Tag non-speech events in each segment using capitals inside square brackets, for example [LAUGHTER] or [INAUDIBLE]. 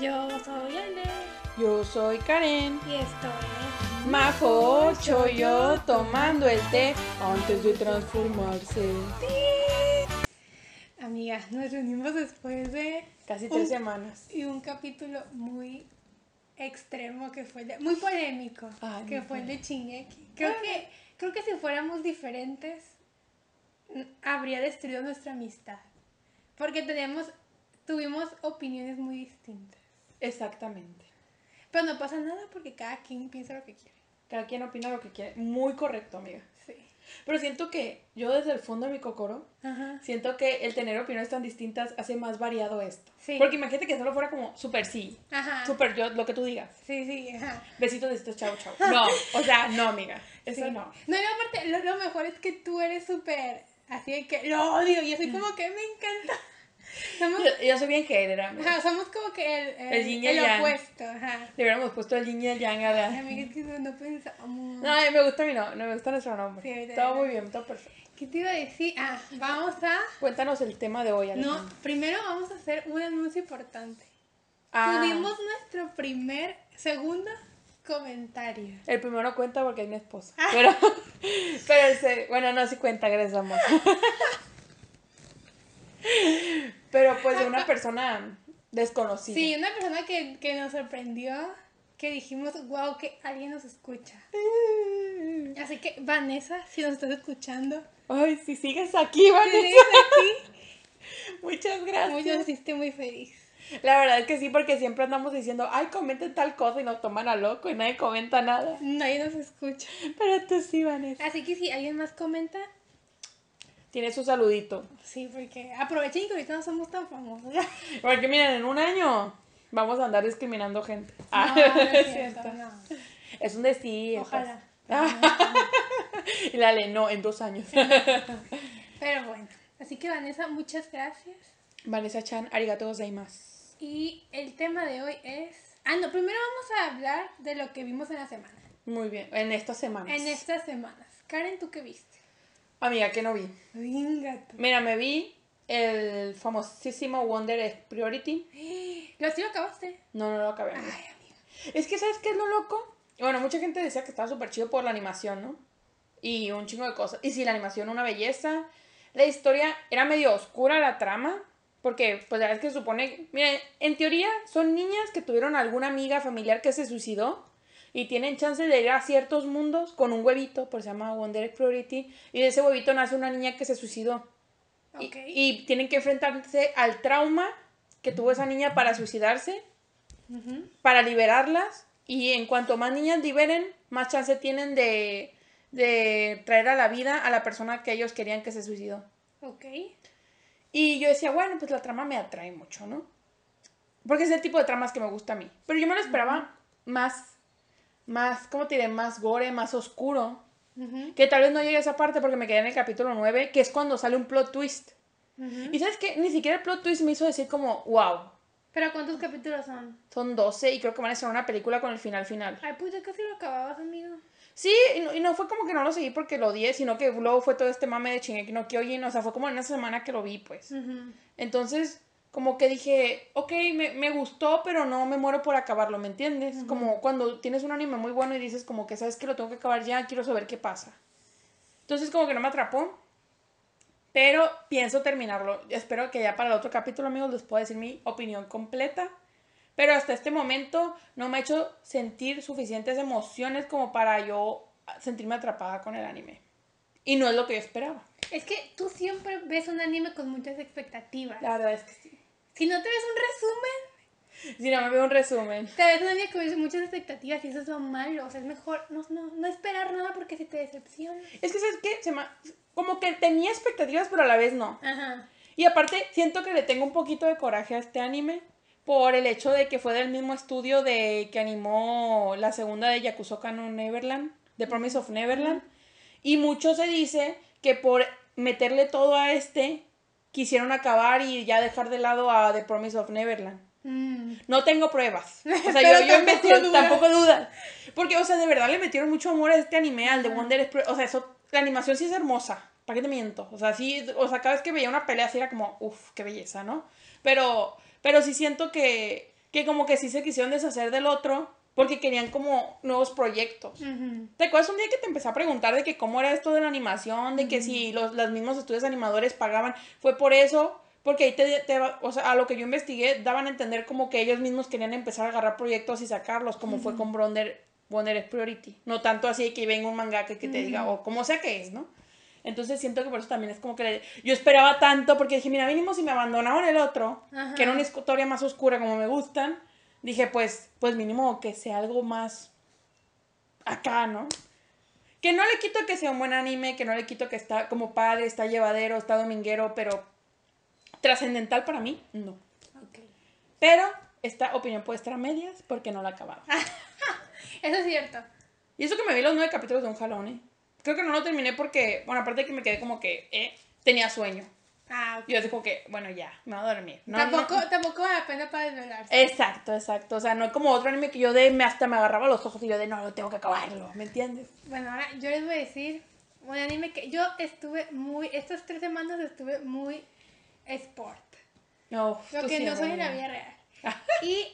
Yo soy Ale Yo soy Karen. y esto es Majo, yo tomando el té antes de transformarse. Amigas, nos reunimos después de Casi Un- tres semanas. y un capítulo muy extremo que fue de- muy polémico, Ay, que fue el de Chingeki. Creo que creo que si fuéramos diferentes n- habría destruido nuestra amistad, porque tenemos tuvimos opiniones muy distintas. Exactamente. Pero no pasa nada porque cada quien piensa lo que quiere. Cada quien opina lo que quiere. Muy correcto, amiga. Sí. Pero siento que yo desde el fondo de mi cocoro, Ajá. siento que el tener opiniones tan distintas hace más variado esto. Sí. Porque imagínate que solo fuera como super sí, Ajá. super yo, lo que tú digas. Sí, sí, ajá. Besitos de estos, chao, chao. No, o sea, no, amiga. Eso Sí. no. No, y aparte, lo, lo mejor es que tú eres súper así de que lo odio. Y yo soy como que me encanta. Somos, Yo, yo soy bien hater, ajá, somos como que el, el, El yin y el yang. opuesto. Ajá. Le hubiéramos puesto el yin y el yang a la- Ay, Amiga, es que no, no pensamos. No, me gusta mi no, no me gusta nuestro nombre. Sí, todo muy bien, todo perfecto. ¿Qué te iba a decir? Ah, vamos a. Cuéntanos el tema de hoy, No, Alejandra. primero vamos a hacer un anuncio importante. Ah, Tuvimos nuestro primer, segundo comentario. El primero cuenta porque es mi esposa. Ah. Pero, [LAUGHS] pero el bueno, no, sí cuenta, gracias, amor. [LAUGHS] [LAUGHS] Pero pues de una persona desconocida. Sí, una persona que, que nos sorprendió, que dijimos, wow, que alguien nos escucha. [LAUGHS] Así que, Vanessa, si nos estás escuchando, Ay, si sigues aquí, Vanessa. vienes aquí, [LAUGHS] Muchas gracias. nos hiciste muy feliz. La verdad es que sí, porque siempre andamos diciendo, ay, comenten tal cosa y nos toman a loco y nadie comenta nada. Nadie nos escucha. Pero tú sí, Vanessa. Así que si alguien más comenta, Tiene su saludito. sí, porque aprovechen que ahorita no somos tan famosos. [LAUGHS] Porque miren, en un año vamos a andar discriminando gente. No, Ah, no es [LAUGHS] es cierto, no. Es un decir. Ojalá. [LAUGHS] Y la le, no, en dos años. Pero bueno, así que Vanessa, muchas gracias. Vanessa Chan, arigato gozaimasu. Y el tema de hoy es... Ah, no, primero vamos a hablar de lo que vimos en la semana. Muy bien, en estas semanas. En estas semanas. Karen, ¿tú qué viste? Amiga, ¿qué no vi? Venga tú. Mira, me vi el famosísimo Wonder Egg Priority. [GASPS] ¿Lo sí lo acabaste? No, no lo acabé. Ay, amiga. Es que, ¿sabes qué es lo loco? Bueno, mucha gente decía que estaba súper chido por la animación, ¿no? Y un chingo de cosas. Y sí, la animación, una belleza. La historia era medio oscura, la trama. Porque, pues, la verdad es que supone. Miren, en teoría, son niñas que tuvieron alguna amiga familiar que se suicidó. Y tienen chance de ir a ciertos mundos con un huevito, por se llama Wonder Priority. Y de ese huevito nace una niña que se suicidó. Y- Ok. y tienen que enfrentarse al trauma que tuvo esa niña para suicidarse para liberarlas y en cuanto más niñas liberen, más chance tienen de, de traer a la vida a la persona que ellos querían que se suicidó. Ok. Y yo decía, bueno, pues la trama me atrae mucho, ¿no? Porque es el tipo de tramas que me gusta a mí. Pero yo me lo esperaba más, más, ¿cómo te diré? Más gore, más oscuro. Que tal vez no llegue a esa parte porque me quedé en el capítulo 9, que es cuando sale un plot twist. Y sabes qué, ni siquiera el plot twist me hizo decir como, wow, ¿Pero cuántos capítulos son? son 12 y creo que van a ser una película con el final final. Ay, pues ya casi lo acababas, amigo. Sí, y no, y no fue como que no lo seguí porque lo odié, sino que luego fue todo este mame de Shingeki no Kyojin, o sea, fue como en una semana que lo vi, pues. Entonces, como que dije, ok, me, me gustó, pero no me muero por acabarlo, ¿me entiendes? Como cuando tienes un anime muy bueno y dices como que sabes que lo tengo que acabar ya, quiero saber qué pasa. Entonces, como que no me atrapó, pero pienso terminarlo. Espero que ya para el otro capítulo, amigos, les pueda decir mi opinión completa. Pero hasta este momento no me ha hecho sentir suficientes emociones como para yo sentirme atrapada con el anime. Y no es lo que yo esperaba. Es que tú siempre ves un anime con muchas expectativas. La verdad es que sí. Si no te ves un resumen, Si no me veo un resumen. te ves un anime con muchas expectativas y eso es lo malo. O sea, es mejor no, no, no esperar nada porque si te decepciona. Es que, ¿sabes qué? Se me- Como que tenía expectativas, pero a la vez no. Ajá. Y aparte, siento que le tengo un poquito de coraje a este anime por el hecho de que fue del mismo estudio de que animó la segunda de Yakusoka no Neverland, The Promise of Neverland. Y mucho se dice que por meterle todo a este, quisieron acabar y ya dejar de lado a The Promise of Neverland. Mm. No tengo pruebas. [LAUGHS] O sea, yo, yo tampoco dudas. tampoco dudas. Porque, o sea, de verdad le metieron mucho amor a este anime, al de Wonder Express. O sea, eso, la animación sí es hermosa. ¿Para qué te miento? O sea, sí, o sea, cada vez que veía una pelea así era como, uff, qué belleza, ¿no? Pero, pero sí siento que, que como que sí se quisieron deshacer del otro porque querían como nuevos proyectos. Ujú. ¿Te acuerdas un día que te empecé a preguntar de que cómo era esto de la animación, de que si los, los mismos estudios animadores pagaban? Fue por eso, porque ahí te, te- o sea, a lo que yo investigué, daban a entender como que ellos mismos querían empezar a agarrar proyectos y sacarlos, como fue con Wonder, Wonder es Priority. No tanto así que venga un mangaka que te diga, o como sea que es, ¿no? Entonces siento que por eso también es como que le- yo esperaba tanto, porque dije, mira, mínimo si me abandonaron el otro, que era una historia más oscura como me gustan, dije, pues, pues mínimo que sea algo más acá, ¿no? Que no le quito que sea un buen anime, que no le quito que está como padre, está llevadero, está dominguero, pero trascendental para mí, no. Pero esta opinión puede estar a medias porque no la he acabado. [LAUGHS] Eso es cierto. Y eso que me vi los nueve capítulos de un jalón, ¿eh? Creo que no lo terminé porque, bueno, aparte de que me quedé como que, eh, tenía sueño. Ah, ok. Y yo así como que, bueno, ya, me voy a dormir. No, tampoco, no- tampoco vale la pena para desvelarse. Exacto, exacto. O sea, no es como otro anime que yo de, me hasta me agarraba los ojos y yo de, no, lo tengo que acabarlo, ¿me entiendes? Bueno, ahora yo les voy a decir un anime que yo estuve muy, estas tres semanas estuve muy sport. No, Lo que sí, no soy en la vida real. [LAUGHS] Y,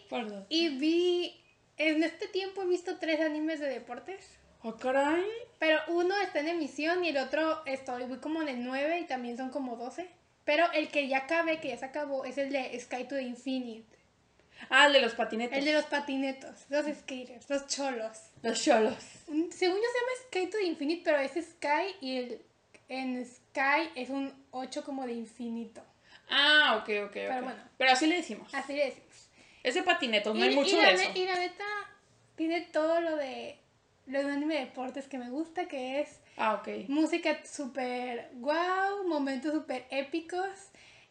y vi, en este tiempo he visto tres animes de deportes. Oh, caray. Pero uno está en emisión y el otro estoy, voy como en el 9 y también son como 12. Pero el que ya acabé, que ya se acabó, es el de Sky to the Infinite. Ah, el de los patinetes. El de los patinetos, los skaters, los cholos. Los cholos. Un- Según yo se llama Sky to the Infinite, pero es Sky y el, en Sky es un 8 como de infinito. Ah, ok, ok. Pero, bueno. así le decimos. Así le decimos. Ese patineto, no y, hay mucho y de eso. y la neta tiene todo lo de, lo de un anime de deportes que me gusta, que es Ah, ok. música súper wow, momentos súper épicos.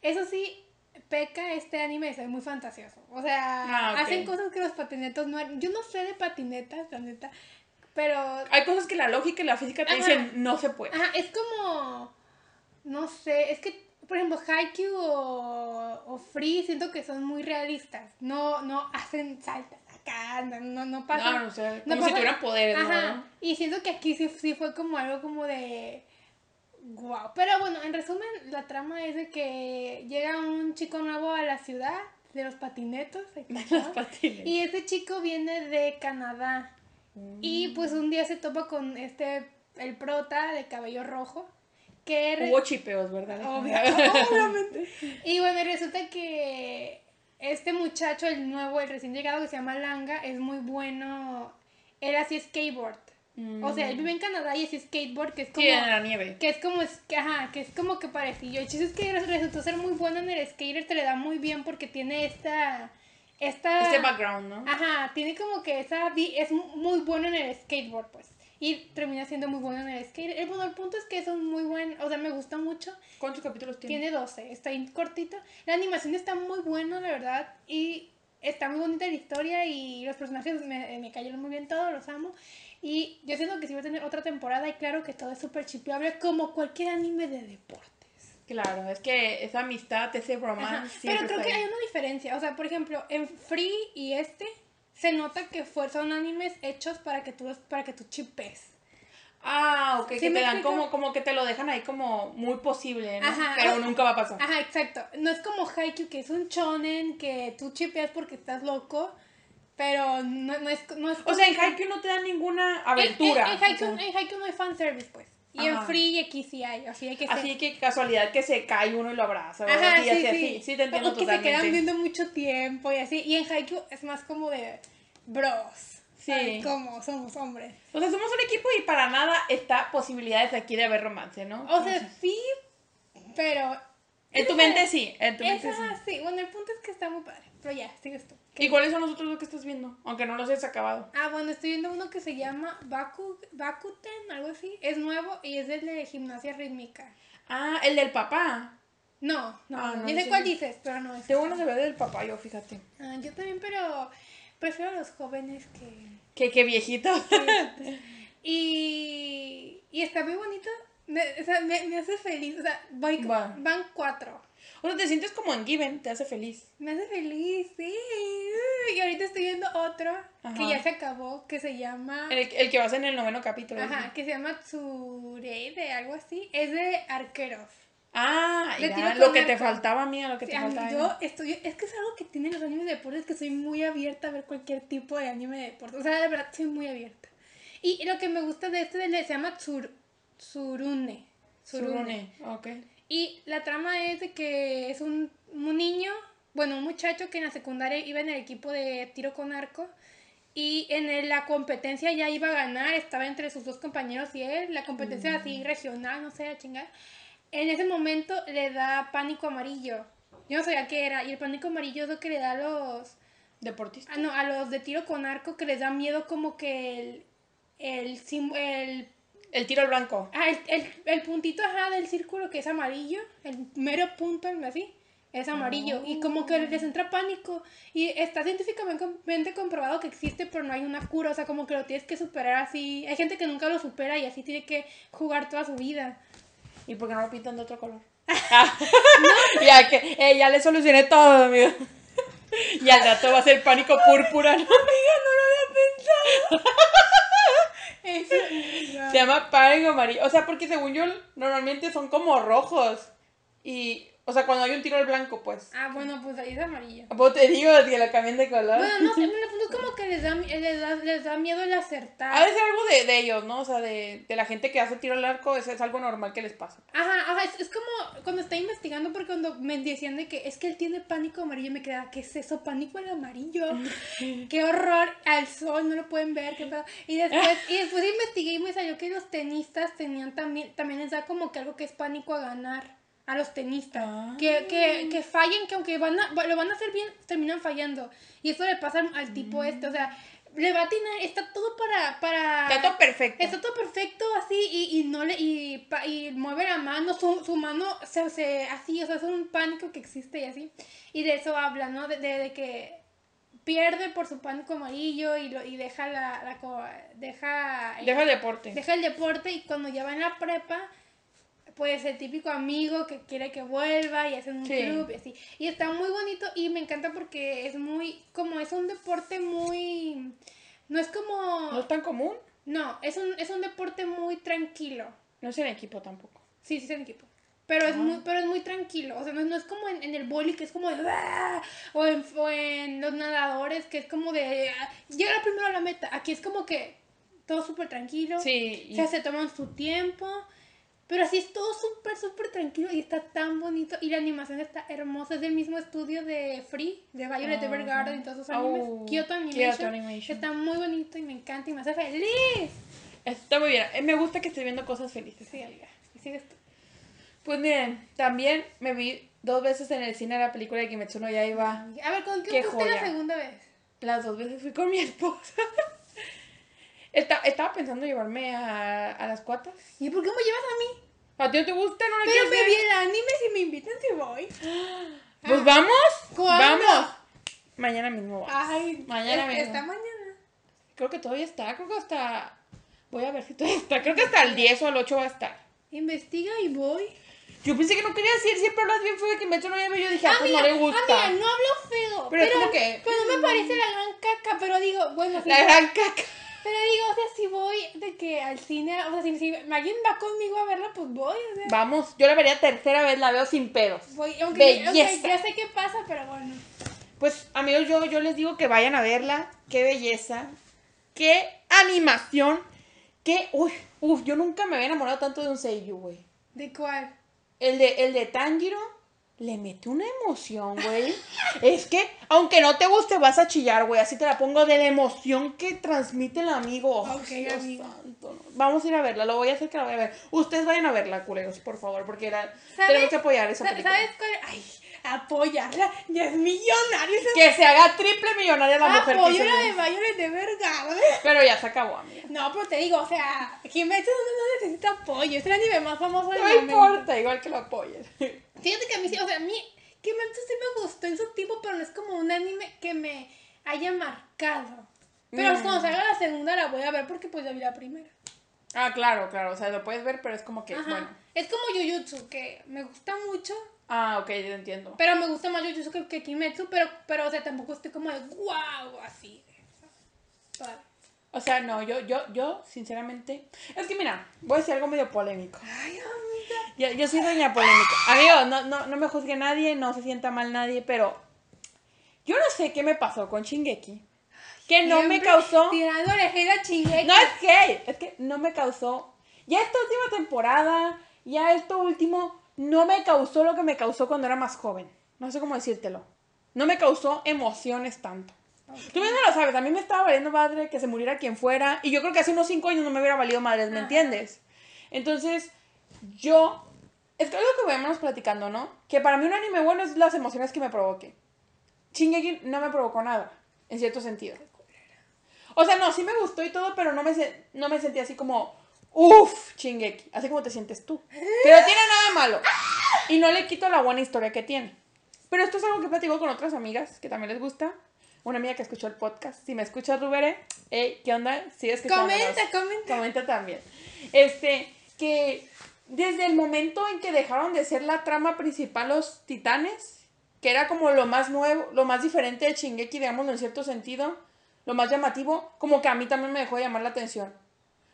Eso sí, peca este anime de ser muy fantasioso. O sea, Ah, hacen cosas que los patinetos no harían. Yo no sé de patinetas, la neta, pero Hay cosas que la lógica y la física te Ajá. dicen no se puede. Ajá, es como. No sé, es que, por ejemplo, Haikyuu o, o Free siento que son muy realistas. No, no hacen saltas acá, no, no, no pasan. No, no, o sea, no como si tuvieran poderes, Ajá, ¿no? y siento que aquí sí, sí fue como algo como de. Wow. Pero bueno, en resumen, la trama es de que llega un chico nuevo a la ciudad de los patinetos. [LAUGHS] Los patines. y ese chico viene de Canadá. Y Mm. pues un día se topa con este, el prota de cabello rojo. Que Hubo chipeos, ¿verdad? Obvia- [LAUGHS] obviamente. Y bueno, y resulta que este muchacho, el nuevo, el recién llegado que se llama Langa, es muy bueno. Él hacía skateboard. O sea, él vive en Canadá y hace skateboard, que es como. Mm. Sí, en la nieve. Que es como, ajá, que es como que parecillo. El chiste es que resultó ser muy bueno en el skater, te le da muy bien porque tiene esta... esta Este background, ¿no? Ajá, tiene como que esa... Es mu- muy bueno en el skateboard, pues. Y termina siendo muy bueno en el skater. El, bueno, el punto es que es un muy buen... O sea, me gusta mucho. ¿Cuántos capítulos tiene? Tiene 12, está ahí cortito. La animación está muy buena, la verdad. Y está muy bonita la historia y los personajes me, me cayeron muy bien todos, los amo. Y yo siento que sí va a tener otra temporada y claro que todo es súper chipeable como cualquier anime de deportes. Claro, es que esa amistad, ese romance. Pero creo que hay una diferencia. O sea, por ejemplo, en Free y este se nota que fue- son animes hechos para que tú, los- para que tú chipes. Ah, ok, ¿Sí que te dan como, como que te lo dejan ahí como muy posible, ¿no? Ajá. Pero nunca va a pasar. Ajá, exacto. No es como Haikyuu, que es un shonen que tú chipeas porque estás loco, pero no, no es, no es O sea, en Haikyuu no te dan ninguna En- aventura. En, en Haikyuu, o sea, en Haikyuu no hay fanservice, pues. Y en Ajá. Free y aquí sí hay, así hay que ser. así que casualidad que se cae uno y lo abraza. Ajá, sí, sí, así, sí. así, sí, te entiendo O que se quedan viendo mucho tiempo y así. Y en Haikyuu es más como de bros. Sí. Como somos hombres. O sea, somos un equipo y para nada está posibilidades aquí de haber romance, ¿no? O sea, sí, pero... en tu mente sí, en tu mente Esa, sí. sí. Bueno, el punto es que está muy padre. Pero ya, sigues tú. ¿Y cuáles son los otros dos que estás viendo? Aunque no los hayas acabado. Ah, bueno, estoy viendo uno que se llama Baku, Bakuten, algo así. Es nuevo y es del de gimnasia rítmica. Ah, el del papá. No, no, Ah, no, yo sé cuál dices, pero no es. Tengo ganas de ver del papá yo, fíjate. Ah, yo también, pero prefiero a los jóvenes que... Que, que viejito. [LAUGHS] Y, y está muy bonito. Me, o sea, me, me hace feliz. O sea, voy- Va. van cuatro. O sea, te sientes como en Given, te hace feliz. Me hace feliz, sí. Y ahorita estoy viendo otro que Ajá. ya se acabó, que se llama... El, el que vas en el noveno capítulo. Ajá, que se llama Tsureide, algo así. Es de arqueros. Ah, ya, lo que te faltaba a mí, a lo que te Sí, a mí- faltaba yo estoy, es que es algo que tienen los animes de deportes que soy muy abierta a ver cualquier tipo de anime de deportes. O sea, de verdad, soy muy abierta. Y lo que me gusta de este de- se llama Tsur, Tsurune. Surune, ok. Y la trama es de que es un, un niño, bueno, un muchacho que en la secundaria iba en el equipo de tiro con arco. Y en la competencia ya iba a ganar, estaba entre sus dos compañeros y él. La competencia así regional, no sé, a chingar. En ese momento le da pánico amarillo. Yo no sabía qué era. Y el pánico amarillo es lo que le da a los. Deportista. Ah, no, a los de tiro con arco que les da miedo como que el. El, el El tiro al blanco. Ah, el, el, el puntito ajá del círculo que es amarillo, el mero punto así, es amarillo. Y como que les entra pánico. Y está científicamente comprobado que existe, pero no hay una cura. O sea, como que lo tienes que superar así. Hay gente que nunca lo supera y así tiene que jugar toda su vida. ¿Y por qué no lo pintan de otro color? Ah, [LAUGHS] [LAUGHS] ya que eh, ya le solucioné todo, amigo. Y al rato va a ser pánico púrpura, ¿no? Amiga, no lo había pensado. [LAUGHS] Se llama pánico amarillo. O sea, porque según yo, normalmente son como rojos. Y, o sea, cuando hay un tiro al blanco, pues. Ah, bueno, pues ahí es amarillo. Vos te digo que lo cambien de color. Bueno, no sé, en el fondo es como que les da, les da, les da miedo el acertar. De ser algo de, de ellos, ¿no? O sea, de, de la gente que hace tiro al arco, es, es algo normal que les pasa. Ajá, ajá, es, es como cuando estaba investigando porque cuando me decían de que es que él tiene pánico amarillo, me quedaba, ¿qué es eso? Pánico al amarillo. [LAUGHS] Qué horror, al sol, no lo pueden ver, qué pedo. Y después, y después investigué y me salió que los tenistas tenían también, también les da como que algo que es pánico a ganar a los tenistas. Ah. Que, que, que fallen, que aunque van a, lo van a hacer bien, terminan fallando. Y eso le pasa al tipo este, o sea, le va a atinar, está todo para... para Está todo perfecto. Está todo perfecto así y, y no le y, y mueve la mano, su, su mano se, se así, o sea, es un pánico que existe y así. Y de eso habla, ¿no? De, de, de que pierde por su pánico amarillo y, lo, y deja la, la deja, Deja el deporte. deja el deporte y cuando ya va en la prepa pues el típico amigo que quiere que vuelva y hacen un Sí. club y así. Y está muy bonito y me encanta porque es muy, como es un deporte muy, no es como... ¿No es tan común? No, es un, es un deporte muy tranquilo. No es en equipo tampoco. Sí, sí es en equipo. Pero es, Ah. muy, pero es muy tranquilo. O sea, no, no es como en, en el boli que es como de... "Ah", O en, o en los nadadores que es como de... "Ah, Llega primero a la meta. Aquí es como que todo súper tranquilo. Sí. O sea, se toman su tiempo. Pero así es todo súper, súper tranquilo y está tan bonito. Y la animación está hermosa. Es del mismo estudio de Free, de Violet Ah, Evergarden y todos sus animes. Oh, Kyoto Animation. Kyoto Animation. Está muy bonito y me encanta y me hace feliz. Está muy bien. Eh, Me gusta que esté viendo cosas felices. Sí, amiga. Y sigues tú. Pues miren, también me vi dos veces en el cine la película de Kimetsu no Yaiba. A ver, ¿con qué, Qué fuiste la segunda vez? Las dos veces fui con mi [LAUGHS] esposa. Esta- estaba pensando llevarme a, a las cuatas. ¿Y por qué me llevas a mí? ¿A ti no te gusta? ¿No la Pero me vi el anime, si me invitan, si voy. [GASPS] Pues vamos. ¿Cuándo? Vamos. Mañana mismo vamos. Ay, Mañana mismo. esta mañana. Creo que todavía está. Creo que hasta... Voy a ver si todavía está. Creo que hasta el 10 o al 8 va a estar. Investiga y voy. Yo pensé que no querías ir. Siempre hablas bien feo de Kimetsu no Yaiba. y Yo dije, ah, pues no le gusta. amiga, no hablo feo. Pero es como que- Pero no me parece la gran caca, pero digo, bueno, La gran caca. Pero digo, o sea, si voy de que al cine, o sea, si, si alguien va conmigo a verla, pues voy, o sea. Vamos. Yo la vería tercera vez. La veo sin pedos. Voy, aunque, aunque Belleza. ya sé qué pasa, pero bueno. Pues amigos, yo, yo les digo que vayan a verla. Qué belleza. Qué animación. Qué... Uy, uf, yo nunca me había enamorado tanto de un seiyuu, güey. ¿De cuál? El de, el de Tanjiro le mete una emoción, güey. es que, aunque no te guste, vas a chillar, güey. Así te la pongo de la emoción que transmite el amigo. Ok, Dios amigo. santo, no. Vamos a ir a verla, lo voy a hacer que la voy a ver. Ustedes vayan a verla, culeros, por favor, porque ¿Sabes? tenemos que apoyar esa Sa- película. ¿Sabes cuál? Ay, apoyarla. Ya es millonaria. esa- Que se haga triple millonaria la mujer que la de. Violet de Vergara. Pero ya se acabó, amiga. No, pero te digo, o sea, Kimetsu no, no necesita apoyo. Es el anime más famoso del No momento. importa, igual que lo apoyen. Fíjate que a mí sí, o sea, a mí Kimetsu sí me gustó en su tipo, pero no es como un anime que me haya marcado. Pero Mm. cuando salga la segunda la voy a ver porque pues ya vi la primera. ah, claro, claro. O sea, lo puedes ver, pero es como que, Ajá. bueno. Es como Jujutsu, que me gusta mucho, Ah, ok, ya entiendo. pero me gusta más Jujutsu que, que Kimetsu, pero, pero, o sea, tampoco estoy como de wow, así. Todavía. O sea, no, yo, yo, yo, sinceramente. Es que mira, voy a decir algo medio polémico. Ay, amiga. Yo, yo soy doña polémica. Amigo, no, no, no me juzgue nadie, no se sienta mal nadie, pero yo no sé qué me pasó con Shingeki. Que no me causó. Tirando orejera chingue. No es que, es que no me causó. Ya esta última temporada, ya esto último, no me causó lo que me causó cuando era más joven. No sé cómo decírtelo. No me causó emociones tanto. Tú mismo lo sabes, a mí me estaba valiendo madre que se muriera quien fuera. Y yo creo que hace unos 5 años no me hubiera valido madre, ¿me entiendes? Entonces, yo. Es que algo que veníamos platicando, ¿no? Que para mí un anime bueno es las emociones que me provoque. Shingeki no me provocó nada, en cierto sentido. O sea, no, sí me gustó y todo, pero no me, se- no me sentí así como, uff, Shingeki, así como te sientes tú. Que no tiene nada malo. Y no le quito la buena historia que tiene. Pero esto es algo que platico con otras amigas que también les gusta. Una amiga que escuchó el podcast. Si me escuchas, Rubere, hey, ¿qué onda? Sigue escuchando. Comenta, comenta. Comenta también. Este, que desde el momento en que dejaron de ser la trama principal los titanes, que era como lo más nuevo, lo más diferente de Shingeki, digámoslo en cierto sentido, lo más llamativo, como que a mí también me dejó de llamar la atención.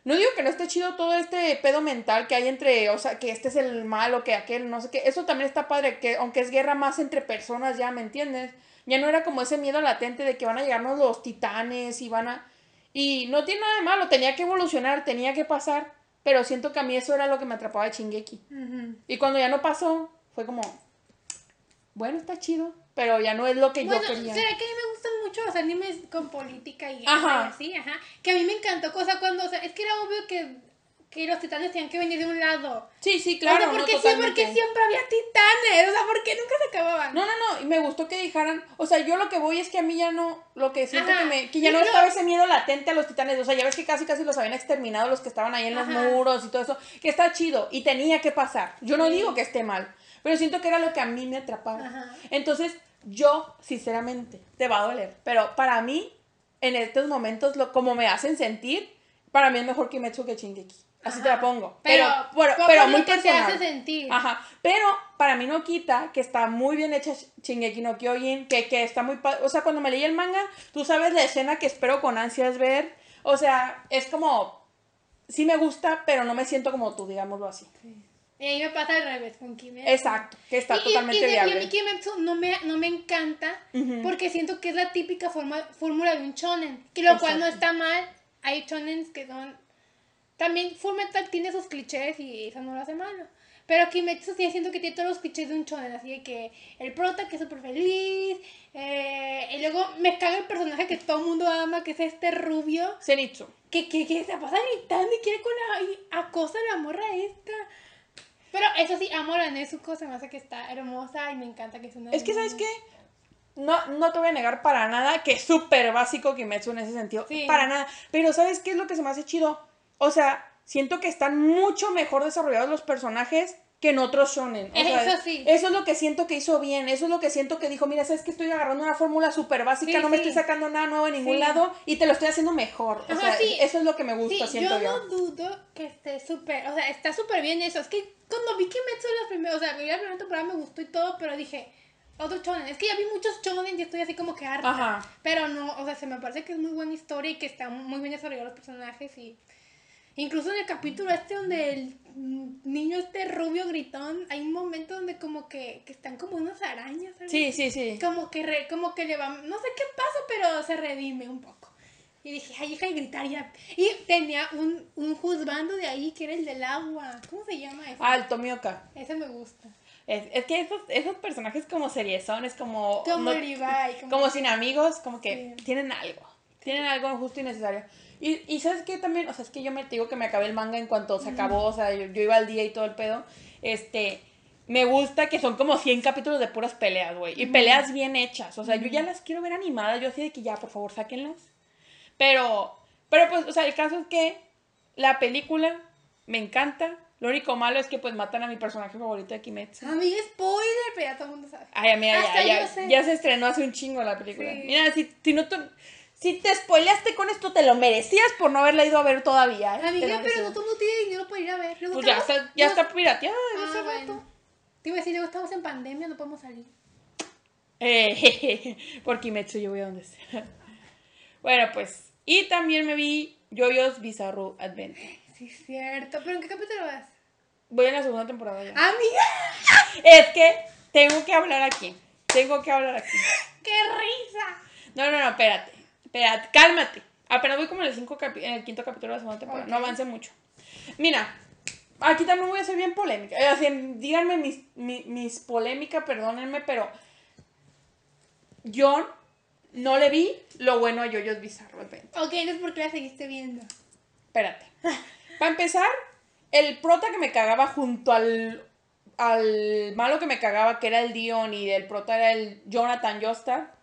No digo que no esté chido todo este pedo mental que hay entre, o sea, que este es el malo, que aquel, no sé qué. Eso también está padre, que aunque es guerra más entre personas, ya, ¿me entiendes? Ya no era como ese miedo latente de que van a llegarnos los titanes y van a... Y no tiene nada de malo, tenía que evolucionar, tenía que pasar, pero siento que a mí eso era lo que me atrapaba de Shingeki. Ujú. Y cuando ya no pasó, fue como, bueno, está chido, pero ya no es lo que Bueno, yo quería. ¿será que a mí me gustan mucho los animes con política y Ajá. así? Ajá. Que a mí me encantó, cosa cuando, o sea, es que era obvio que, que los titanes tenían que venir de un lado. Sí, sí, claro. o sea, no, porque, sí, porque siempre había titanes, o sea, porque nunca se acababan. No, no, no, y me gustó que dijeran, o sea, yo lo que voy es que a mí ya no, lo que siento Ajá. que me, que ya no No. estaba ese miedo latente a los titanes, o sea, ya ves que casi casi los habían exterminado los que estaban ahí en los Ajá. muros y todo eso, que está chido, y tenía que pasar, yo no Sí. digo que esté mal, pero siento que era lo que a mí me atrapaba. Ajá. Entonces, yo, sinceramente, te va a doler, pero para mí, en estos momentos, lo, como me hacen sentir, para mí es mejor Kimetsu que Shingeki. Así te la pongo. Pero, Pero, pero, muy que te personal. hace sentir. Ajá, pero para mí no quita que está muy bien hecha Shingeki no Kyojin, que, que está muy... O sea, cuando me leí el manga, tú sabes la escena que espero con ansias ver. O sea, es como... Sí me gusta, pero no me siento como tú, digámoslo así. Y ahí me pasa al revés con Kimetsu. Exacto, que está Y- totalmente y, de- y viable. a mí Kimetsu no me, no me encanta porque siento que es la típica forma, fórmula de un shonen. Que lo cual no está mal. Hay shonens que son... También Full Metal tiene sus clichés y eso no lo hace malo. Pero Kimetsu sí siento que tiene todos los clichés de un shonen. Así de que el prota que es súper feliz. eh, y luego me caga el personaje que todo el mundo ama, que es este rubio. Zenitsu. Que, que, que se pasa gritando y quiere con la... y acosa a la morra esta. Pero eso sí, amo a la Nezuko, se me hace que está hermosa y me encanta que es una... Es que. ¿sabes qué? No, no te voy a negar para nada que es súper básico Kimetsu en ese sentido. Sí. Para nada. Pero ¿sabes qué es lo que se me hace chido? O sea, siento que están mucho mejor desarrollados los personajes que en otros shonen. O sea, Eso sí. Eso es lo que siento que hizo bien. Eso es lo que siento que dijo, mira, sabes que estoy agarrando una fórmula súper básica, Sí, no me estoy sacando nada nuevo en ningún lado y te lo estoy haciendo mejor. O Ajá, sea, eso es lo que me gusta, siento yo yo. no dudo que esté súper, o sea, está súper bien eso. Es que cuando vi Kimetsu la primera, o sea, vi la primera temporada me gustó y todo, pero dije, otro shonen. Es que ya vi muchos shonen y estoy así como que harta. Ajá. Pero no, o sea, se me parece que es muy buena historia y que está muy bien desarrollados los personajes y... Incluso en el capítulo este donde el niño este rubio gritón, hay un momento donde como que, que están como unas arañas. Sí, sí, sí. Como que, re- como que le va, no sé qué pasa, pero se redime un poco. Y dije, ay, deja de gritar ya. Y tenía un, un juzgando de ahí que era el del agua. ¿Cómo se llama ese? Ah, el Tomioka. Ese me gusta. Es, es que esos, esos personajes como seriezones, como... Como no- Levi, como- como sin amigos, como que Sí. tienen algo. Tienen algo justo y necesario. Y, y ¿sabes qué también? O sea, es que yo me digo que me acabé el manga en cuanto se acabó, o sea, yo, yo iba al día y todo el pedo. Este, me gusta que son como 100 capítulos de puras peleas, güey. Y peleas bien hechas. O sea, yo ya las quiero ver animadas. Yo así de que ya, por favor, sáquenlas. Pero, pero pues, o sea, el caso es que la película me encanta. Lo único malo es que pues matan a mi personaje favorito de Kimetsu. Amiga, spoiler, pero ya todo el mundo sabe. Ay, amiga, ya, se estrenó hace un chingo la película. Sí. Mira, si, si no si te spoileaste con esto, te lo merecías por no haberla ido a ver todavía. ¿eh? Amiga, pero no todo el mundo tiene dinero para ir a ver. Pues ya está, ya está pirateada desde Ah, bueno. rato. Te iba a decir, luego estamos en pandemia, no podemos salir. Eh, [LAUGHS] por Kimetsu yo voy a donde sea. Bueno, pues Y también me vi Jojo's Bizarro Adventure. Sí, es cierto. ¿Pero en qué capítulo vas? Voy en la segunda temporada ya. ¡Amiga! Es que tengo que hablar aquí. Tengo que hablar aquí. [LAUGHS] ¡Qué risa! No, no, no, espérate. Espérate, cálmate. Apenas voy como en el, cinco capi- en el quinto capítulo de la segunda temporada. No avance mucho. Mira, aquí también voy a ser bien polémica. Eh, así, díganme mis, mi- mis polémicas, perdónenme, pero yo no le vi lo bueno a Yoyos Bizarro Adventure. Ok, entonces ¿por qué la seguiste viendo? Espérate. Para empezar, el prota que me cagaba junto al, al malo que me cagaba, que era el Dion, y el prota era el Jonathan Joestar,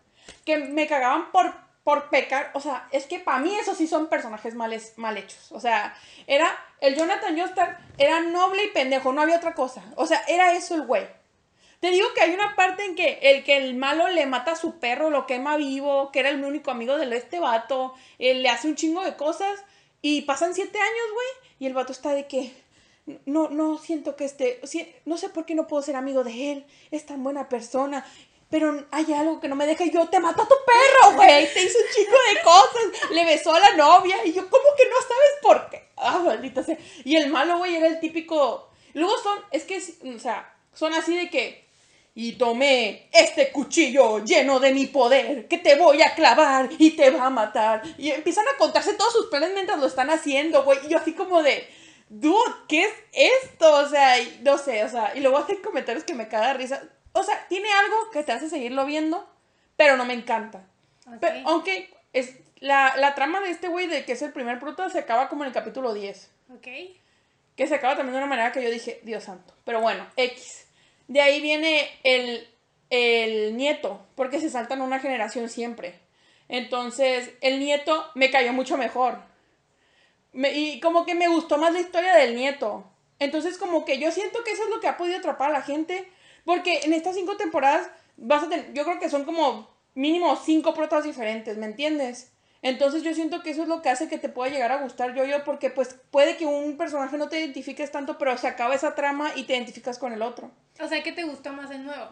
que me cagaban por, por pecar. O sea, es que para mí esos sí son personajes males, mal hechos. O sea, era. El Jonathan Joestar era noble y pendejo, no había otra cosa. O sea, era eso el güey. Te digo que hay una parte en que el que el malo le mata a su perro, lo quema vivo, que era el único amigo de este vato, él le hace un chingo de cosas y pasan siete años, güey, y el vato está de que no, no siento que esté, si- no sé por qué no puedo ser amigo de él, es tan buena persona, pero hay algo que no me deja y yo te mato a tu perro, [LAUGHS] güey, te hizo un chingo de cosas, le besó a la novia y yo, ¿cómo que no sabes por qué? Ah, maldita sea. Y el malo, güey, era el típico, luego son, es que, o sea, son así de que, y tomé este cuchillo lleno de mi poder que te voy a clavar y te va a matar. Y empiezan a contarse todos sus planes mientras lo están haciendo, güey. Y yo así como de, dude, ¿qué es esto? O sea, y no sé, o sea, y luego hacen comentarios que me caga risa. O sea, tiene algo que te hace seguirlo viendo, pero no me encanta. Ok. Pero, aunque es, la, la trama de este güey, de que es el primer prota, se acaba como en el capítulo 10. Ok. Que se acaba también de una manera que yo dije, Dios santo. Pero bueno, X. De ahí viene el, el nieto, porque se saltan una generación siempre. Entonces, el nieto me cayó mucho mejor. Me- y como que me gustó más la historia del nieto. Entonces, como que yo siento que eso es lo que ha podido atrapar a la gente. Porque en estas cinco temporadas, vas a tener, yo creo que son como mínimo cinco protas diferentes, ¿me entiendes? Entonces yo siento que eso es lo que hace que te pueda llegar a gustar yo-yo, porque pues puede que un personaje no te identifiques tanto, pero se acaba esa trama y te identificas con el otro. O sea, ¿qué te gustó más el nuevo?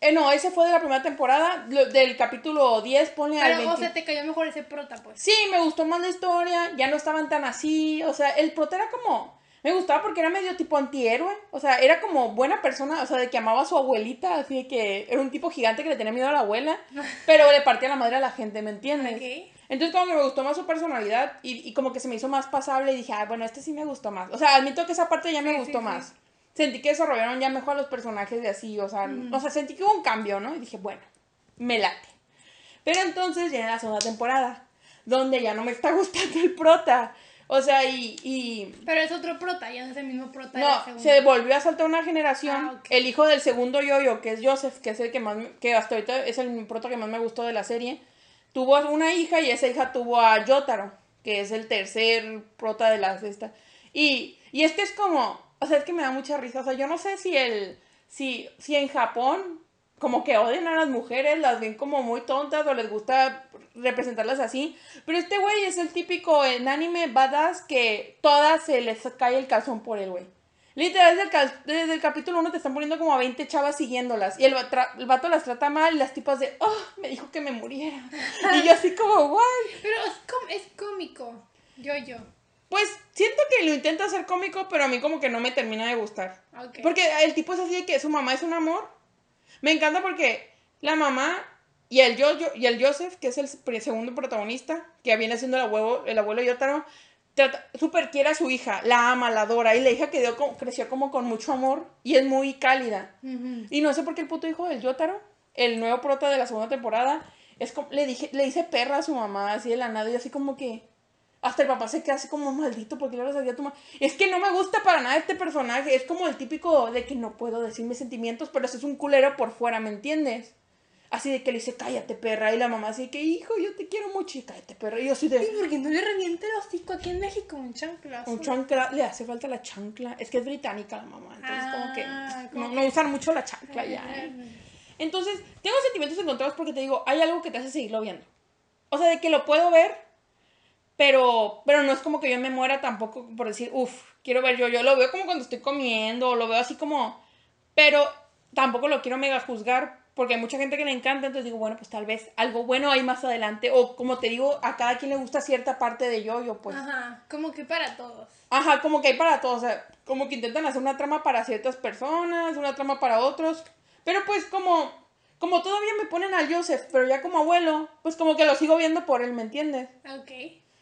Eh, no, ese fue de la primera temporada, lo- del capítulo 10, ponle al Pero, 20. o sea, te cayó mejor ese prota, pues. Sí, me gustó más la historia, ya no estaban tan así, o sea, el prota era como, me gustaba porque era medio tipo antihéroe, o sea, era como buena persona, o sea, de que amaba a su abuelita, así de que era un tipo gigante que le tenía miedo a la abuela, [LAUGHS] pero le partía la madre a la gente, ¿me entiendes? Entonces como que me gustó más su personalidad y, y como que se me hizo más pasable y dije, ah, bueno, este sí me gustó más. O sea, admito que esa parte ya me Sí, gustó sí, más. sí. Sentí que desarrollaron ya mejor a los personajes de así, o sea, o sea, sentí que hubo un cambio, ¿no? Y dije, bueno, me late. Pero entonces viene la segunda temporada, donde ya no me está gustando el prota. O sea, y, y Pero es otro prota, ya no es el mismo prota la no, se volvió a saltar una generación. Ah. El hijo del segundo yoyo, que es Joseph, que es el que más, que hasta ahorita es el prota que más me gustó de la serie, tuvo una hija y esa hija tuvo a Yotaro, que es el tercer prota de las de esta. Y, y es que es como, o sea, es que me da mucha risa. O sea, yo no sé si el, si, si en Japón como que odian a las mujeres, las ven como muy tontas o les gusta representarlas así. Pero este güey es el típico en anime badass que todas se les cae el calzón por el güey. Literal, desde el, cal- desde el capítulo 1 te están poniendo como a 20 chavas siguiéndolas. Y el, el vato las trata mal y las tipas de, oh, me dijo que me muriera. [LAUGHS] Y yo así como, what? Pero es, com- es cómico. Yo, yo. Pues siento que lo intenta hacer cómico, pero a mí como que no me termina de gustar. Ok. Porque el tipo es así de que su mamá es un amor. Me encanta porque la mamá y el, yo, y el Joseph, que es el segundo protagonista, que viene siendo el abuelo, el abuelo Yotaro, trata- súper quiere a su hija, la ama, la adora. Y la hija quedó como- creció como con mucho amor y es muy cálida. Y no sé por qué el puto hijo del Yotaro, el nuevo prota de la segunda temporada, es como, le dije, le dice perra a su mamá, así de la nada, y así como que. Hasta el papá se queda así como maldito porque lo sabía tomar. Es que no me gusta para nada este personaje. Es como el típico de que no puedo decir mis sentimientos, pero ese es un culero por fuera, ¿me entiendes? Así de que le dice, cállate, perra. Y la mamá así que, hijo, yo te quiero mucho. Y cállate, perra. Y yo así ¿Y de, por qué no le revienta el hocico aquí en México un chanclazo? un chancla, le hace falta la chancla. Es que es británica la mamá. Entonces, como que Ah, como no, que- no usan mucho la chancla ya. ¿eh? Entonces, tengo sentimientos encontrados porque te digo, hay algo que te hace seguirlo viendo. O sea, de que lo puedo ver, pero, pero no es como que yo me muera tampoco por decir, uff, quiero ver yo. Yo lo veo como cuando estoy comiendo, o lo veo así como. Pero tampoco lo quiero mega juzgar porque hay mucha gente que le encanta, entonces digo, bueno, pues tal vez algo bueno hay más adelante, o como te digo, a cada quien le gusta cierta parte de yo-yo, pues. Ajá, como que para todos. Ajá, como que hay para todos, o sea, como que intentan hacer una trama para ciertas personas, una trama para otros, pero pues como, como todavía me ponen al Joseph, pero ya como abuelo, pues como que lo sigo viendo por él, ¿me entiendes? Ok.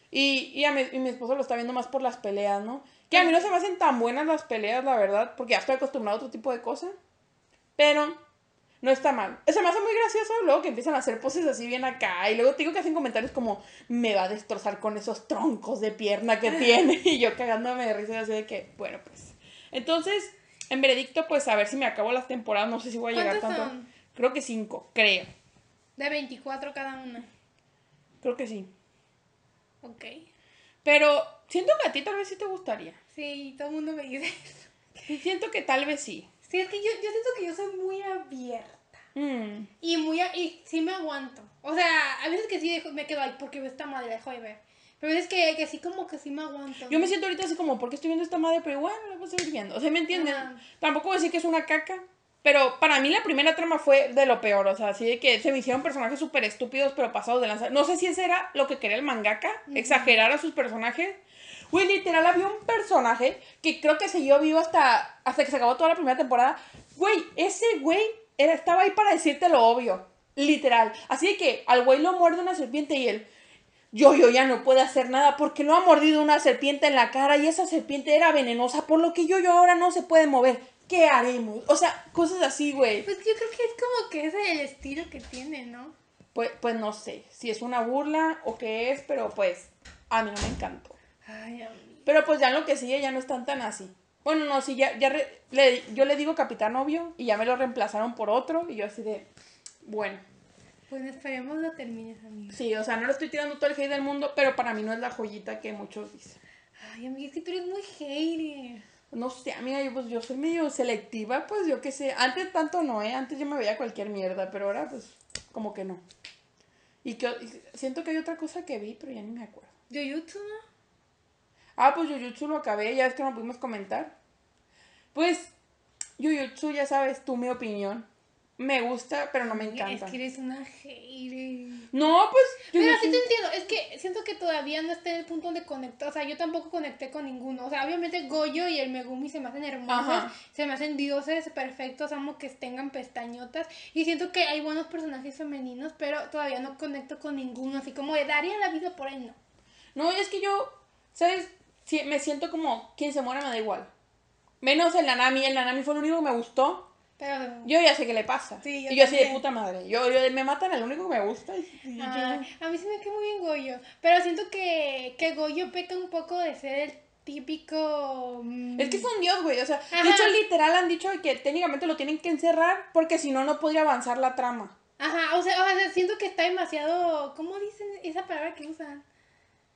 Y, y, a mi, y mi esposo lo está viendo más por las peleas, ¿no? Que a mí no se me hacen tan buenas las peleas, la verdad, porque ya estoy acostumbrado a otro tipo de cosas, pero no está mal. Se me hace muy gracioso luego que empiezan a hacer poses así bien acá. Y luego te digo que hacen comentarios como, me va a destrozar con esos troncos de pierna que tiene. [LAUGHS] Y yo cagándome de risa así de que, bueno, pues. Entonces, en veredicto, pues a ver si me acabo las temporadas. No sé si voy a llegar tanto. Son? Creo que cinco, creo. De 24 cada una. Creo que sí. Ok. Pero siento que a ti tal vez sí te gustaría. Sí, todo el mundo me dice eso. Siento que tal vez sí. Sí, es que yo, yo siento que yo soy muy abierta. Mm. Y muy y sí me aguanto. O sea, a veces que sí dejo- me quedo ahí porque veo esta madre, dejo de ver. Pero a veces que, que sí como que sí me aguanto. Yo me siento ahorita así como, ¿por qué estoy viendo esta madre? Pero bueno, la voy a seguir viendo. O sea, ¿me entienden? Ajá. Tampoco voy a decir que es una caca. Pero para mí la primera trama fue de lo peor. O sea, así de que se me hicieron personajes súper estúpidos, pero pasados de lanza. No sé si ese era lo que quería el mangaka, exagerar a sus personajes. Güey, literal, había un personaje que creo que siguió vivo hasta, hasta que se acabó toda la primera temporada. Güey, ese güey era, estaba ahí para decirte lo obvio. Literal. Así de que al güey lo muerde una serpiente y él. Yo, yo ya no puede hacer nada porque lo ha mordido una serpiente en la cara y esa serpiente era venenosa, por lo que yo, yo ahora no se puede mover. ¿Qué haremos? O sea, cosas así, güey. Pues yo creo que es como que ese es el estilo que tiene, ¿no? Pues, pues no sé si es una burla o qué es, pero pues a mí no me encantó. Ay, amigo. Pero pues ya en lo que sigue ya no están tan así. Bueno, no, sí, ya, ya re- le- yo le digo capitán obvio y ya me lo reemplazaron por otro y yo así de, bueno, Pues esperemos lo termines, amigo. sí, o sea, no le estoy tirando todo el hate del mundo, pero para mí no es la joyita que muchos dicen. Ay, amiga, es que tú eres muy hater. No sé, amiga, yo, pues yo soy medio selectiva, pues yo qué sé. Antes tanto no, ¿eh? Antes yo me veía cualquier mierda, pero ahora pues como que no. Y que y siento que hay otra cosa que vi, pero ya ni me acuerdo. ¿Jujutsu, no? Ah, pues Jujutsu lo acabé, ya es que no pudimos comentar. Pues, Jujutsu, ya sabes tú mi opinión. Me gusta, pero no me encanta. Es que eres una hater. No, pues, Pero Jujutsu- sí te entiendo, es que siento que todavía no está en el punto donde conecto, o sea, yo tampoco conecté con ninguno, o sea, obviamente Goyo y el Megumi se me hacen hermosos, Ajá. se me hacen dioses perfectos, amo que tengan pestañotas, y siento que hay buenos personajes femeninos, pero todavía no conecto con ninguno, así como daría la vida por él, no. No, es que yo, ¿sabes? Sí, me siento como quien se muera me da igual. Menos el Nanami, el Nanami fue lo único que me gustó. Pero, Yo ya sé qué le pasa. Sí, yo y yo así de puta madre. Yo, yo me matan el único que me gusta. y- ah, a mí sí me queda muy bien Goyo, pero siento que, que Goyo peca un poco de ser el típico... mm, Es que es un dios, güey. O sea, de hecho, literal han dicho que técnicamente lo tienen que encerrar porque si no, no podría avanzar la trama. Ajá, o sea, o sea, siento que está demasiado... ¿Cómo dicen esa palabra que usan?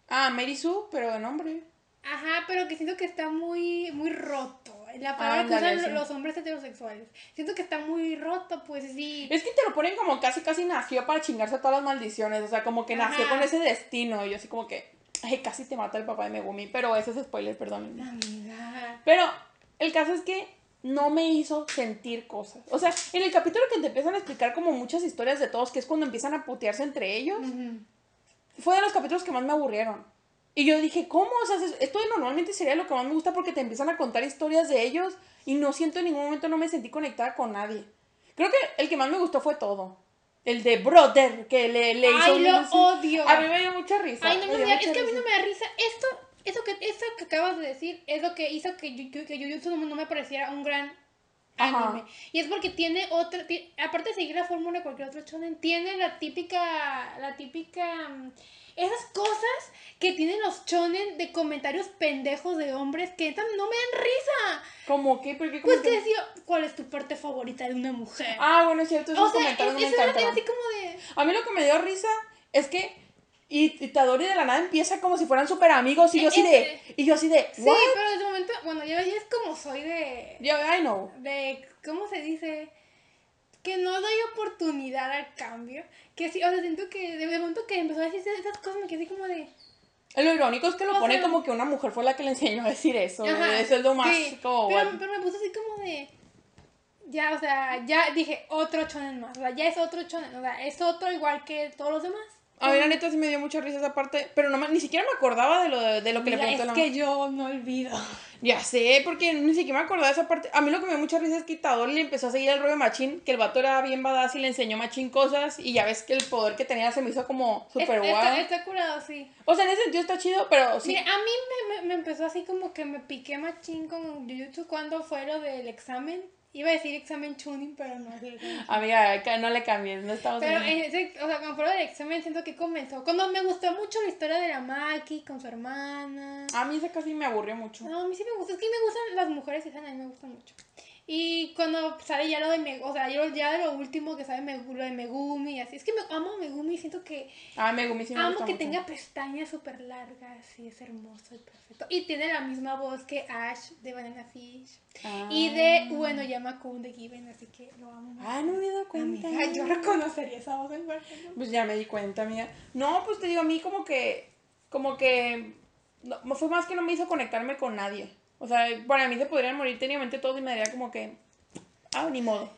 Ah, Mary Sue, pero de nombre. Ajá, pero que siento que está muy, muy roto. La palabra que usan sí. los hombres heterosexuales. Siento que está muy roto, pues sí. Es que te lo ponen como casi, casi nació para chingarse todas las maldiciones. O sea, como que nació con ese destino. Y yo así como que, ay, casi te mata el papá de Megumi. Pero ese es spoiler, perdón. Amiga. Pero el caso es que no me hizo sentir cosas. O sea, en el capítulo que te empiezan a explicar como muchas historias de todos, que es cuando empiezan a putearse entre ellos, fue de los capítulos que más me aburrieron. Y yo dije, ¿cómo? O sea, esto normalmente sería lo que más me gusta porque te empiezan a contar historias de ellos y no siento en ningún momento, no me sentí conectada con nadie. Creo que el que más me gustó fue todo. El de Brother, que le, le hizo... Ay, lo así. odio. A mí me dio mucha risa. Ay, no, me me da- es que a mí risa. no me da risa. Esto, eso que, eso que acabas de decir es lo que hizo que, Yu- que Jujutsu no me pareciera un gran Ajá. anime. Y es porque tiene otra, aparte de seguir la fórmula de cualquier otro shonen, tiene la típica, la típica, mm, esas cosas que tienen los shonen de comentarios pendejos de hombres que no me dan risa. ¿Cómo qué? ¿Por qué? Pues ¿Cómo que decía, ¿cuál es tu parte favorita de una mujer? Ah, bueno, es cierto, esos o sea, comentarios es, me eso era encantaron. así como de... A mí lo que me dio risa es que y Itadori de la nada empieza como si fueran súper amigos y yo así de... Y yo así de... Sí, ¿What? pero en ese momento, bueno, yo es como soy de... Yo, I know. de ¿cómo se dice? Que no doy oportunidad al cambio. Que sí, o sea, siento que de momento que empezó a decir esas cosas me quedé como de... Lo irónico es que lo O pone sea- como que una mujer fue la que le enseñó a decir eso. Ajá, Eso es lo más sí, como... pero, pero me puso así como de... ya, o sea, ya dije otro chonen más. O sea, ya es otro chonen. O sea, es otro igual que todos los demás. A mí la neta sí me dio mucha risa esa parte, pero no ni siquiera me acordaba de lo, de, lo que le Mira, preguntó es la que yo no olvido. Ya sé, porque ni siquiera me acordaba de esa parte. A mí lo que me dio mucha risa es que Itadori le empezó a seguir el rollo Machín, que el vato era bien badass y le enseñó Machín cosas, y ya ves que el poder que tenía se me hizo como súper guau. está, está curado, sí. O sea, en ese sentido está chido, pero sí. Mira, a mí me, me, me empezó así como que me piqué machín con Jujutsu cuando fue lo del examen. Iba a decir examen tuning, pero no es el. Amiga, no le cambies, no estamos Pero en- ese, o sea, cuando fue lo del examen siento que comenzó. Cuando me gustó mucho la historia de la Maki con su hermana. A mí ese casi me aburrió mucho. No, a mí sí me gusta. Es que me gustan las mujeres esas a mí me gustan mucho. Y cuando sale ya lo de Megumi, o sea, yo ya de lo último que sale Megu- lo de Megumi y así. Es que me amo a Megumi siento que Ah, Megumi sí me amo gusta que mucho. tenga pestañas súper largas y es hermoso y perfecto. Y tiene la misma voz que Ash de Banana Fish. Ah. Y de Ueno Yamakun de Given, así que lo amo. mucho. Ah, no me había dado cuenta. Amiga, yo reconocería esa voz en momento. Pues ya me di cuenta, amiga. No, pues te digo, a mí como que, como que, no, fue más que no me hizo conectarme con nadie. O sea, para mí se podrían morir técnicamente todos y me daría como que, ah, ni modo.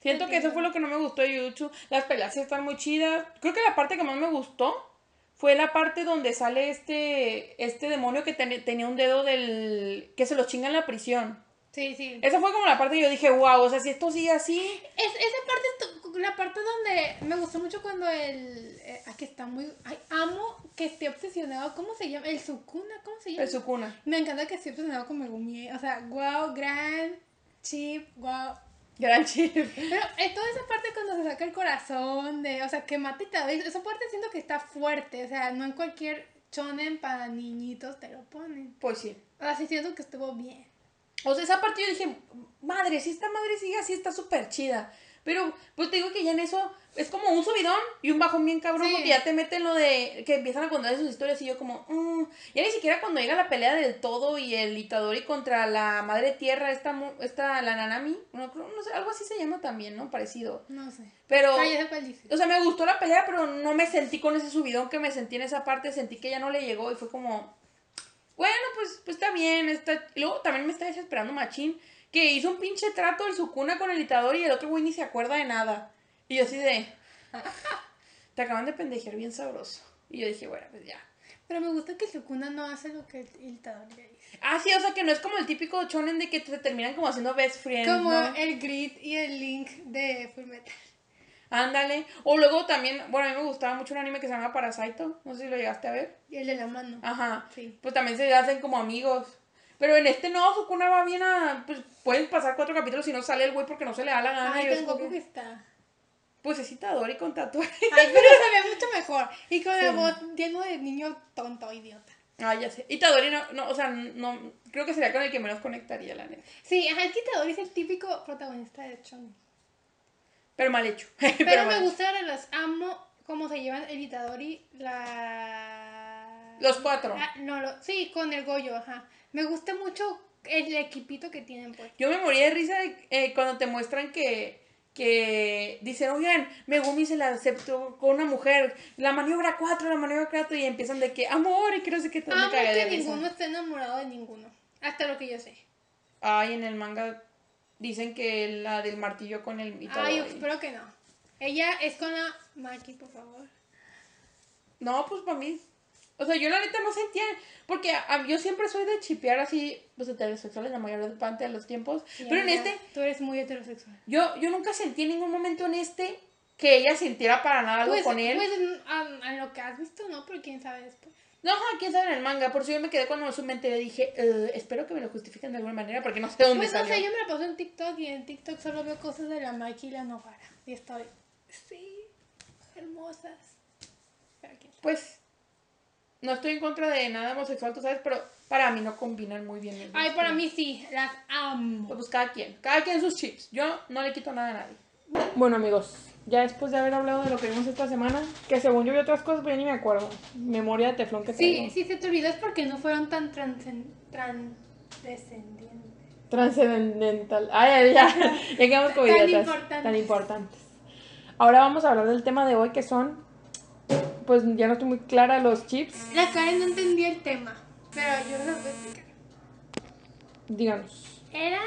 Siento que eso fue lo que no me gustó de Jujutsu. Las peleas están muy chidas. Creo que la parte que más me gustó fue la parte donde sale este, este demonio que ten- tenía un dedo del, que se lo chinga en la prisión. Sí, sí. Esa fue como la parte que yo dije, wow, o sea, si esto sigue así, Es, esa parte, es la parte donde me gustó mucho cuando el. Eh, aquí está muy. Ay, amo que esté obsesionado. ¿Cómo se llama? El Sukuna, ¿cómo se llama? es su cuna. Me encanta que esté obsesionado con Megumi. O sea, wow, gran, chip, wow. Gran chip. Pero eh, toda esa parte cuando se saca el corazón, de, o sea, que mata y tal esa parte siento que está fuerte. O sea, no en cualquier chonen para niñitos te lo ponen. Pues sí. O sea, sí siento que estuvo bien. O sea, esa parte yo dije, madre, si esta madre sigue así, está súper chida. Pero, pues te digo que ya en eso es como un subidón y un bajón bien cabrón, Sí. porque ya te meten lo de que empiezan a contar sus historias y yo como, mm. ya ni siquiera cuando llega la pelea del todo y el Itadori contra la madre tierra, esta, esta la Nanami, no, no sé, algo así se llama también, ¿no? Parecido. No sé. Pero, Ah, ya o sea, me gustó la pelea, pero no me sentí con ese subidón que me sentí en esa parte, sentí que ya no le llegó y fue como, bueno, pues, pues está bien, está... y luego también me está desesperando Machín, que hizo un pinche trato en su cuna con el Itadori y el otro güey ni se acuerda de nada. Y yo así de... [LAUGHS] Te acaban de pendejear bien sabroso. Y yo dije, bueno, pues ya. Pero me gusta que Sukuna no hace lo que el Tadori le dice. Ah, sí, o sea que no es como el típico chonen de que te terminan como haciendo best friends, Como ¿no? el Grid y el Link de Fullmetal. Ándale. O luego también, bueno, a mí me gustaba mucho un anime que se llama Parasito. No sé si lo llegaste a ver. Y el de la mano. Ajá. Sí. Pues también se hacen como amigos. Pero en este no, Sukuna va bien a. Pues pueden pasar cuatro capítulos y no sale el güey porque no se le da la gana. Ay, tan que- está. Pues es Itadori con tatuaje. Ay, pero [LAUGHS] se ve mucho mejor. Y con la Sí. voz lleno de niño tonto, idiota. Ah, ya sé. Itadori no, no, o sea, no. Creo que sería con el que menos conectaría, la neta. Sí, ajá, es que Itadori es el típico protagonista de Shonen. Pero mal hecho. [LAUGHS] Pero, mal me gusta, las amo cómo se llevan el Itadori, la... Los cuatro. Ah, no, lo... sí, con el Goyo, ajá. Me gusta mucho el equipito que tienen, pues. Yo me morí de risa eh, cuando te muestran que, que dicen, oigan, Megumi se la aceptó con una mujer, la maniobra 4, la maniobra 4, y empiezan de que, amor, y que no sé qué, todo me Amo cagué de que ninguno esté enamorado de ninguno. Hasta lo que yo sé. Ay, en el manga dicen que la del martillo con el Itadori. Ay, espero que no. Ella es con la Maki, por favor. No, pues para mí. O sea, yo la neta no sentía. Porque a- yo siempre soy de chipear así, los heterosexuales la mayor parte de los tiempos. pero en este, Tú eres muy heterosexual. yo, yo nunca sentí en ningún momento en este que ella sintiera para nada algo Pues, con él. pues en, a- lo que has visto, ¿no? Pero quién sabe después. No, quién sabe en el manga. Por eso yo me quedé cuando me enteré. Dije, "Eh, espero que me lo justifiquen de alguna manera porque no sé dónde Pues no salió. sé, yo me la paso en TikTok y en TikTok solo veo cosas de la Maki y la Novara. Y estoy, sí, hermosas. Pero quién sabe. Pues, no estoy en contra de nada homosexual, tú sabes, pero para mí no combinan muy bien. Ay, para mí sí, las amo. Pues cada quien, cada quien sus chips. Yo no le quito nada a nadie. Bueno, amigos, ya después de haber hablado de lo que vimos esta semana, que según yo vi otras cosas, pero ya ni me acuerdo. Memoria de teflón que Sí, traigo. sí, se te olvidó es porque no fueron tan transcendientes. Trascendental. Ay, ya, ya quedamos como Tan importantes. Tan importantes. Ahora vamos a hablar del tema de hoy que son, pues ya no estoy muy clara, los chips. La Karen no entendía el tema, pero yo se lo voy a explicar. Díganos. Era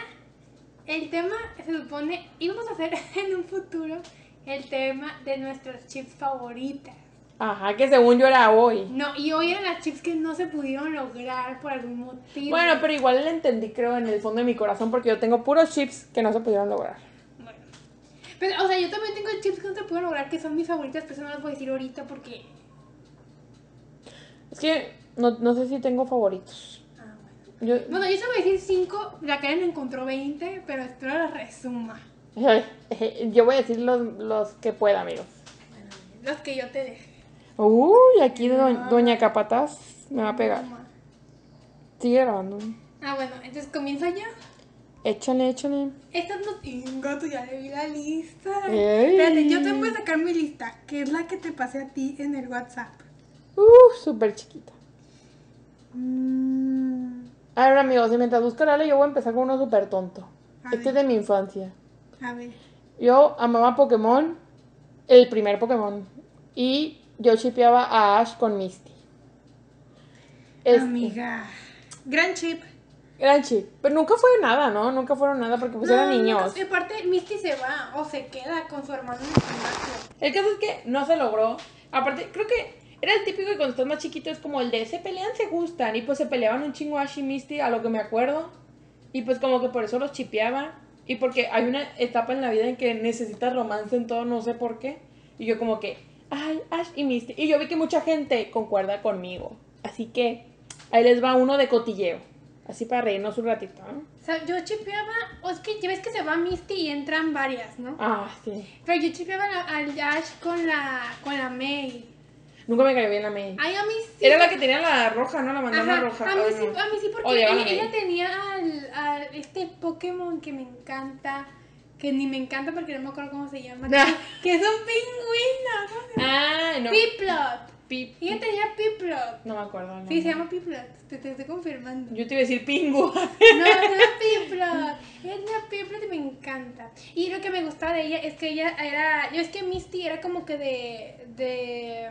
el tema se supone, íbamos a hacer [LAUGHS] en un futuro el tema de nuestras chips favoritas. Ajá, que según yo era hoy. No, y hoy eran las chips que no se pudieron lograr por algún motivo. Bueno, pero igual le entendí, creo, en el fondo de mi corazón, porque yo tengo puros chips que no se pudieron lograr. Bueno. Pero, o sea, yo también tengo chips que no se pueden lograr, que son mis favoritas, pero eso no las voy a decir ahorita porque... Es que no, no sé si tengo favoritos. Ah, bueno. Yo, Bueno, yo se voy a decir 5, la Karen encontró 20, pero espero la resuma. [LAUGHS] yo voy a decir los, los que pueda, amigos. Los que yo te dejé. Uy, aquí do- Doña Capataz me va a pegar. Sigue grabando. Ah, bueno, entonces comienza ya. Échale, échale. Estas no tengo, gato, ya le vi la lista. Ey. Espérate, yo te voy a sacar mi lista, que es la que te pasé a ti en el WhatsApp. Uh, súper chiquita. Mm, A ver, amigos, y mientras busco la yo voy a empezar con uno súper tonto. A Este ver. es de mi infancia. a ver. Yo amaba Pokémon, el primer Pokémon. Y yo shipeaba a Ash con Misty. Este, Amiga. Gran chip. Gran chip. Pero nunca fue nada, ¿no? Nunca fueron nada porque pues eran No, niños. Y aparte, Misty se va o se queda con su hermano en el gimnasio. El caso es que no se logró. Aparte, creo que era el típico que cuando estás más chiquito es como el de se pelean, se gustan. Y pues se peleaban un chingo Ash y Misty, a lo que me acuerdo. Y pues como que por eso los chipeaba. Y porque hay una etapa en la vida en que necesitas romance en todo, no sé por qué. Y yo como que, ay, Ash y Misty. Y yo vi que mucha gente concuerda conmigo. Así que ahí les va uno de cotilleo. Así para reírnos un ratito, ¿no? O sea, yo chipeaba, o es que ya ves que se va Misty y entran varias, ¿no? Ah, sí. Pero yo chipeaba al Ash con la, con la May. Nunca me cayó bien la May. Ay, a mí sí. Era la que tenía la roja, ¿no? La bandana Ajá, roja. A mí, Ay, sí, no. a mí sí, porque ella, tenía al, al- este Pokémon que me encanta, que ni me encanta porque no me acuerdo cómo se llama, Ah. [LAUGHS] que, es un pingüino, ¿cómo se llama? Ah, no. Piplot. Pip- Ella tenía Piplot. No me acuerdo. no. Sí, se llama Piplot, te, te estoy confirmando. Yo te iba a decir pingu. [LAUGHS] No, llama Piplot. Ella tenía Piplot y me encanta. Y lo que me gustaba de ella es que ella era, yo es que Misty era como que de, de,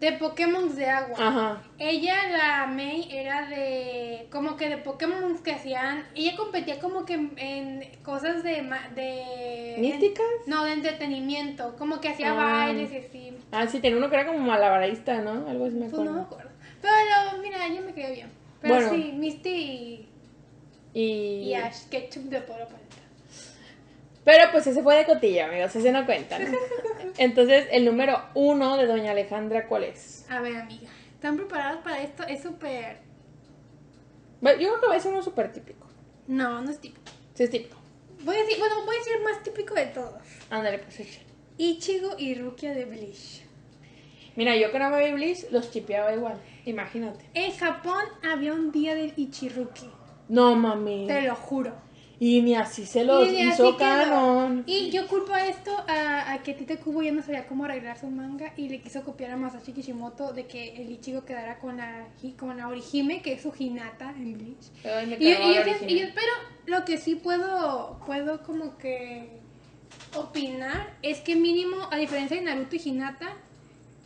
de Pokémon de agua. Ajá. Ella, la May, era de. como que de Pokémon que hacían. Ella competía como que en, en cosas de. ma- de ¿Místicas? no, de entretenimiento. Como que hacía Ah. bailes y así. Ah, sí, tenía uno que era como malabarista, ¿no? Algo así me Pues no me acuerdo. Pero mira, ella me quedó bien. Pero Bueno. sí, Misty y, y... y Ash, ketchup de polo paleta. Pero pues ese fue de cotilla, amigos. Ese no cuenta, ¿no? [LAUGHS] Entonces, el número uno de Doña Alejandra, ¿cuál es? A ver, amiga. ¿Están preparados para esto? Es súper. Bueno, Yo creo que va a ser uno súper típico. No, no es típico. Sí, es típico. Voy a decir, bueno, voy a decir más típico de todos. Ándale, pues echa. Ichigo y Rukia de Bleach. Mira, yo con Baby Bliss los chipeaba igual. Imagínate. En Japón había un día del Ichiruki, No, mami. te lo juro. Y ni así se los Y hizo canon. Y yo culpo a esto a, a que Tite Kubo ya no sabía cómo arreglar su manga y le quiso copiar a Masashi Kishimoto de que el Ichigo quedara con la, con la Orihime, que es su Hinata en Bleach. Ay, me Y, y yo y yo- pero lo que sí puedo, puedo como que opinar es que mínimo, a diferencia de Naruto y Hinata,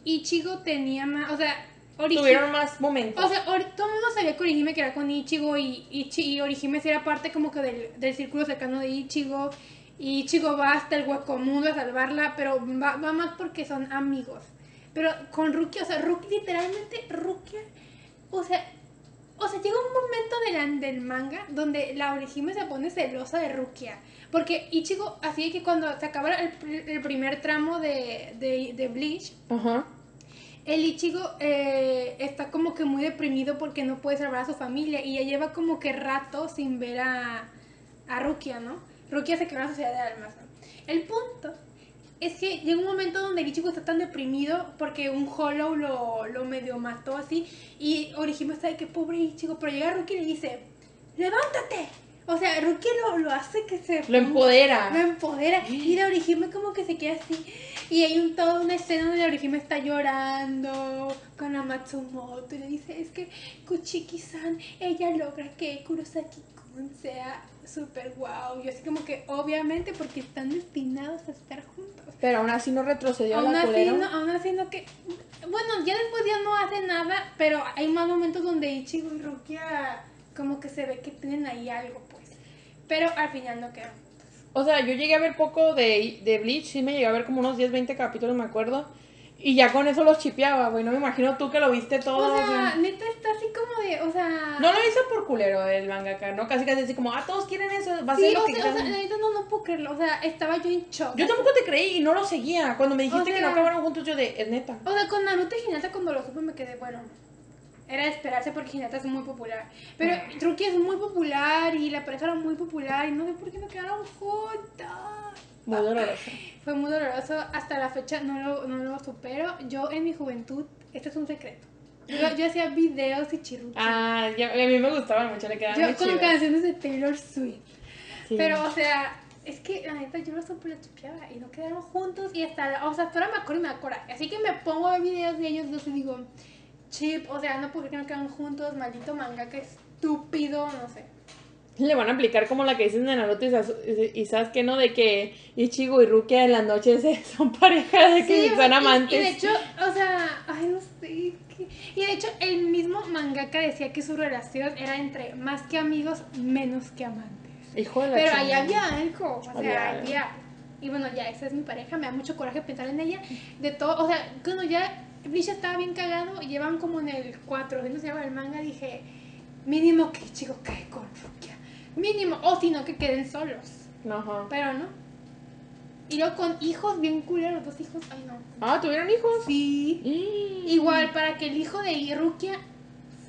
Ichigo tenía más, o sea, Orihime... Tuvieron más momentos. O sea, or- todo el mundo sabía que Orihime que era con Ichigo y, Ichi- y Orihime era parte como que del, del círculo cercano de Ichigo. Y Ichigo va hasta el hueco mundo a salvarla, pero va, va más porque son amigos. Pero con Rukia, o sea, Rukia, literalmente, Rukia, o sea, o sea, llega un momento de la- del manga donde la Orihime se pone celosa de Rukia. Porque Ichigo, así que cuando se acaba el, el primer tramo de, de, de Bleach, Ajá. el Ichigo eh, está como que muy deprimido porque no puede salvar a su familia y ya lleva como que rato sin ver a, a Rukia, ¿no? Rukia se quedó en la sociedad de almas, ¿no? El punto es que llega un momento donde el Ichigo está tan deprimido porque un Hollow lo, lo medio mató así y Orihime está de que pobre Ichigo, pero llega Rukia y le dice, ¡levántate! O sea, Rukia lo, lo hace que se... Lo empodera. Lo empodera. Y la Orihime como que se queda así. Y hay un, toda una escena donde la Orihime está llorando con la Matsumoto. Y le dice, es que Kuchiki-san, ella logra que Kurosaki-kun sea súper guau. Y así como que, obviamente, porque están destinados a estar juntos. Pero aún así no retrocedió Aún la así, no, aún así no que... Bueno, ya después ya no hace nada, pero hay más momentos donde Ichigo y Rukia como que se ve que tienen ahí algo. Pero al final no quedó. O sea, yo llegué a ver poco de, de Bleach, sí me llegué a ver como unos 10, 20 capítulos, me acuerdo. Y ya con eso los chipeaba, güey. No me imagino tú que lo viste todo. O sea, o sea. neta está así como de, o sea... No lo hizo por culero el mangaka, ¿no? Casi casi así como, ah, todos quieren eso, va a Sí, ser lo o que sea, o sea, neta no, no puedo creerlo, o sea, estaba yo en shock. Yo tampoco te creí y no lo seguía. Cuando me dijiste O que no sea- acabaron juntos, yo de, es neta. O sea, con Naruto y Hinata cuando lo supe me quedé, bueno, era de esperarse porque Hinata es muy popular. Pero Mm. Ruki es muy popular y la pareja era muy popular y no sé por qué no quedaron juntos. Muy doloroso. Fue muy doloroso, hasta la fecha no lo, no lo supero. Yo en mi juventud, este es un secreto. Yo, yo hacía videos y chirruchi. Ah, ya- a mí me gustaban mucho, le quedaban yo muy con chidos. canciones de Taylor Swift. Sí. Pero, o sea, es que la neta yo los super la chipeaba y no quedaron juntos y hasta, o sea, hasta ahora me acuerdo y me coraje. Así que me pongo a ver videos de ellos dos y digo, chip, o sea, no porque no quedan juntos, maldito manga, que estúpido, no sé. Le van a aplicar como la que dicen de Naruto y, Sas- y Sasuke, ¿no? De que Ichigo y Rukia en las noches [LAUGHS] son pareja, de que Sí, son y- amantes. Y, de hecho, o sea, ay, no sé. qué- Y de hecho, el mismo mangaka decía que su relación era entre más que amigos, menos que amantes. Hijo de la Pero ahí chingada. había algo, o sea, Había había. Y bueno, ya, esa es mi pareja, me da mucho coraje pensar en ella. De todo, o sea, cuando ya Bleach estaba bien cagado, llevan como en el 4, no se llama el manga, dije, mínimo que Ichigo cae con Rukia. Mínimo, o si no, que queden solos. Ajá. Pero no. Y luego con hijos bien culeros, dos hijos, ay no. Ah, ¿tuvieron hijos? Sí. Mm. Igual, para que el hijo de Rukia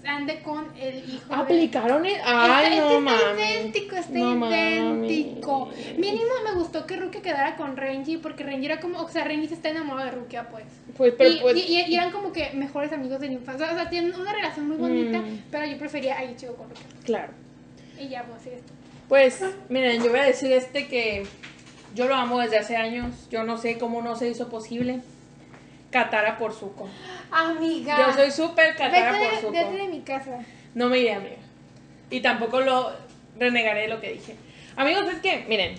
ande con el hijo. ¿Aplicaron el...? Está- Ay, es que no está mames. idéntico, está No mames. idéntico. Mínimo me gustó que Rukia quedara con Renji, porque Renji era como, o sea, Renji se está enamorado de Rukia, pues. Pues, pero y, pues... y- eran como que mejores amigos de la infancia. O sea, tienen una relación muy bonita, Mm. pero yo prefería a Ichigo con Rukia. Claro. Y ya, pues esto. Pues, miren, yo voy a decir este que yo lo amo desde hace años. Yo no sé cómo no se hizo posible. Katara por Zuko. Amiga. Yo soy súper Katara por Zuko. vete de mi casa. No me iré, amiga. Y tampoco lo renegaré de lo que dije. Amigos, es que, miren,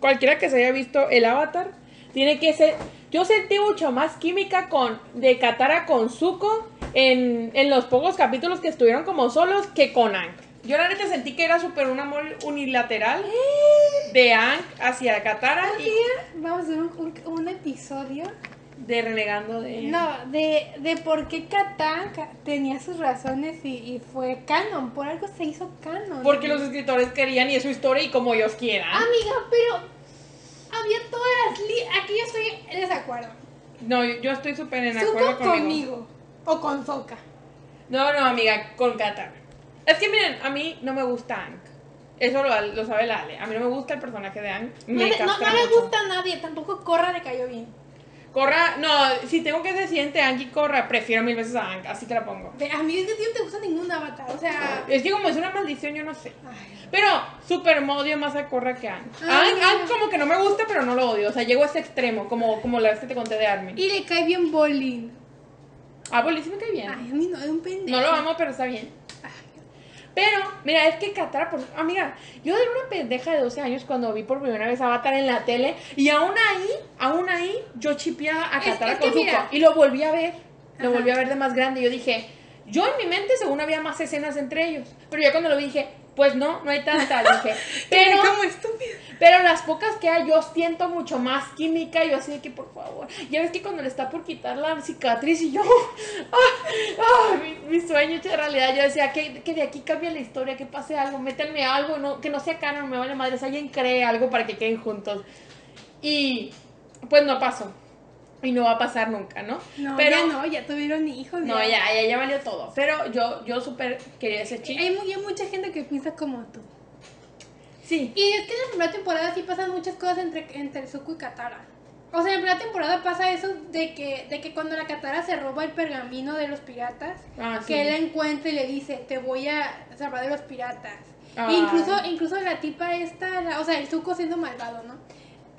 cualquiera que se haya visto el avatar, tiene que ser. Yo sentí mucho más química con de Katara con Zuko en, en los pocos capítulos que estuvieron como solos que con Aang. Yo la neta sentí que era súper un amor unilateral de Aang hacia Katara Un y día vamos a hacer un, un- un episodio. De renegando de. No, de, de por qué Katán ca- tenía sus razones y, y fue canon. Por algo se hizo canon. Porque los escritores querían y es su historia y como ellos quieran. Amiga, pero había todas las li Aquí yo estoy en desacuerdo. No, yo, estoy súper en acuerdo conmigo. conmigo. O con Soka. No, no, amiga, con Katara. Es que miren, a mí no me gusta Aang. Eso lo, lo sabe la Ale. A mí no me gusta el personaje de Aang. No, Me no, mucho. gusta a nadie. Tampoco Korra le cayó bien. Corra, no, si tengo que decir entre y Corra, prefiero mil veces a Aang, así que la pongo. A mí es que a ti no te gusta ningún avatar. O sea. Es que como es una maldición, yo no sé. ay. Pero súper odio más a Corra que a. Ah. Aang, Aang como que no me gusta, pero no lo odio. O sea, llego a ese extremo, como, como la vez que te conté de Armin. Y le cae bien Bolin. Ah, Bolí sí me cae bien. Ay, a mí no, es un pendejo. No lo amo, pero está bien. Pero, mira, es que Katara, por... amiga, yo era una pendeja de 12 años cuando vi por primera vez Avatar en la tele y aún ahí, aún ahí, yo chipeaba a Es- Katara es que con Zuko mira. y lo volví a ver, lo Ajá. volví a ver de más grande y yo dije, yo en mi mente según había más escenas entre ellos, pero ya cuando lo vi dije, pues no, no hay tantas, [LAUGHS] dije, pero... Pero las pocas que hay, yo siento mucho más química. Yo así de que, por favor. Ya ves que cuando le está por quitar la cicatriz y yo. [LAUGHS] ¡Ah! mi, mi sueño hecho realidad. Yo decía que, que de aquí cambie la historia, que pase algo, métanme algo, no, que no sea canon, me vale madre. Sea, alguien cree algo para que queden juntos. Y pues no pasó. Y no va a pasar nunca, ¿no? No, Pero. ya no, ya tuvieron hijos. No, ya, ya, ya valió todo. Pero yo, yo súper quería ese chico. Hay, hay mucha gente que piensa como tú. Sí. Y es que en la primera temporada sí pasan muchas cosas entre, entre Zuko y Katara. O sea, en la primera temporada pasa eso de que, de que cuando la Katara se roba el pergamino de los piratas, Ah, sí. que él la encuentra y le dice, te voy a salvar de los piratas. Ay. E incluso, incluso la tipa esta, la- o sea, el Zuko siendo malvado, ¿no?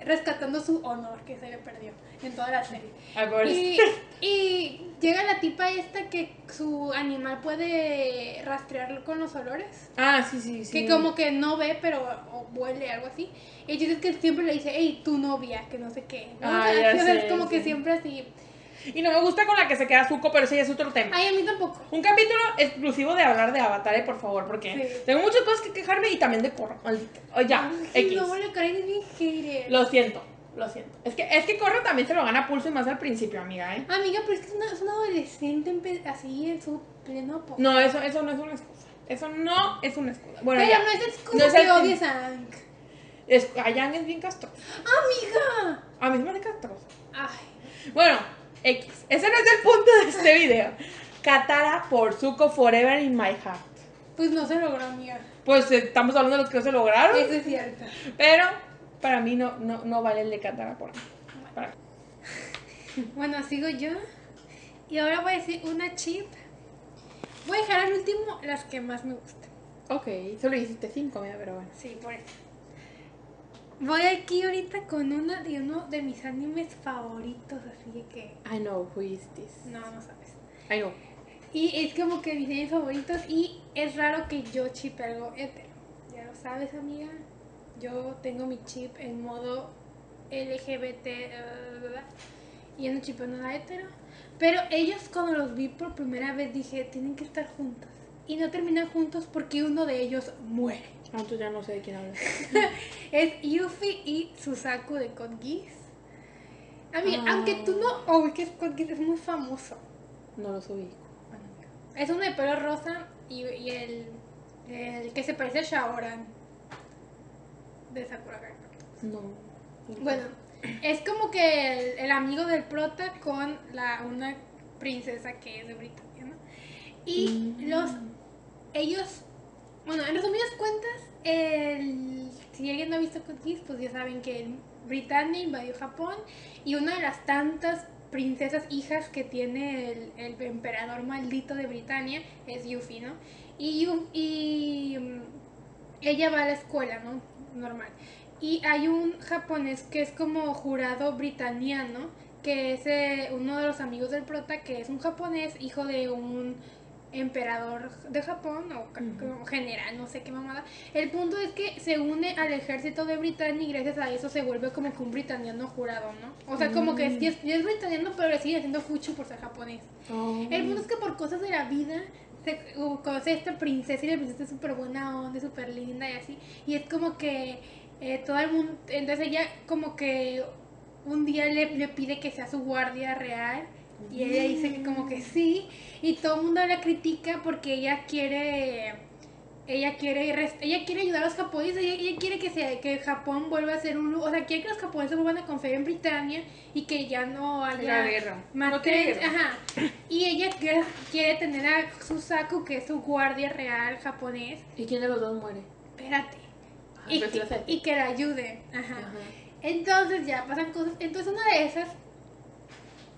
Rescatando su honor que se le perdió en toda la serie. Pobrecito. Y, [LAUGHS] y llega la tipa esta que su animal puede rastrearlo con los olores. Ah, sí, sí, sí. Que como que no ve, pero huele, algo así. Y entonces que siempre le dice, hey, tu novia, que no sé qué. ¿no? Ah, O sea, ya o sea, sé, es como que siempre así. Y no me gusta con la que se queda Zuko, pero ese ya es otro tema. Ay, a mí tampoco. Un capítulo exclusivo de hablar de Avatar, eh, por favor, porque Sí. tengo muchas cosas que quejarme y también de Korra. Oh, ya, Ay, X. No, la Karen es bien hater. Lo siento, lo siento. Es que, es que Korra también se lo gana pulso y más al principio, amiga, ¿eh? Amiga, pero es que es una, es una adolescente así en su pleno po- No, eso, eso no es una excusa. Eso no es una excusa. Bueno, Pero ya. no es excusa No es que odies a Hank. Es, a Yang es bien castroso. ¡Amiga! A mí se me hace castroso. Ay, Bueno, X. Ese no es el punto de este video. Katara por Zuko Forever in My Heart. pues no se logró, amiga. Pues eh, estamos hablando de los que no se lograron. Eso es cierto. Pero para mí no, no, no vale el de mí. Para- [LAUGHS] Bueno, sigo yo. Y ahora voy a decir una chip. Voy a dejar al último las que más me gustan. Ok, solo hiciste cinco, mira, pero bueno. Sí, por eso. Voy aquí ahorita con una de uno de mis animes favoritos, así que I know who is this. no, no sabes. I know. Y es como que mis animes favoritos y es raro que yo chip algo. Ya lo sabes, amiga. Yo tengo mi chip en modo LGBT eh, y yo no chipeo nada hetero. Pero ellos cuando los vi por primera vez dije, tienen que estar juntos. Y no terminan juntos porque uno de ellos muere. Ah, entonces ya no sé de quién hablas. [LAUGHS] Es Yuffie y Susaku de Code Geass. Amiga, Ah. aunque tú no ubiques Code Geass, es muy famoso. No los ubico. Bueno. Es uno de pelo rosa y, y el, el que se parece a Shaoran de Sakura Card. No. Bueno, es como que el, el amigo del prota con la, una princesa que es de Britania, ¿no? Y Mm. los ellos, bueno, en resumidas cuentas, el, si alguien no ha visto Geass, pues ya saben que Britannia invadió Japón y una de las tantas princesas hijas que tiene el, el emperador maldito de Britania es Yuffie, ¿no? Y, y mm, ella va a la escuela, ¿no? Normal. Y hay un japonés que es como jurado britaniano, que es eh, uno de los amigos del prota, que es un japonés, hijo de un emperador de Japón o como general, no sé qué mamada. El punto es que se une al ejército de Britania y gracias a eso se vuelve como que un britaniano jurado, ¿no? O sea, como que es, ya es, es britaniano, pero le sigue haciendo fucho por ser japonés. Oh. El punto es que por cosas de la vida se conoce a esta princesa y la princesa es súper buena onda, súper linda y así. Y es como que eh, todo el mundo, entonces ella como que un día le, le pide que sea su guardia real y ella dice que como que sí y todo el mundo la critica porque ella quiere ella quiere res- ella quiere ayudar a los japoneses ella, ella quiere que sea que Japón vuelva a ser un o sea quiere que los japoneses vuelvan a confiar en Britania y que ya no haya La guerra. más No guerra. ajá y ella quiere, quiere tener a Susaku que es su guardia real japonés ¿Y quién de los dos muere? espérate Ah, y, que- y la ayude ajá Ajá. entonces ya pasan cosas. Entonces una de esas,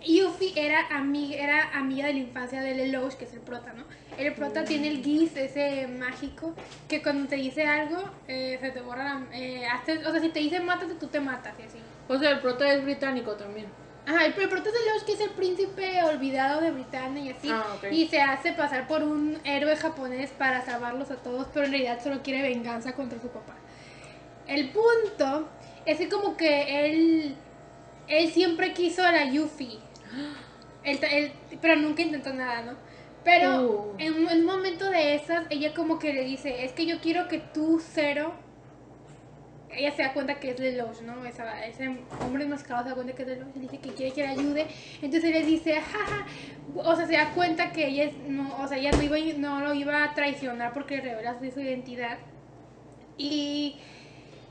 Yuffie era, ami- era amiga de la infancia de Lelouch, que es el prota, ¿no? El prota tiene el Geese, ese mágico, que cuando te dice algo, eh, se te borra la... eh, o sea, si te dice mátate, tú te matas y así. O sea, el prota es británico también. Ajá, el, el prota es Lelouch, que es el príncipe olvidado de Britania y así. Ah, ok. Y se hace pasar por un héroe japonés para salvarlos a todos, pero en realidad solo quiere venganza contra su papá. El punto es que como que él, él siempre quiso a la Yuffie. [GASPS] Él, él- pero nunca intentó nada, ¿no? Pero Uh. en, un- en un momento de esas, ella como que le dice, es que yo quiero que tú, Cero, ella se da cuenta que es Lelouch, ¿no? Esa, ese hombre enmascarado se da cuenta que es Lelouch dice que quiere que le ayude. Entonces él le dice, jaja, o sea, se da cuenta que ella es, no, o sea, ella no, iba, no lo iba a traicionar porque revela su identidad. Y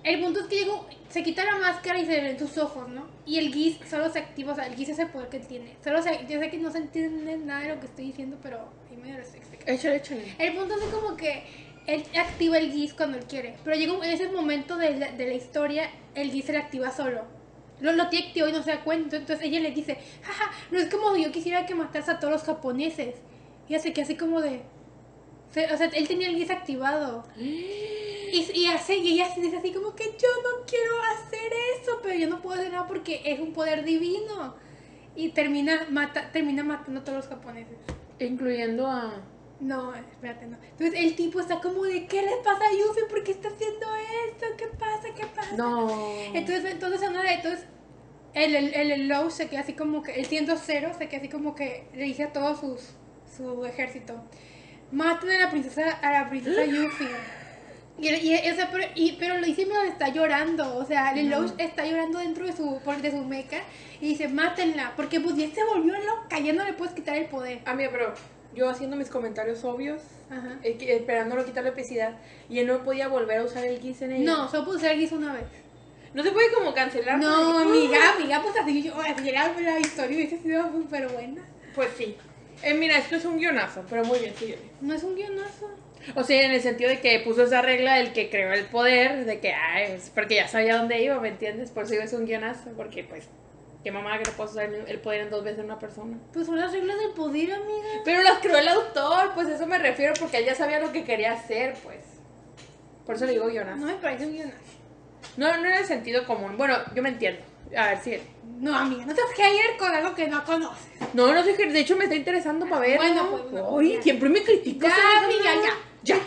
el punto es que llegó, se quita la máscara y se ven sus ojos, ¿no? Y el Giz solo se activa, o sea, el Giz es el poder que tiene. Solo se, yo sé que no se entiende nada de lo que estoy diciendo, pero ahí me lo estoy. Échale, échale. El punto es como que él activa el GIS cuando él quiere, pero llega en ese momento de la, de la historia, el GIS se le activa solo. Lo, lo tiene activado y no se da cuenta. Entonces ella le dice, jaja, no es como yo quisiera que matas a todos los japoneses. Y hace que así como de... o sea, él tenía el GIS activado. [GASPS] Y, y hace, y ella se dice así como que yo no quiero hacer eso, pero yo no puedo hacer nada porque es un poder divino. Y termina, mata, termina matando a todos los japoneses. Incluyendo a. No, espérate, no. Entonces el tipo está como de, ¿qué le pasa a Yuffie? ¿Por qué está haciendo esto? ¿Qué pasa? ¿Qué pasa? No. Entonces, entonces, una de entonces, el, el, el, el Low se queda así como que, el siendo cero, se queda así como que le dice a todo sus, su ejército, maten a la princesa, a la princesa Yuffie. Y, y, o sea, pero, y, pero lo dice mientras está llorando, o sea, el Low está llorando dentro de su, de su meca y dice, mátenla, porque pues ya se volvió loca, ya no le puedes quitar el poder. Amiga, pero yo haciendo mis comentarios obvios, Ajá. eh, que- esperándolo quitarle epicidad, y él no podía volver a usar el Giz en ella. No, solo pude usar Giz una vez. No se puede como cancelar. No, porque- amiga, amiga, pues así yo, así era la historia hubiese sido súper buena. Pues sí. Eh, mira, esto es un guionazo, pero muy bien, síguele. No es un guionazo. O sea, en el sentido de que puso esa regla del que creó el poder, de que, ay, es porque ya sabía dónde iba, ¿me entiendes? Por eso es un guionazo, porque pues, qué mamá que no puedo usar el poder en dos veces en una persona. Pues son las reglas del poder, amiga. Pero las creó el autor, pues eso me refiero, porque él ya sabía lo que quería hacer, pues. Por eso le digo guionazo. No me parece un guionazo. No, no era el sentido común. Bueno, yo me entiendo. A ver, sí. No, amiga, no seas hater con algo que no conoces. No, no sé, de hecho me está interesando para ver. Bueno, ¿no? pues, no, siempre me criticas. Ya, amiga, ya. Ya.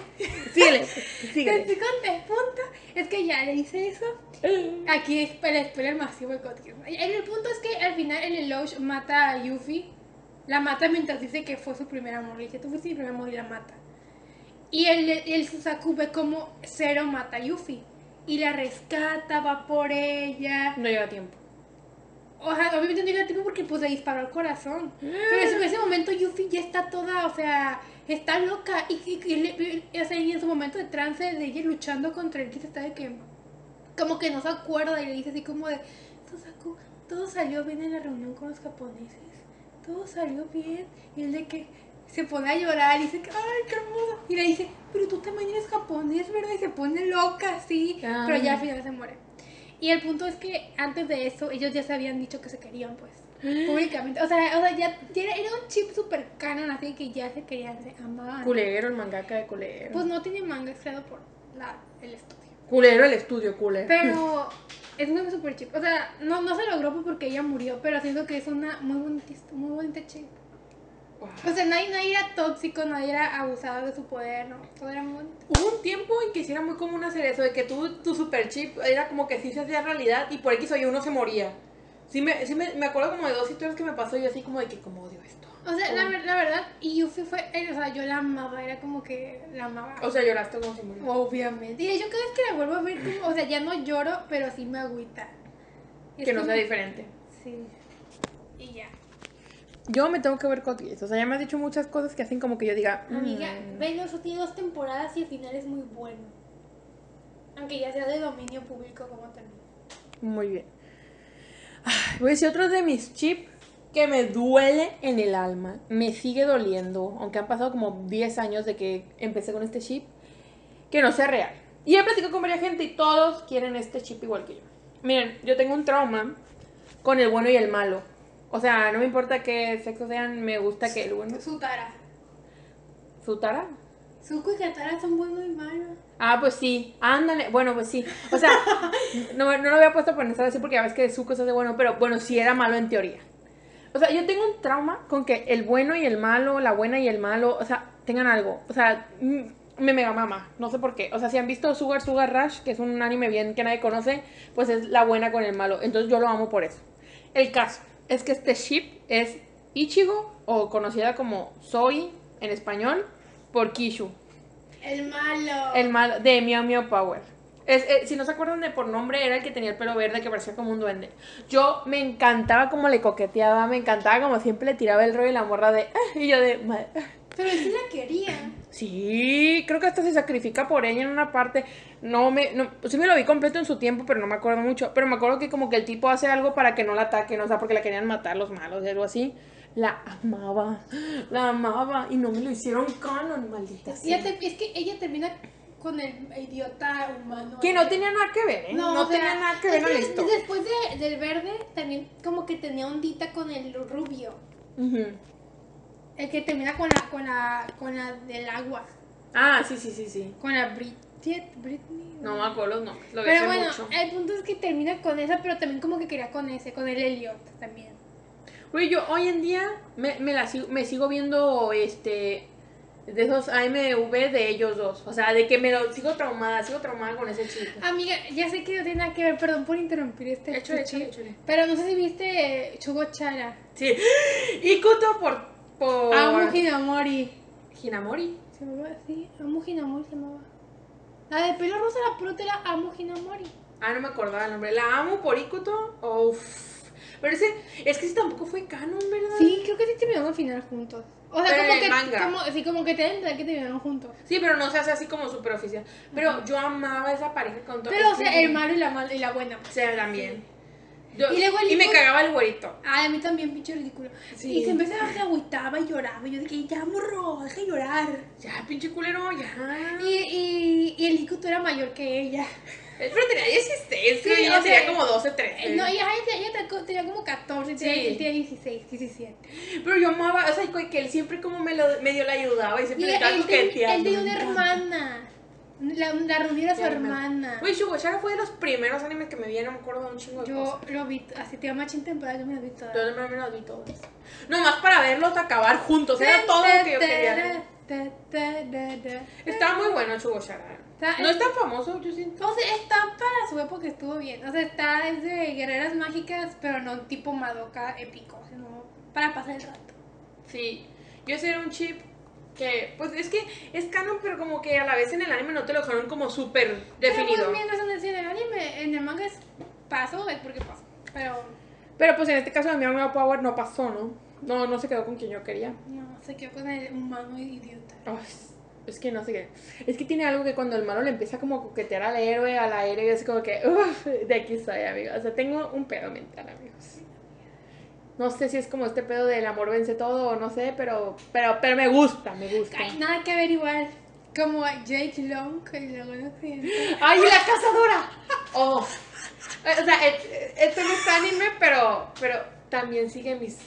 Síguele. Te Síguele. estoy con el punto. Es que ya le hice eso. Aquí es para el spoiler masivo de Codkins. El punto es que al final el Eloge mata a Yuffie. La mata mientras dice que fue su primer amor. Le dice, tú fuiste mi primer amor y la mata. Y el, el Susaku ve como Zero mata a Yuffie. Y la rescata, va por ella. No lleva tiempo. O sea, obviamente no llega tiempo porque pues le disparó el corazón. Pero en ese momento Yuffie ya está toda, o sea, está loca. Y, y- y y- o sea, y en su momento de trance de ella luchando contra el Kid está de que como que no se acuerda y le dice así como de todo salió bien en la reunión con los japoneses. Todo salió bien. Y él de que se pone a llorar y dice ay, qué hermoso. Y le dice, pero tú también eres japonés, ¿verdad? Y se pone loca, sí. Ah. Pero ya al final se muere. Y el punto es que antes de eso, ellos ya se habían dicho que se querían, pues. [GASPS] Públicamente. O sea, o sea ya, ya era, era un chip super canon, así que ya se querían, se amaban. Culero, el mangaka de culero. Pues no tiene manga, es creado por la, el estudio. Culero el estudio, culero. Pero [LAUGHS] es muy super chip. O sea, no, no se logró porque ella murió, pero siento que es una muy bonita, muy bonita chip. Wow. O sea, nadie, nadie era tóxico, nadie era abusado de su poder, no. Todo era muy bonito. Hubo un tiempo en que sí era muy común hacer eso, de que tú, tu super chip era como que sí se hacía realidad y por X o Y uno se moría. Sí, me, sí me, me acuerdo como de dos historias que me pasó y yo así como de que como odio esto. O sea, la, la verdad, y Yuffie fue, eh, o sea, yo la amaba, era como que la amaba. O sea, lloraste como se murió. Obviamente. Y hecho, cada vez que la vuelvo a ver, como, o sea, ya no lloro, pero sí me agüita. Es que no como- sea diferente. Sí. Y ya. Yo me tengo que ver Code Geass. O sea, ya me has dicho muchas cosas que hacen como que yo diga. Amiga, mm, velo, eso tiene dos temporadas y el final es muy bueno. Aunque ya sea de dominio público como también. Muy bien. Ay, voy a decir otro de mis chips que me duele en el alma. Me sigue doliendo, aunque han pasado como 10 años de que empecé con este chip, que no sea real. Y he platicado con varias gente y todos quieren este chip igual que yo. Miren, yo tengo un trauma con el bueno y el malo. O sea, no me importa qué sexo sean, me gusta que el bueno... Sutara. ¿Sutara? Zuko y Katara son buenos y malos. Ah, pues sí, ándale, bueno, pues sí. O sea, [LAUGHS] no, no lo había puesto a pensar así porque ya ves que Zuko se hace bueno, pero bueno, sí era malo en teoría. O sea, yo tengo un trauma con que el bueno y el malo, la buena y el malo, o sea, tengan algo. O sea, mm, me mega mama, no sé por qué. O sea, si han visto Sugar Sugar Rush, que es un anime bien que nadie conoce, pues es la buena con el malo. Entonces yo lo amo por eso. El caso es que este ship es Ichigo, o conocida como Soy en español, por Kishu. El malo. El malo de Meow Meow Power. Es, eh, si no se acuerdan de por nombre, era el que tenía el pelo verde que parecía como un duende. Yo me encantaba como le coqueteaba, me encantaba como siempre le tiraba el rollo y la morra de. "Ah", y yo de. "Ma- ah". Pero él sí la quería. Sí, creo que hasta se sacrifica por ella en una parte. No me. No, sí me lo vi completo en su tiempo, pero no me acuerdo mucho. Pero me acuerdo que como que el tipo hace algo para que no la ataquen, o sea, porque la querían matar los malos y algo así. La amaba, la amaba y no me lo hicieron canon, maldita Y sea. te- es que ella termina con el idiota humano. Que no tenía nada que ver, ¿eh? No, o sea, tenía nada que ver es con esto. Después de- del verde, también como que tenía ondita con el rubio. Ujú. El que termina con la, con la, con la del agua. Ah, sí, sí, sí, sí. Con la Bridget, Britney. No me acuerdo los nombres, lo Pero bueno, mucho. el punto es que termina con esa, pero también como que quería con ese, con el Elliot también. Güey, yo hoy en día me, me, la sigo, me sigo viendo este De esos AMV de ellos dos. O sea, de que me lo sigo traumada, sigo traumada con ese chip. Amiga, ya sé que no tiene nada que ver, perdón por interrumpir este Échale, échale, chip, échale. Pero no sé si viste Chugo Chara. Sí. [GASPS] Y Kuto por. Por... Amu Hinamori. Hinamori. ¿Se llamaba así? Amu Hinamori se llamaba. La de pelo rosa, la prota era Amu Hinamori. Ah, no me acordaba el nombre. La amo por Ikuto. Uf. Pero ese. Es que ese tampoco fue canon, ¿verdad? Sí, creo que sí terminaron al final juntos. O sea, Pero como que, manga. como, sí, como que te que terminaron juntos. Sí, pero no se hace así como súper oficial. Pero yo amaba esa pareja con todo. Pero, o sea, el malo y la mala y la buena. O sea, también. Yo- Y luego y me cagaba el güerito. Ay, a mí también, pinche ridículo. Sí. Y siempre se agüitaba y lloraba. Y yo dije, ya, morro, deja de llorar. Ya, pinche culero, ya. Y, y, y el Ikuto era mayor que ella. Pero tenía 16, Sí, yo tenía sea, como 12, 13. Eh, No, ella, ella, ella te- tenía como 14, Sí. tenía, tenía 16, 17. Pero yo amaba, o sea, que él siempre como me lo, medio le ayudaba y Y siempre le él, estaba coqueteando. él tenía una hermana. La, la Ruby era su hermana. Güey, Shugoshara fue de los primeros animes que me vi, no me acuerdo de un chingo de Yo cosas. lo vi, así te llama chin temporada, yo me lo vi todas. Yo no me los vi todos. Nomás para verlos acabar juntos, era todo lo que yo quería. Estaba muy bueno Shugoshara. Está- No es tan famoso, yo siento. O sea, está para su época estuvo bien. O sea, está es de guerreras mágicas, pero no tipo Madoka épico, sino para pasar el rato. Sí, yo ese era un chip que, pues es que es canon, pero como que a la vez en el anime no te lo dejaron como súper definido. Pero pues mientras en el, anime, en el manga es paso, es porque pasó. Pero Pero pues en este caso de mi Girl Power no pasó, ¿no? No, no se quedó con quien yo quería. no, se quedó con el humano idiota. Ay, es que no sé qué. Es que tiene algo que cuando el malo le empieza como a coquetear al héroe, al aire, es como que, uff, de aquí soy, amigos. O sea, tengo un pedo mental, amigos. No sé si es como este pedo del amor vence todo o no sé, pero, pero, pero me gusta, me gusta. Ay, nada que ver igual. Como Jake Long y luego no sé. ¡Ay, la cazadora! Oh. O sea, et- esto no es anime, pero, pero también sigue mis,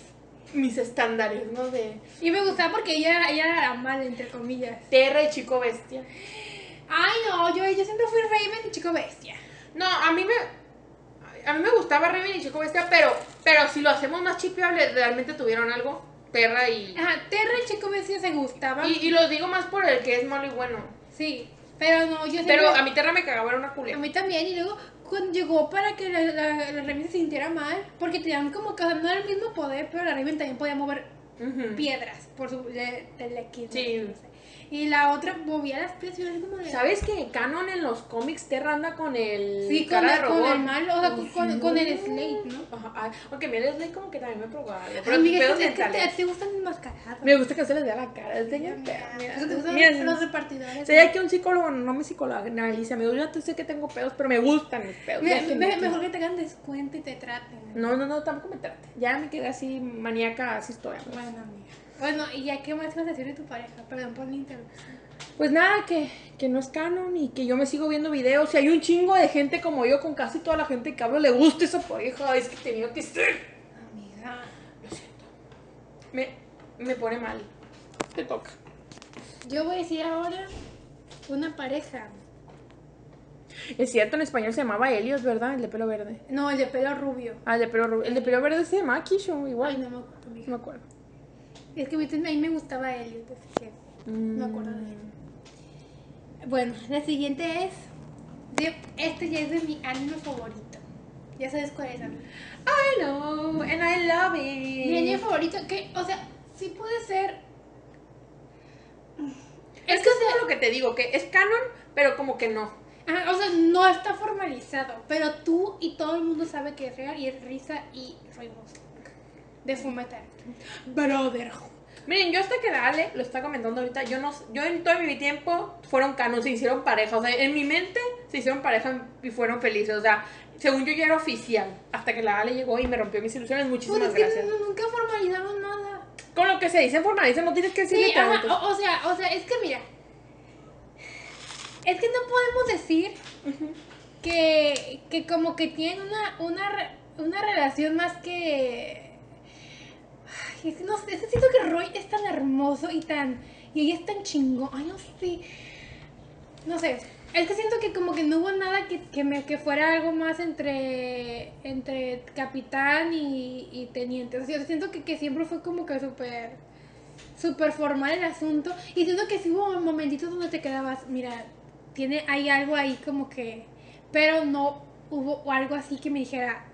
mis estándares, ¿no? De Y me gustaba porque ella, ella era la mala, entre comillas. Terra y Chico Bestia. Ay, no, yo, yo siempre fui Raven y chico bestia. No, a mí me. A mí me gustaba Raven y Chico Bestia, pero, pero si lo hacemos más chipeable, realmente tuvieron algo. Terra y. Ajá, Terra y chico bestia se gustaban. Y, y lo digo más por el que es malo y bueno. Sí, pero no, yo siempre... Pero a mí Terra me cagaba, era una A culera. mí también, y luego cuando llegó para que la, la, la Raven se sintiera mal, porque tenían como que no era el mismo poder, pero la Raven también podía mover piedras por su le- telequis, Sí. Y la otra movía las y era como de... ¿Sabes que Canon en los cómics Terra anda con el. Sí, con, el, de con robot? el mal, o sea, con, el Slate, ¿no? Ajá, ay, aunque a mí el Slade como que también me probaba. Pero pedos es que te, te gustan enmascarados. Me gusta que se les vea la cara. Es de Mira, mira, mira. Eso te gustan Mira, los repartidores. Sé que un psicólogo no me psicoanaliza. Yo ya sé que tengo pedos, pero me gustan mis pedos. Me- ya que me- me- mejor que te hagan descuento y te traten. No, no, no, tampoco me trate. Ya me quedé así maníaca, así estoy. amigo. Bueno, amiga. Bueno, ¿y ya qué más ibas a decir de tu pareja? Perdón por la interrupción. Pues nada, que, que no es canon y que yo me sigo viendo videos. Y hay un chingo de gente como yo, con casi toda la gente que hablo, le gusta esa pareja. Es que tenía que ser. Amiga. Lo siento. Me, me pone mal. Te toca. Yo voy a decir ahora una pareja. Es cierto, en español se llamaba Helios, ¿verdad? El de pelo verde. No, el de pelo rubio. Ah, el de pelo, ru- el de pelo verde se llama Kisho, Ay, igual. no me acuerdo. No me acuerdo. Es que a mí me gustaba Elliot, así que me acuerdo de él. Bueno, la siguiente es. este ya es de mi anime favorito. Ya sabes cuál es. I know, and I love it. Mi anime favorito, que, o sea, sí puede ser. Es que es como lo que te digo, que es canon, pero como que no. Ajá, o sea, no está formalizado, pero tú y todo el mundo sabe que es real y es Risa y Six, de Fullmetal. Brotherhood. Miren, yo hasta que la Ale lo está comentando ahorita, yo no yo en todo mi tiempo fueron canon, se hicieron pareja, o sea, en mi mente se hicieron pareja y fueron felices, o sea, según yo ya era oficial, hasta que la Ale llegó y me rompió mis ilusiones, Pues muchísimas es que gracias. nu- nunca formalizaron nada. Con lo que se dice formaliza, no tienes que decir Sí, ajá, o, o sea, o sea, es que mira, es que no podemos decir que, que como que tienen una, una, una relación más que... Ay, no sé, siento que Roy es tan hermoso y tan... Y ella es tan chingón. Ay, no sé. No sé. Es que siento que como que no hubo nada que, que, me, que fuera algo más entre, entre capitán y, y teniente. O sea, yo siento que, que siempre fue como que súper... súper formal el asunto. Y siento que sí hubo momentitos donde te quedabas, mira, tiene, hay algo ahí como que. Pero no hubo algo así que me dijera,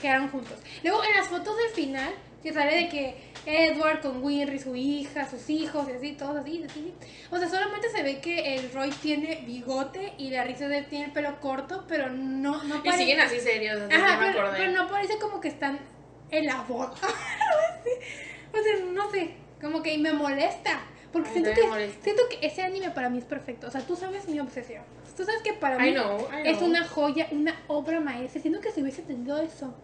quedaron juntos. Luego en las fotos del final, que sale de que Edward con Winry, su hija, sus hijos y así, todos así, así. O sea, solamente se ve que el Roy tiene bigote y la risa de él tiene el pelo corto, pero no, no Y parece. siguen así serios, así Ajá, no pero, pero no parece como que están en la boda. [LAUGHS] o sea, no sé, como que me molesta. Porque Ay, siento que, molesta. siento que ese anime para mí es perfecto. O sea, tú sabes mi obsesión. Tú sabes que para I mí know, es una joya, una obra maestra. Siento que si hubiese tenido eso.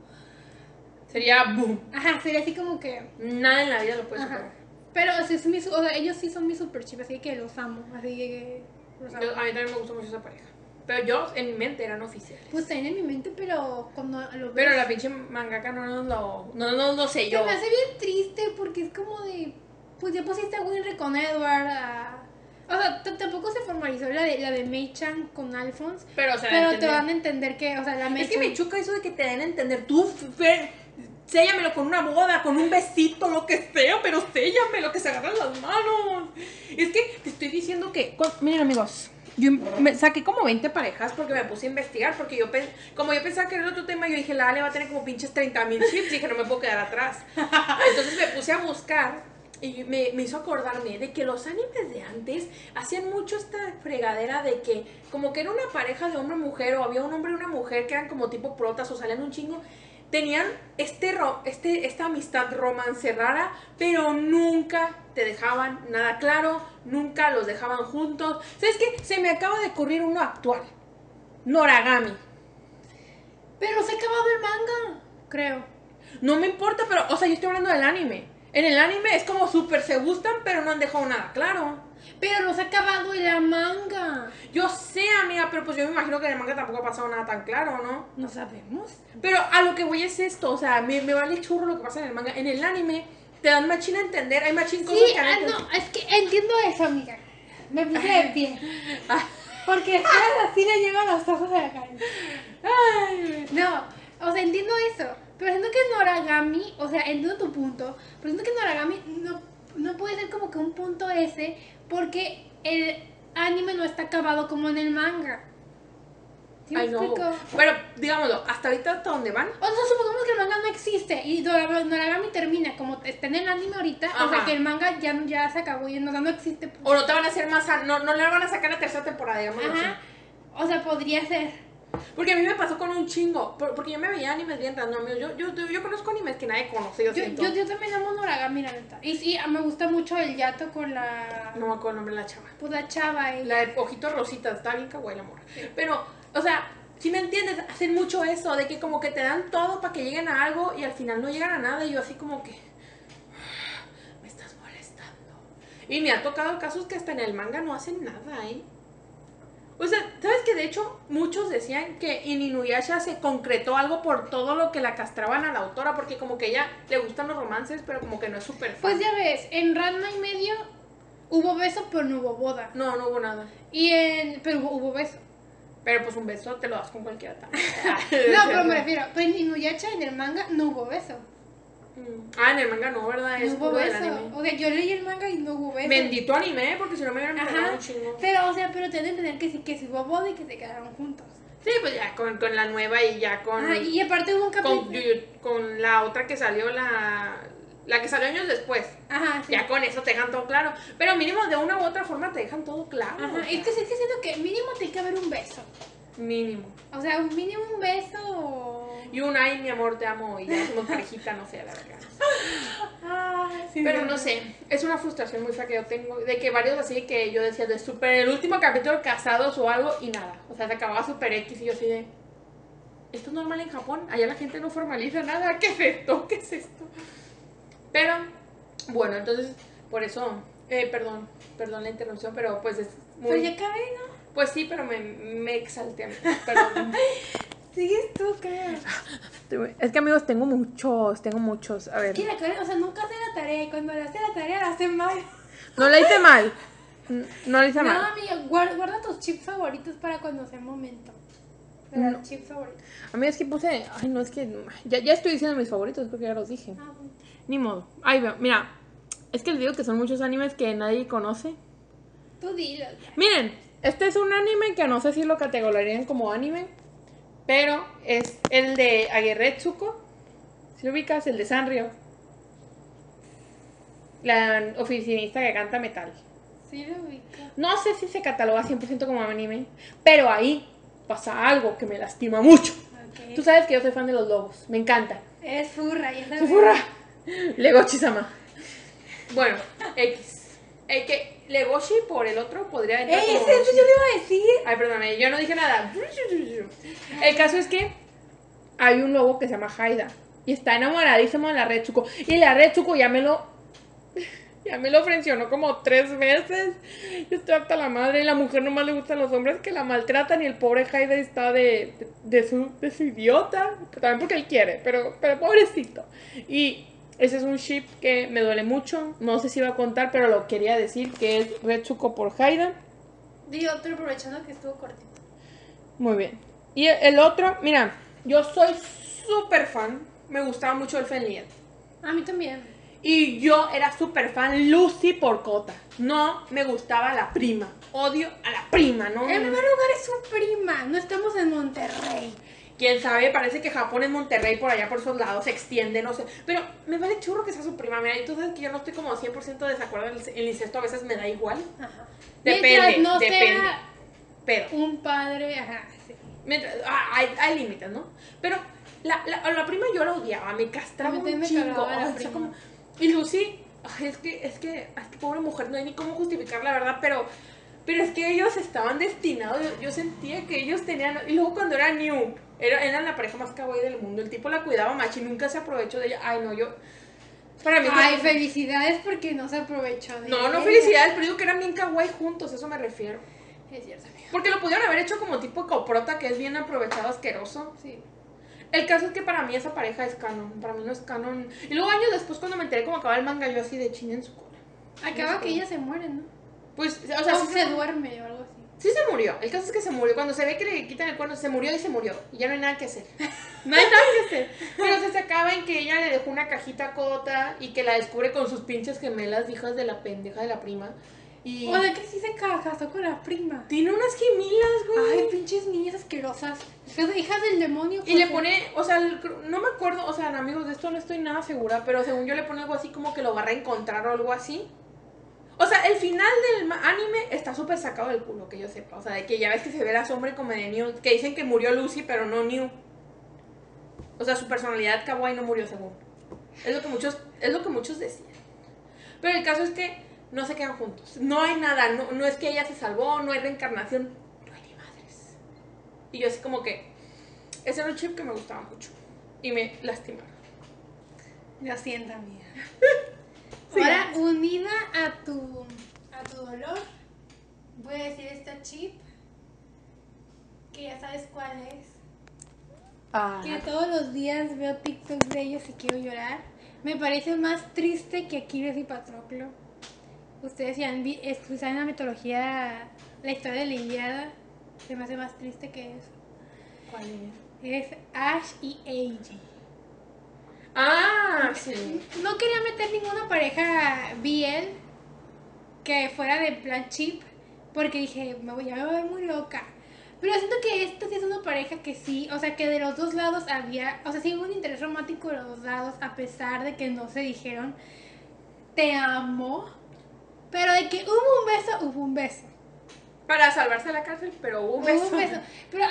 Sería boom. Ajá, sería así como que. Nada en la vida lo puede superar. Pero sí es mi, o sea, ellos sí son mis super chips, así que los amo. Así que los amo. Yo- a mí también me gusta mucho esa pareja. Pero yo, en mi mente, eran oficiales. Pues están en mi mente, pero cuando lo ves. Pero la pinche mangaka no nos lo, no, no, no sé Se yo. me hace bien triste porque es como de. Pues ya pusiste a Winry con Edward. a- O sea, tampoco se formalizó la de, la de Mei Chan con Alphonse. Pero, o sea, Pero te van a entender que, o sea, la Mei Es que me choca eso de que te den a entender. Tú, Fer, séllamelo con una boda, con un besito, lo que sea, pero séllamelo, que se agarran las manos. Es que te estoy diciendo que. Miren, amigos. Yo me saqué como 20 parejas porque me puse a investigar. Porque yo, como yo pensaba que era otro tema, yo dije, la Ale va a tener como pinches 30 mil chips. Y dije, no me puedo quedar atrás. [LAUGHS] Entonces me puse a buscar y me, me hizo acordarme de que los animes de antes hacían mucho esta fregadera de que como que era una pareja de hombre y mujer o había un hombre y una mujer que eran como tipo protas o salían un chingo. Tenían este, este, esta amistad romance rara, pero nunca te dejaban nada claro, nunca los dejaban juntos. ¿Sabes qué? Se me acaba de ocurrir uno actual. Noragami. Pero se ha acabado el manga, creo. No me importa, pero, o sea, yo estoy hablando del anime. En el anime es como súper se gustan, pero no han dejado nada claro. Pero no se ha acabado el manga. Yo sé, amiga, pero pues yo me imagino que en el manga tampoco ha pasado nada tan claro, ¿no? No sabemos. Pero a lo que voy es esto, o sea, me, me vale churro lo que pasa en el manga. En el anime te dan machín a entender, hay machín cosas Sí, que ah, no, es que entiendo eso, amiga. Me puse de pie. [LAUGHS] Ah, Porque así le llegan los ojos a la cara. ay, No, o sea, entiendo eso. Pero siento que Noragami, o sea, entiendo tu punto, pero siento que Noragami no, no puede ser como que un punto ese porque el anime no está acabado como en el manga. ¿Sí ay, no. Pero, digámoslo, hasta ahorita hasta dónde van. O sea, supongamos que el manga no existe y Noragami termina como está en el anime ahorita, o sea que el manga ya, ya se acabó y no, no existe. pues. O no te van a hacer más, no, no le van a sacar la tercera temporada, digamos así. Ajá. O sea, podría ser. Porque a mí me pasó con un chingo. por- Porque yo me veía animes bien random. Yo, yo, yo, yo conozco animes que nadie conoce, yo, Yo, siento. yo, yo también amo Noragami, la neta. Y sí, me gusta mucho el yato con la. No me acuerdo el nombre de la chava. Pues la chava y. La de ojitos rositas, está bien kawaii la morra. Pero, o sea, si me entiendes, hacen mucho eso, de que como que te dan todo para que lleguen a algo y al final no llegan a nada. Y yo así como que. "Ah, Me estás molestando. Y me ha tocado casos que hasta en el manga no hacen nada, ¿eh? O sea, ¿sabes que de hecho muchos decían que en Inuyasha se concretó algo por todo lo que la castraban a la autora? Porque como que ella le gustan los romances, pero como que no es súper. Pues ya ves, en Ranma y medio hubo beso, pero no hubo boda. No, no hubo nada. Y en. Pero hubo, hubo beso. Pero pues un beso te lo das con cualquiera. [LAUGHS] No, pero me [LAUGHS] refiero. Pero en Inuyasha, en el manga, no hubo beso. Mm. Ah, en el manga no, ¿verdad? No Es hubo puro del beso. anime. O sea, yo leí el manga y no hubo beso. Bendito anime, porque si no me hubieran Ajá. un chingo. Pero, o sea, pero te deben entender que sí, que sí hubo boda y que se quedaron juntos. Sí, pues ya con, con la nueva y ya con. Ajá, y aparte hubo un capítulo. con, la otra que salió, la. La que salió años después. Ajá, sí. Ya con eso te dejan todo claro. Pero mínimo de una u otra forma te dejan todo claro. o Ajá, sea, es que sí, que siento que mínimo tiene que haber un beso. Mínimo. O sea, un mínimo un beso. o- Y un ay, mi amor, te amo. Y ya [LAUGHS] somos parejita, no sé, la verdad. Sí, Pero sí. no sé, es una frustración muy fea que yo tengo. De que varios así que yo decía de super el último capítulo casados o algo y nada. O sea, se acababa super X y yo así de. Esto es normal en Japón. Allá la gente no formaliza nada. ¿Qué es esto? ¿Qué es esto? Pero, bueno, entonces, por eso. Eh, perdón, perdón la interrupción, pero pues es muy. Pero ya acabé, ¿no? Pues sí, pero me, me exalté. Perdón. [LAUGHS] Sigues tú, creo. es que amigos, tengo muchos, tengo muchos. A ver. O sea, nunca hace la tarea y cuando le hace la tarea la hace mal. No la hice mal. No la hice No, mal. amiga, guarda, guarda tus chips favoritos para cuando sea el momento. No. chips favoritos. A mí es que puse. Ay, no, es que. Ya, ya estoy diciendo mis favoritos, creo que ya los dije. Ah, bueno. Ni modo. Ahí veo. Mira. Es que les digo que son muchos animes que nadie conoce. Tú dilo ya. Miren, este es un anime que no sé si lo categorizarían como anime, pero es el de Aguerretsuko. Si lo ubicas, el de Sanrio. La oficinista que canta metal. Sí lo. No sé si se cataloga 100% como anime, pero ahí pasa algo que me lastima mucho. Tú sabes que yo soy fan de los lobos, me encanta. Eres furra, ya sabes. ¡Qué furra! Legochi sama. Bueno, X. Que Legoshi por el otro podría entrar ¡Ey, ese, yo le iba a decir! Ay, perdóname, yo no dije nada. El caso es que hay un lobo que se llama Haida y está enamoradísimo de la Retsuko. Y la Retsuko ya me lo. [LAUGHS] Ya me lo ofreció como tres veces. Yo estoy hasta la madre y la mujer nomás le gustan los hombres que la maltratan y el pobre Haida está de, de, de su, de su idiota. También porque él quiere, pero, pero pobrecito. Y ese es un ship que me duele mucho. No sé si iba a contar, pero lo quería decir que es Retsuko por Haida. Di otro aprovechando que estuvo cortito. Muy bien. Y el otro, mira, yo soy súper fan. Me gustaba mucho el Fenliet. A mí también. Y yo era súper fan Lucy por Cota. No me gustaba la prima. Odio a la prima, ¿no? En primer lugar es su prima. No estamos en Monterrey. Quién sabe, parece que Japón en Monterrey, por allá por esos lados, se extiende, no sé. Pero me vale churro que sea su prima. Mira, y tú sabes que yo no estoy como 100% de desacuerdo. El, el incesto a veces me da igual. Ajá. Depende, Mientras no depende. sea Pero. un padre, ajá, sí. Mientras- ah, hay, hay límites, ¿no? Pero la, la, la prima yo la odiaba, me castraba un chingo. como- y Lucy, ay, es que, es que, es que pobre mujer, no hay ni cómo justificar la verdad, pero, pero es que ellos estaban destinados, yo, yo sentía que ellos tenían, y luego cuando era New, era, eran la pareja más kawaii del mundo, el tipo la cuidaba macho y nunca se aprovechó de ella, ay no, yo, para mí... Ay, felicidades porque no se aprovechó de no, no ella. felicidades, pero digo que eran bien kawaii juntos, eso me refiero. Es cierto, amigo. Porque lo pudieron haber hecho como tipo coprota, que es bien aprovechado, asqueroso. Sí. El caso es que para mí esa pareja es canon, para mí no es canon. Y luego años después cuando me enteré cómo acaba el manga, yo así de chin en su cola. Acaba que ella se muere, ¿no? Pues, o O sea, sí se se, duerme o algo. Sí se murió. El caso es que se murió. Cuando se ve que le quitan el cuerno, se murió y se murió. Y ya no hay nada que hacer. [LAUGHS] No hay nada que hacer. Pero se acaba en que ella le dejó una cajita a Cota y que la descubre con sus pinches gemelas, hijas de la pendeja de la prima. Y O sea que sí se ca- casó con la prima. tiene unas gemelas, güey. Ay, pinches niñas asquerosas. Hijas, del demonio. Y le pone, o sea, no me acuerdo, o sea, amigos, de esto no estoy nada segura, pero según yo le pone algo así como que lo va a reencontrar o algo así. O sea, el final del anime está súper sacado del culo, que yo sepa. O sea, de que ya ves que se ve la sombra como de New, que dicen que murió Lucy, pero no New. O sea, su personalidad kawaii no murió según. Es lo que muchos, es lo que muchos decían. Pero el caso es que no se quedan juntos. No hay nada, no, no es que ella se salvó, no hay reencarnación, no hay ni madres. Y yo así como que, ese era un chip que me gustaba mucho. Y me lastimaron. Lo siento, amiga. [LAUGHS] Sí. Ahora, unida a tu, a tu dolor, voy a decir esta chip, que ya sabes cuál es. Que todos los días veo TikToks de ellos y quiero llorar. Me parece más triste que Aquiles y Patroclo. Ustedes ya han vi- es- saben la mitología, la historia de la Iliada. Se me hace más triste que eso. ¿Cuál Es Ash y Eiji. Ah, sí. No quería meter ninguna pareja BL que fuera de plan chip, porque dije, me voy, ya me voy a ver muy loca. Pero siento que esta sí es una pareja que sí, o sea, que de los dos lados había, o sea, sí hubo un interés romántico de los dos lados, a pesar de que no se dijeron, te amo. Pero de que hubo un beso, hubo un beso. Para salvarse de la cárcel, pero hubo un Hubo beso. un beso. Pero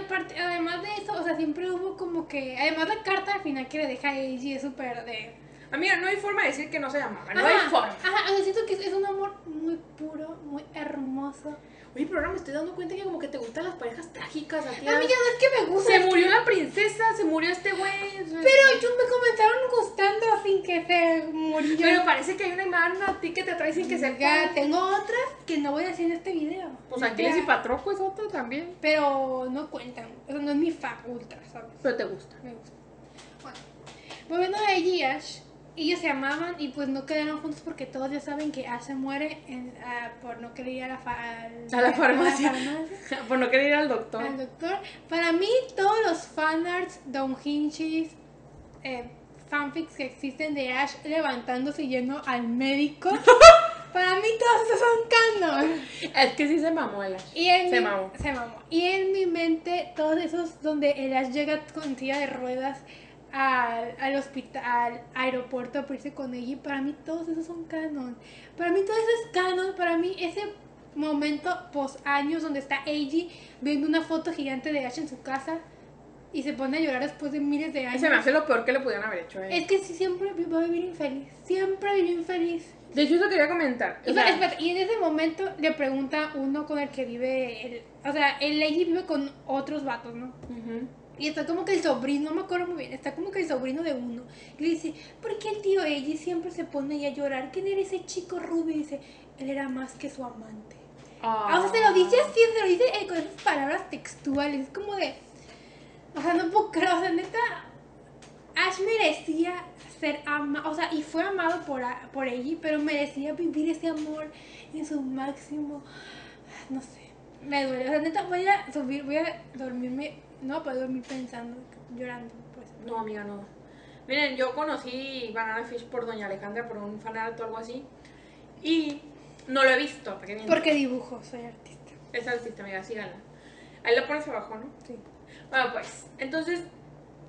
aparte, además de eso, o sea, siempre hubo como que, además la carta al final que le deja a Eiji es súper de... Amiga, no hay forma de decir que no se llamaban. No Ajá, hay forma. Ajá, o sea, siento que es, es un amor muy puro, muy hermoso. Oye, pero ahora me estoy dando cuenta que como que te gustan las parejas trágicas a ti. Amiga, no es que me guste. Se murió la princesa, se murió este güey. Pero yo me comenzaron gustando sin que se murió. Pero parece que hay una imagen a ti que te trae sin que se Amiga, tengo otras que no voy a decir en este video. Pues Aquiles y Patroco es otro también. Pero no cuentan. O sea, no es mi fa ultra, ¿sabes? Pero te gusta. Me gusta. Bueno, volviendo a Eiji y Ash, ellos se amaban y pues no quedaron juntos porque todos ya saben que Ash se muere en- por no querer ir a la, fa- al- A la farmacia. a la farmacia. [LAUGHS] Por no querer ir al doctor. al doctor. Para mí, todos los fanarts, downhinchis, eh, fanfics que existen de Ash levantándose y yendo al médico. [LAUGHS] Para mí todos esos son canon. Es que sí se mamó el Ash. Y en Se mi, mamó. se mamó. Y en mi mente, todos esos donde el Ash llega con silla de ruedas al, al hospital, al aeropuerto a irse con ella, para mí todos esos son canon. Para mí todo eso es canon. Para mí ese momento post años donde está Eiji viendo una foto gigante de Ash en su casa y se pone a llorar después de miles de años. Se me hace lo peor que le pudieron haber hecho. eh. Es que sí, siempre va a vivir infeliz. Siempre vivió infeliz. De hecho, eso quería comentar. O Y, sea, espérate, y en ese momento le pregunta uno con el que vive, el, o sea, el Lady vive con otros vatos, ¿no? ujú. Y está como que el sobrino, no me acuerdo muy bien, está como que el sobrino de uno. Y le dice, ¿por qué el tío Eiji siempre se pone ahí a llorar? ¿Quién era ese chico rubio? Y dice, él era más que su amante. Ah, o sea, se lo dice así, se lo dice eh, con esas palabras textuales. Es como de. O sea, no puedo creer. O sea, neta. Ash merecía ser amado. O sea, y fue amado por, por ella, pero merecía vivir ese amor en su máximo. No sé. Me duele. O sea, neta, voy a subir, voy a dormirme. No puedo dormir pensando, llorando. Pues. No, amiga, no. Miren, yo conocí Banana Fish por Doña Alejandra, por un fanart o algo así. Y no lo he visto. ¿para qué miento? Porque dibujo, soy artista. Es artista, amiga, síganla. Ahí lo pones abajo, ¿no? Sí. Bueno, pues, entonces,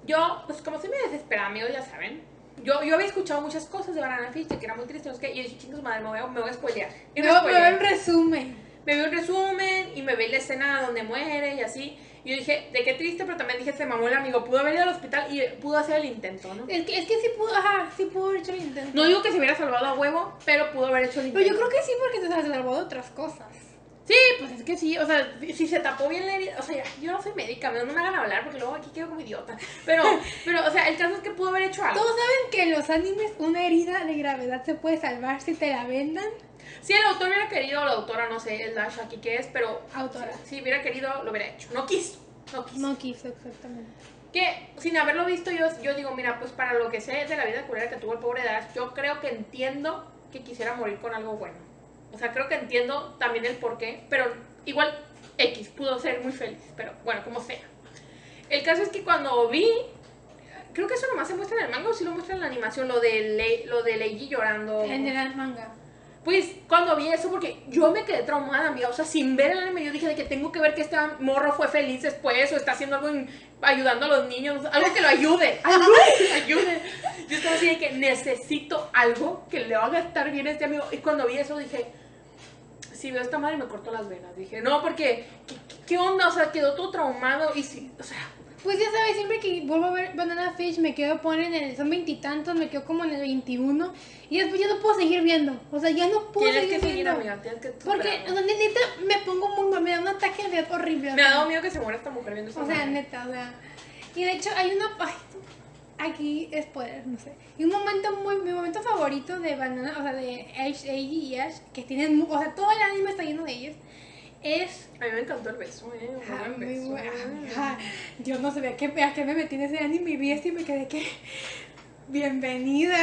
yo, pues como soy medio desesperada, amigos, ya saben. Yo, yo había escuchado muchas cosas de Banana Fish, de que era muy triste, no sé qué, y yo dije, chingos madre, me voy a, me voy a spoilear. Y me No, spoileé. pero en resumen. Me vi un resumen y me vi la escena donde muere y así. Y yo dije, de qué triste, pero también dije, se mamó el amigo. Pudo haber ido al hospital y pudo hacer el intento, ¿no? Es que, es que sí pudo, ajá, sí pudo haber hecho el intento. No digo que se hubiera salvado a huevo, pero pudo haber hecho el intento. Pero yo creo que sí porque te salvó de otras cosas. Sí, pues es que sí, o sea, si se tapó bien la herida, o sea, yo no soy médica, no me hagan hablar porque luego aquí quedo como idiota. Pero, [LAUGHS] pero, o sea, el caso es que pudo haber hecho algo. Todos saben que en los animes una herida de gravedad se puede salvar si te la vendan. Si el autor hubiera querido, la autora, no sé, el Dash aquí qué es, pero Autora. si, si hubiera querido, lo hubiera hecho. No quiso, no quiso. No quiso exactamente. Que sin haberlo visto, yo, yo digo, mira, pues para lo que sé de la vida culera que tuvo el pobre Dash, yo creo que entiendo que quisiera morir con algo bueno. O sea, creo que entiendo también el por qué, pero igual X pudo ser muy feliz, pero bueno, como sea. El caso es que cuando vi, creo que eso nomás se muestra en el manga o si lo muestra en la animación, lo de, Le- lo de Leiji llorando. En el manga. Pues cuando vi eso, porque yo me quedé traumada, amiga. O sea, sin ver el anime, yo dije de que tengo que ver que este morro fue feliz después o está haciendo algo en- ayudando a los niños, algo que lo ayude. Algo que lo ayude. Yo estaba así de que necesito algo que le haga estar bien a este amigo. Y cuando vi eso dije, si veo a esta madre me corto las venas. Dije, no, porque, ¿qué, qué onda? O sea, quedó todo traumado y sí, o sea, Pues ya sabes, siempre que vuelvo a ver Banana Fish me quedo ponen en el, son veintitantos, me quedo como en el 21 y después ya no puedo seguir viendo. O sea, ya no puedo tienes que seguir seguir, viendo. amiga, tienes que Porque, o sea, neta, me pongo muy mal, me da un ataque de ansiedad horrible. Me ha dado miedo que se muera esta mujer viendo esa O sea, neta, o sea. Y de hecho hay una. Ay, aquí spoiler, no sé. Y un momento muy. Mi momento favorito de Banana, o sea, de Ash, Eiji y Ash, que tienen. O sea, todo el anime está lleno de ellos. Es. A mí me encantó el beso, eh. un ah, buen muy beso. buena. Ah, Yo no sabía que, a qué me metí en ese anime y vi esto y me quedé que. Bienvenida.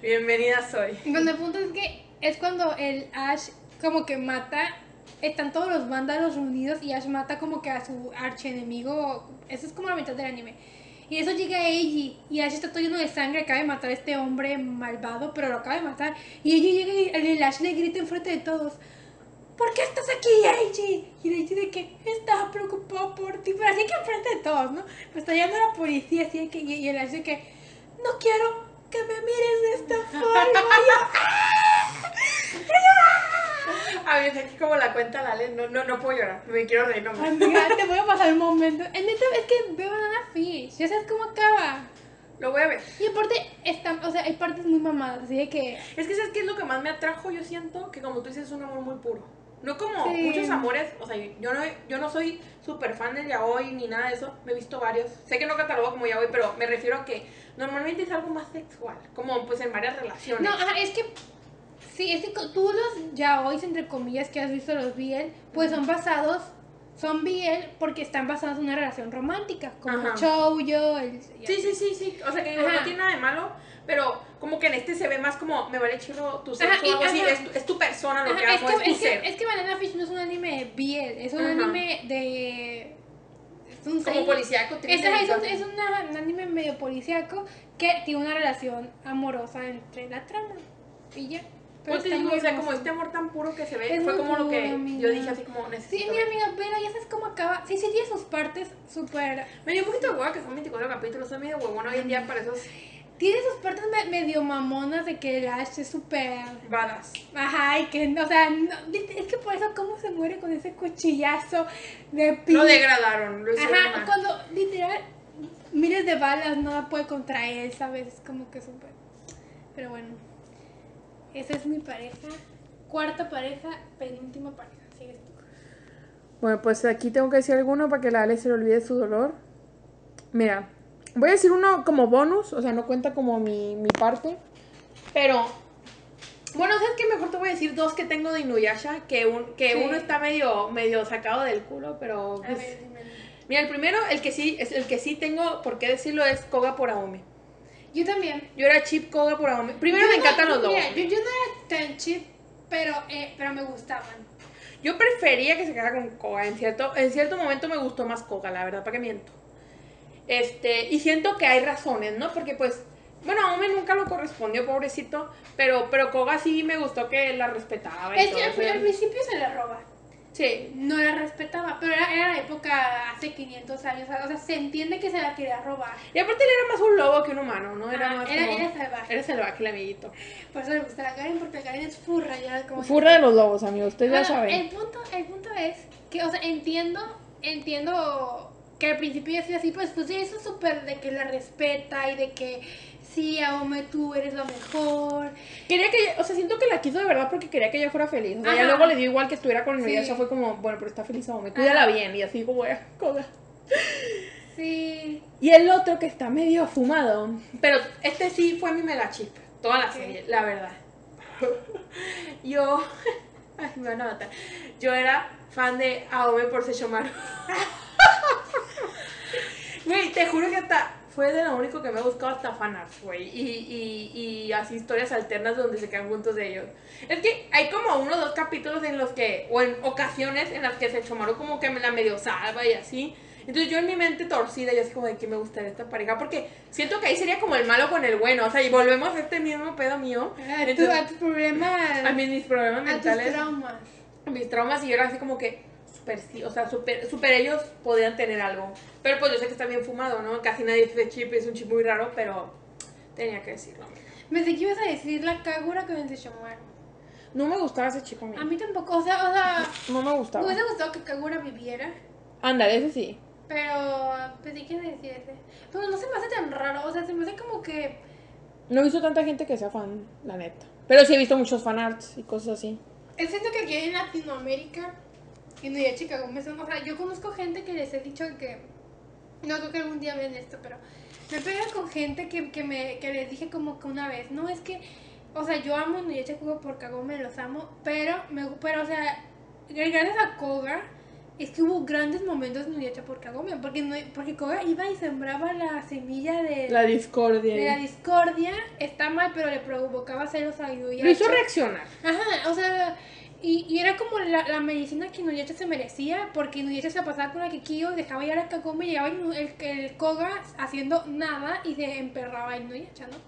Bienvenida soy. Bueno, el punto es que es cuando el Ash como que mata, están todos los vándalos reunidos y Ash mata como que a su archienemigo, eso es como la mitad del anime. Y eso llega a Eiji y Ash está todo lleno de sangre, acaba de matar a este hombre malvado, pero lo acaba de matar. Y Eiji llega y el Ash le grita enfrente de todos. ¿Por qué estás aquí, Eiji? Y Eiji de que estaba preocupado por ti, pero así que enfrente de todos, ¿no? Pues está llamando la policía, así que, y y el de que no quiero que me mires de esta [LAUGHS] forma. Y yo, A ver, aquí como la cuenta Lale, no, no, no puedo llorar, me quiero reír nomás. Amiga, te voy a pasar un momento. [LAUGHS] En neta, es que veo Banana Fish. Ya sabes cómo acaba. Lo voy a ver. Y aparte, está, o sea, hay partes muy mamadas. Así de que. Es que ¿sabes qué es lo que más me atrajo? Yo siento que como tú dices es un amor muy puro. No como Sí. muchos amores, o sea, yo no, yo no soy súper fan del yaoi ni nada de eso, me he visto varios. Sé que no catalogo como yaoi, pero me refiero a que normalmente es algo más sexual, como pues en varias relaciones. No, ajá, es que. Sí, es que tú los yaois, entre comillas, que has visto los BL, pues son basados. Son BL porque están basados en una relación romántica. Como Ajá. el shoujo, el. Sí, sí, sí, sí. O sea que digo, no tiene nada de malo, pero como que en este se ve más como me vale chirro tu Ajá, o y- algo así. ajá. Es, tu- es tu persona lo Ajá, que es, hago, es, que, tu es, que, ser. es que Banana Fish no es un anime BL, es un Ajá. anime de Es un Como policíaco, Es, thriller, es, es una- un anime medio policíaco que tiene una relación amorosa entre la trama. Y ya. Pero Pues te digo, o sea, como este amor tan puro que se ve, Es fue como lo que amiga. yo dije así como Sí, necesito. mi ver. amiga, pero ya sabes cómo acaba. Sí, sí, tiene sus partes súper. Me dio un poquito de hueva que son 24 capítulos, soy medio huevón hoy en día para esos Tiene sus partes me- medio mamonas de que el Ash es súper. badas. Ajá, y que, o sea, no- es que por eso, ¿cómo se muere con ese cuchillazo de pin? Lo degradaron, lo hicieron Ajá, mal. cuando literal miles de balas no puede contra él, ¿sabes? Es como que súper. Pero bueno, esa es mi pareja. Cuarta pareja, penúltima pareja. Sigues tú. Bueno, pues aquí tengo que decir alguno para que la Ale se le olvide su dolor. Mira, voy a decir uno como bonus, o sea, no cuenta como mi, mi parte. Pero, bueno, ¿sabes qué? Mejor te voy a decir dos que tengo de Inuyasha, que, un, que Sí. uno está medio, medio sacado del culo, pero... Pues, ver. Mira, el primero, el que sí, es el que sí tengo por qué decirlo es Koga por Aome. Yo también. Yo era chip Koga por Aome. Primero Yo me no- encantan los dos. Mira, yo, yo no era tan chip, pero, eh, pero me gustaban. Yo prefería que se quedara con Koga. En cierto, en cierto momento me gustó más Koga, la verdad, para que miento. Este, y siento que hay razones, ¿no? Porque pues, bueno, Aome nunca lo correspondió, pobrecito, pero, pero Koga sí me gustó que la respetaba. y Es todo, que al, principio se la roba. Sí, No la respetaba, pero era, era la época hace 500 años. O sea, se entiende que se la quería robar. y aparte él era más un lobo que un humano, ¿no? Era Ah, más era, como- era salvaje. Era salvaje el amiguito. Por eso le gusta a Karen, porque Karen es furra. Ya como Furra de los lobos, amigos, ustedes ya saben. El punto, el punto es que, o sea, entiendo, entiendo que al principio ya sido así, pues pues sí, eso es súper de que la respeta y de que sí, Aome, tú eres lo mejor. Quería que ella, o sea, siento que la quiso de verdad porque quería que ella fuera feliz. O sea, luego le dio igual que estuviera con Inuyasha, Sí. fue como, bueno, pero está feliz Aome, cuídala Ajá. bien. Y así como, "Ah, Koga. Sí. Y el otro que está medio fumado. Pero este sí fue mi mega chip. Toda la serie, la verdad. [LAUGHS] Yo. [LAUGHS] Ay, me van a matar. Yo era fan de Aome por Sesshomaru. [LAUGHS] Güey, te juro que hasta. Fue de lo único que me he buscado hasta fanarts, güey. Y, y, y así historias alternas donde se quedan juntos de ellos. Es que hay como uno o dos capítulos en los que, o en ocasiones en las que Sesshomaru como que me la medio salva y así. Entonces yo en mi mente torcida, yo así como de que me gustaría esta pareja, porque siento que ahí sería como el malo con el bueno, o sea, y volvemos a este mismo pedo mío. Entonces, a tus problemas. a mí mis problemas a tus mentales, traumas. mis traumas, y yo era así como que, o sea, super, super ellos podían tener algo. Pero pues yo sé que está bien fumado, ¿no? Casi nadie dice chip, es un chip muy raro, pero tenía que decirlo. Pensé que ibas a decir la Kagura con el de Shomaru. No me gustaba ese chico a mí. A mí tampoco, o sea, o sea, No me me gustaba. hubiese gustado que Kagura viviera. Ándale, ese sí. Pero pensé que decir ese. Pero no se me hace tan raro, o sea, se me hace como que. No he visto tanta gente que sea fan, la neta. Pero sí he visto muchos fanarts y cosas así. Es cierto que aquí en Latinoamérica, y no ya Chicago, me son, o sea, yo conozco gente que les he dicho que. No creo que algún día ven esto, pero me pega con gente que, que, me, que les dije como que una vez, no es que, o sea, yo amo Nuyacha Kuga por Kagome, los amo, pero, me, pero o sea, gracias a Koga, es que hubo grandes momentos de Nuyacha por Kagome, porque, no, porque Koga iba y sembraba la semilla de La discordia. de la discordia, está mal, pero le provocaba celos a Inuyasha. Lo hizo reaccionar. Ajá, o sea, y, y era como la, la medicina que Inuyasha se merecía, porque Inuyasha se pasaba con la Kikyo, dejaba ya la Kagome, llegaba el, el Koga haciendo nada y se emperraba a Inuyasha, ¿no?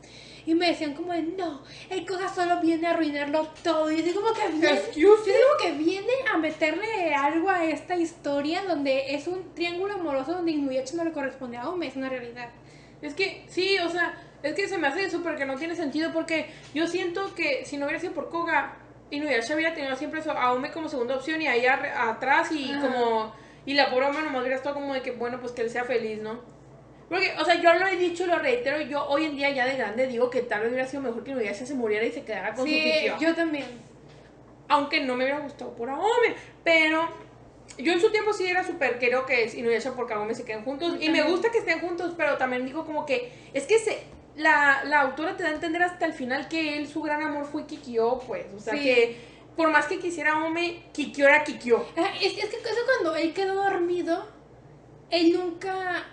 Y me decían como de, no, el Koga solo viene a arruinarlo todo. Y yo como que viene, yo digo que viene a meterle algo a esta historia donde es un triángulo amoroso donde Inuyasha no le corresponde a Ome, es una realidad. Es que, sí, o sea, es que se me hace súper que no tiene sentido porque yo siento que si no hubiera sido por Koga, Inuyasha hubiera tenido siempre a Ome como segunda opción y ahí atrás y Ajá. como... Y la pobre Ome nomás hubiera estado como de que, bueno, pues que él sea feliz, ¿no? Porque, o sea, yo lo he dicho, lo reitero, yo hoy en día ya de grande digo que tal vez hubiera sido mejor que Inuyasha se muriera y se quedara con su Sí, Kikyo. yo también. Aunque no me hubiera gustado por Aome, pero yo en su tiempo sí era súper creo que Inuyasha por Kagome se queden juntos. Y me gusta que estén juntos, pero también digo como que es que se, la, la autora te da a entender hasta el final que él, su gran amor fue Kikyo, pues. O sea Sí. que por más que quisiera Aome, Kikyo era Kikyo. Ajá, Es, es que eso cuando él quedó dormido, él nunca.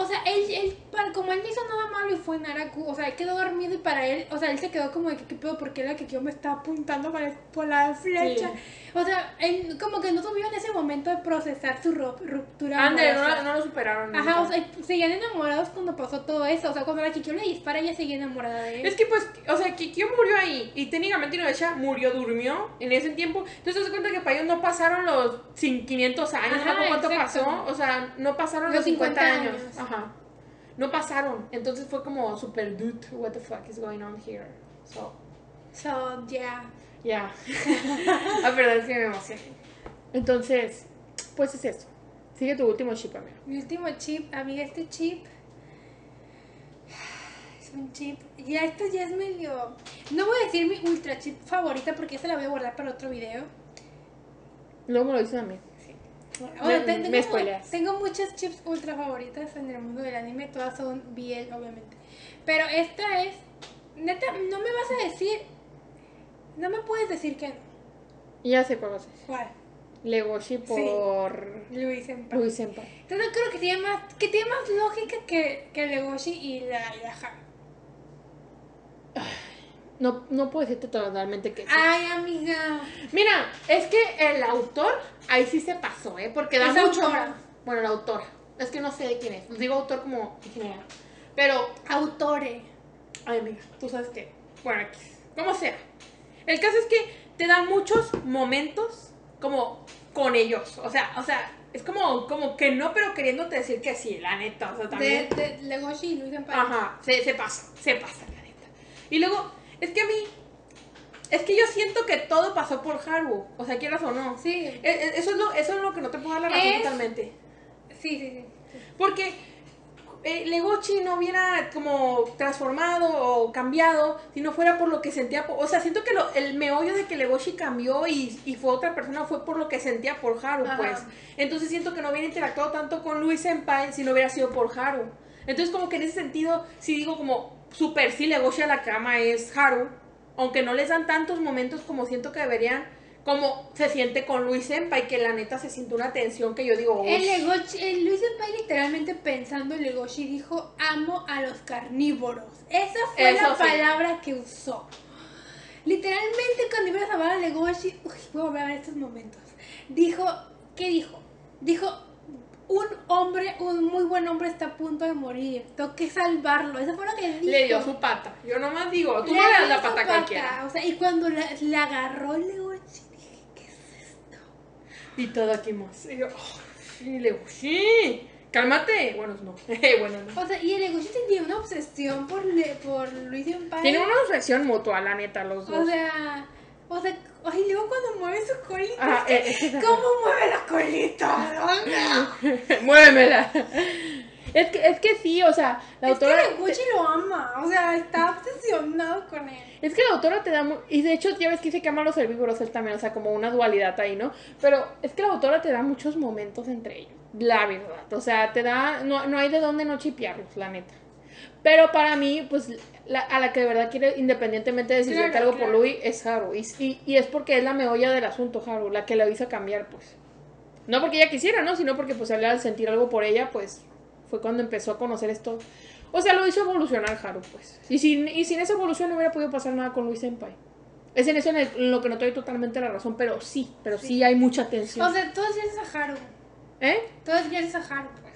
O sea, él, él, para, como él no hizo nada malo y fue Naraku, o sea, él quedó dormido y para él, o sea, él se quedó como de que, ¿qué pedo? Porque era que yo me estaba apuntando para, por la flecha. O sea, él como que no tuvieron ese momento de procesar su ru- ruptura. Ande, no, amorosa. no lo superaron. Ajá, o sea, seguían enamorados cuando pasó todo eso. O sea, cuando la Kikyo le dispara, ella seguía enamorada de él. Es que pues, o sea, Kikyo murió ahí y técnicamente Inuyasha murió, durmió en ese tiempo. Entonces das cuenta que para ellos no pasaron los cin- 500 años, Ajá, ¿no? ¿Cuánto exacto. pasó? O sea, no pasaron los, Los 50, 50 años. años. Ajá. No pasaron. Entonces fue como super dude, what the fuck is going on here? So, So, yeah. ya. La verdad es que me emocioné. Entonces, pues es eso. Sigue tu último chip, amigo. Mi último chip, amiga, este chip. [SIGHS] Es un chip. Ya, esto ya es medio. No voy a decir mi ultra chip favorita porque esa la voy a guardar para otro video. Luego me lo dices a mí. O sea, Me- te- me tengo, spoileas. tengo muchas chips ultra favoritas en el mundo del anime, todas son BL, obviamente. Pero esta es. Neta, no me vas a decir. No me puedes decir que no. Ya sé cuál. ¿Cuál? Legoshi por Luis Senpai. Luis Senpai. Entonces creo que tiene más, que tiene más lógica que, que Legoshi y la, y la. No, no puedo decirte totalmente que sí. Ay, amiga. Mira, es que el autor ahí sí se pasó, ¿eh? Porque da Es mucho. autora. Bueno, la autora. Es que no sé de quién es. Digo autor como ingeniero. Pero, Autore. ay, amiga, tú sabes que. Bueno, X. Como sea. El caso es que te da muchos momentos como con ellos. O sea, o sea, es como, como que no, pero queriéndote decir que sí, la neta. O sea, De, también. de Legoshi y Luis. Ajá, se, se pasa, se pasa, la neta. Y luego, es que a mí, es que yo siento que todo pasó por Haru, o sea, quieras o no. Sí. E- e- Eso es lo, eso es lo que no te puedo dar la razón Es- totalmente. Sí, sí, sí. Porque eh, Legochi no hubiera como transformado o cambiado si no fuera por lo que sentía. por- o sea, siento que lo- el meollo de que Legochi cambió y, y fue otra persona fue por lo que sentía por Haru, Ajá. pues. Entonces siento que no hubiera interactuado tanto con Luis Senpai si no hubiera sido por Haru. Entonces, como que en ese sentido, sí digo como super sí, Legoshi a la cama es Haru. Aunque no les dan tantos momentos como siento que deberían. Como se siente con Luis Senpai, que la neta se siente una tensión que yo digo, El, el Luis Senpai literalmente pensando en Legoshi dijo amo a los carnívoros. Esa fue Eso la sí. palabra que usó. Literalmente cuando iba a salvar a Legoshi, uy, voy a volver a ver estos momentos. Dijo, ¿qué dijo? Dijo, un hombre, un muy buen hombre está a punto de morir. Tengo que salvarlo. Eso fue lo que dijo. Le dio su pata. Yo nomás digo, tú Le no le das la pata a cualquiera. O sea, y cuando la, la agarró Legoshi, dije, ¿qué es esto? Y todo aquí más. Y yo, oh, sí, le sí, cálmate. Bueno, no. [LAUGHS] bueno, no. O sea, y el Legoshi tenía una obsesión por, le, por Luis Senpai. Tiene una obsesión mutua, la neta, los O dos. sea, o sea, ay, luego cuando mueve su colita. Ajá, es eh, que, ¿Cómo mueve la colita? [LAUGHS] Muévemela. Es que, es que sí, o sea, la Es que autora. Legoshi lo ama, o sea, está obsesionado con él. Es que la autora te da. mu- Y de hecho, ya ves que dice que ama a los herbívoros él también, o sea, como una dualidad ahí, ¿no? Pero es que la autora te da muchos momentos entre ellos. La verdad. O sea, te da. No, no hay de dónde no chipearlos, la neta. Pero para mí, pues, la- a la que de verdad quiere, independientemente de si Claro, siente algo por claro. Louis, es Haru. Y, y, y es porque es la meolla del asunto, Haru, la que la hizo cambiar, pues. No porque ella quisiera, ¿no? Sino porque, pues, al sentir algo por ella, pues, fue cuando empezó a conocer esto. O sea, lo hizo evolucionar Haru, pues. Y sin, y sin esa evolución no hubiera podido pasar nada con Luis Senpai. Es en eso en, el- en lo que no te doy totalmente la razón, pero sí, pero sí, hay mucha tensión. O sea, todos quieres a Haru. ¿Eh? Todos quieres a Haru, pues.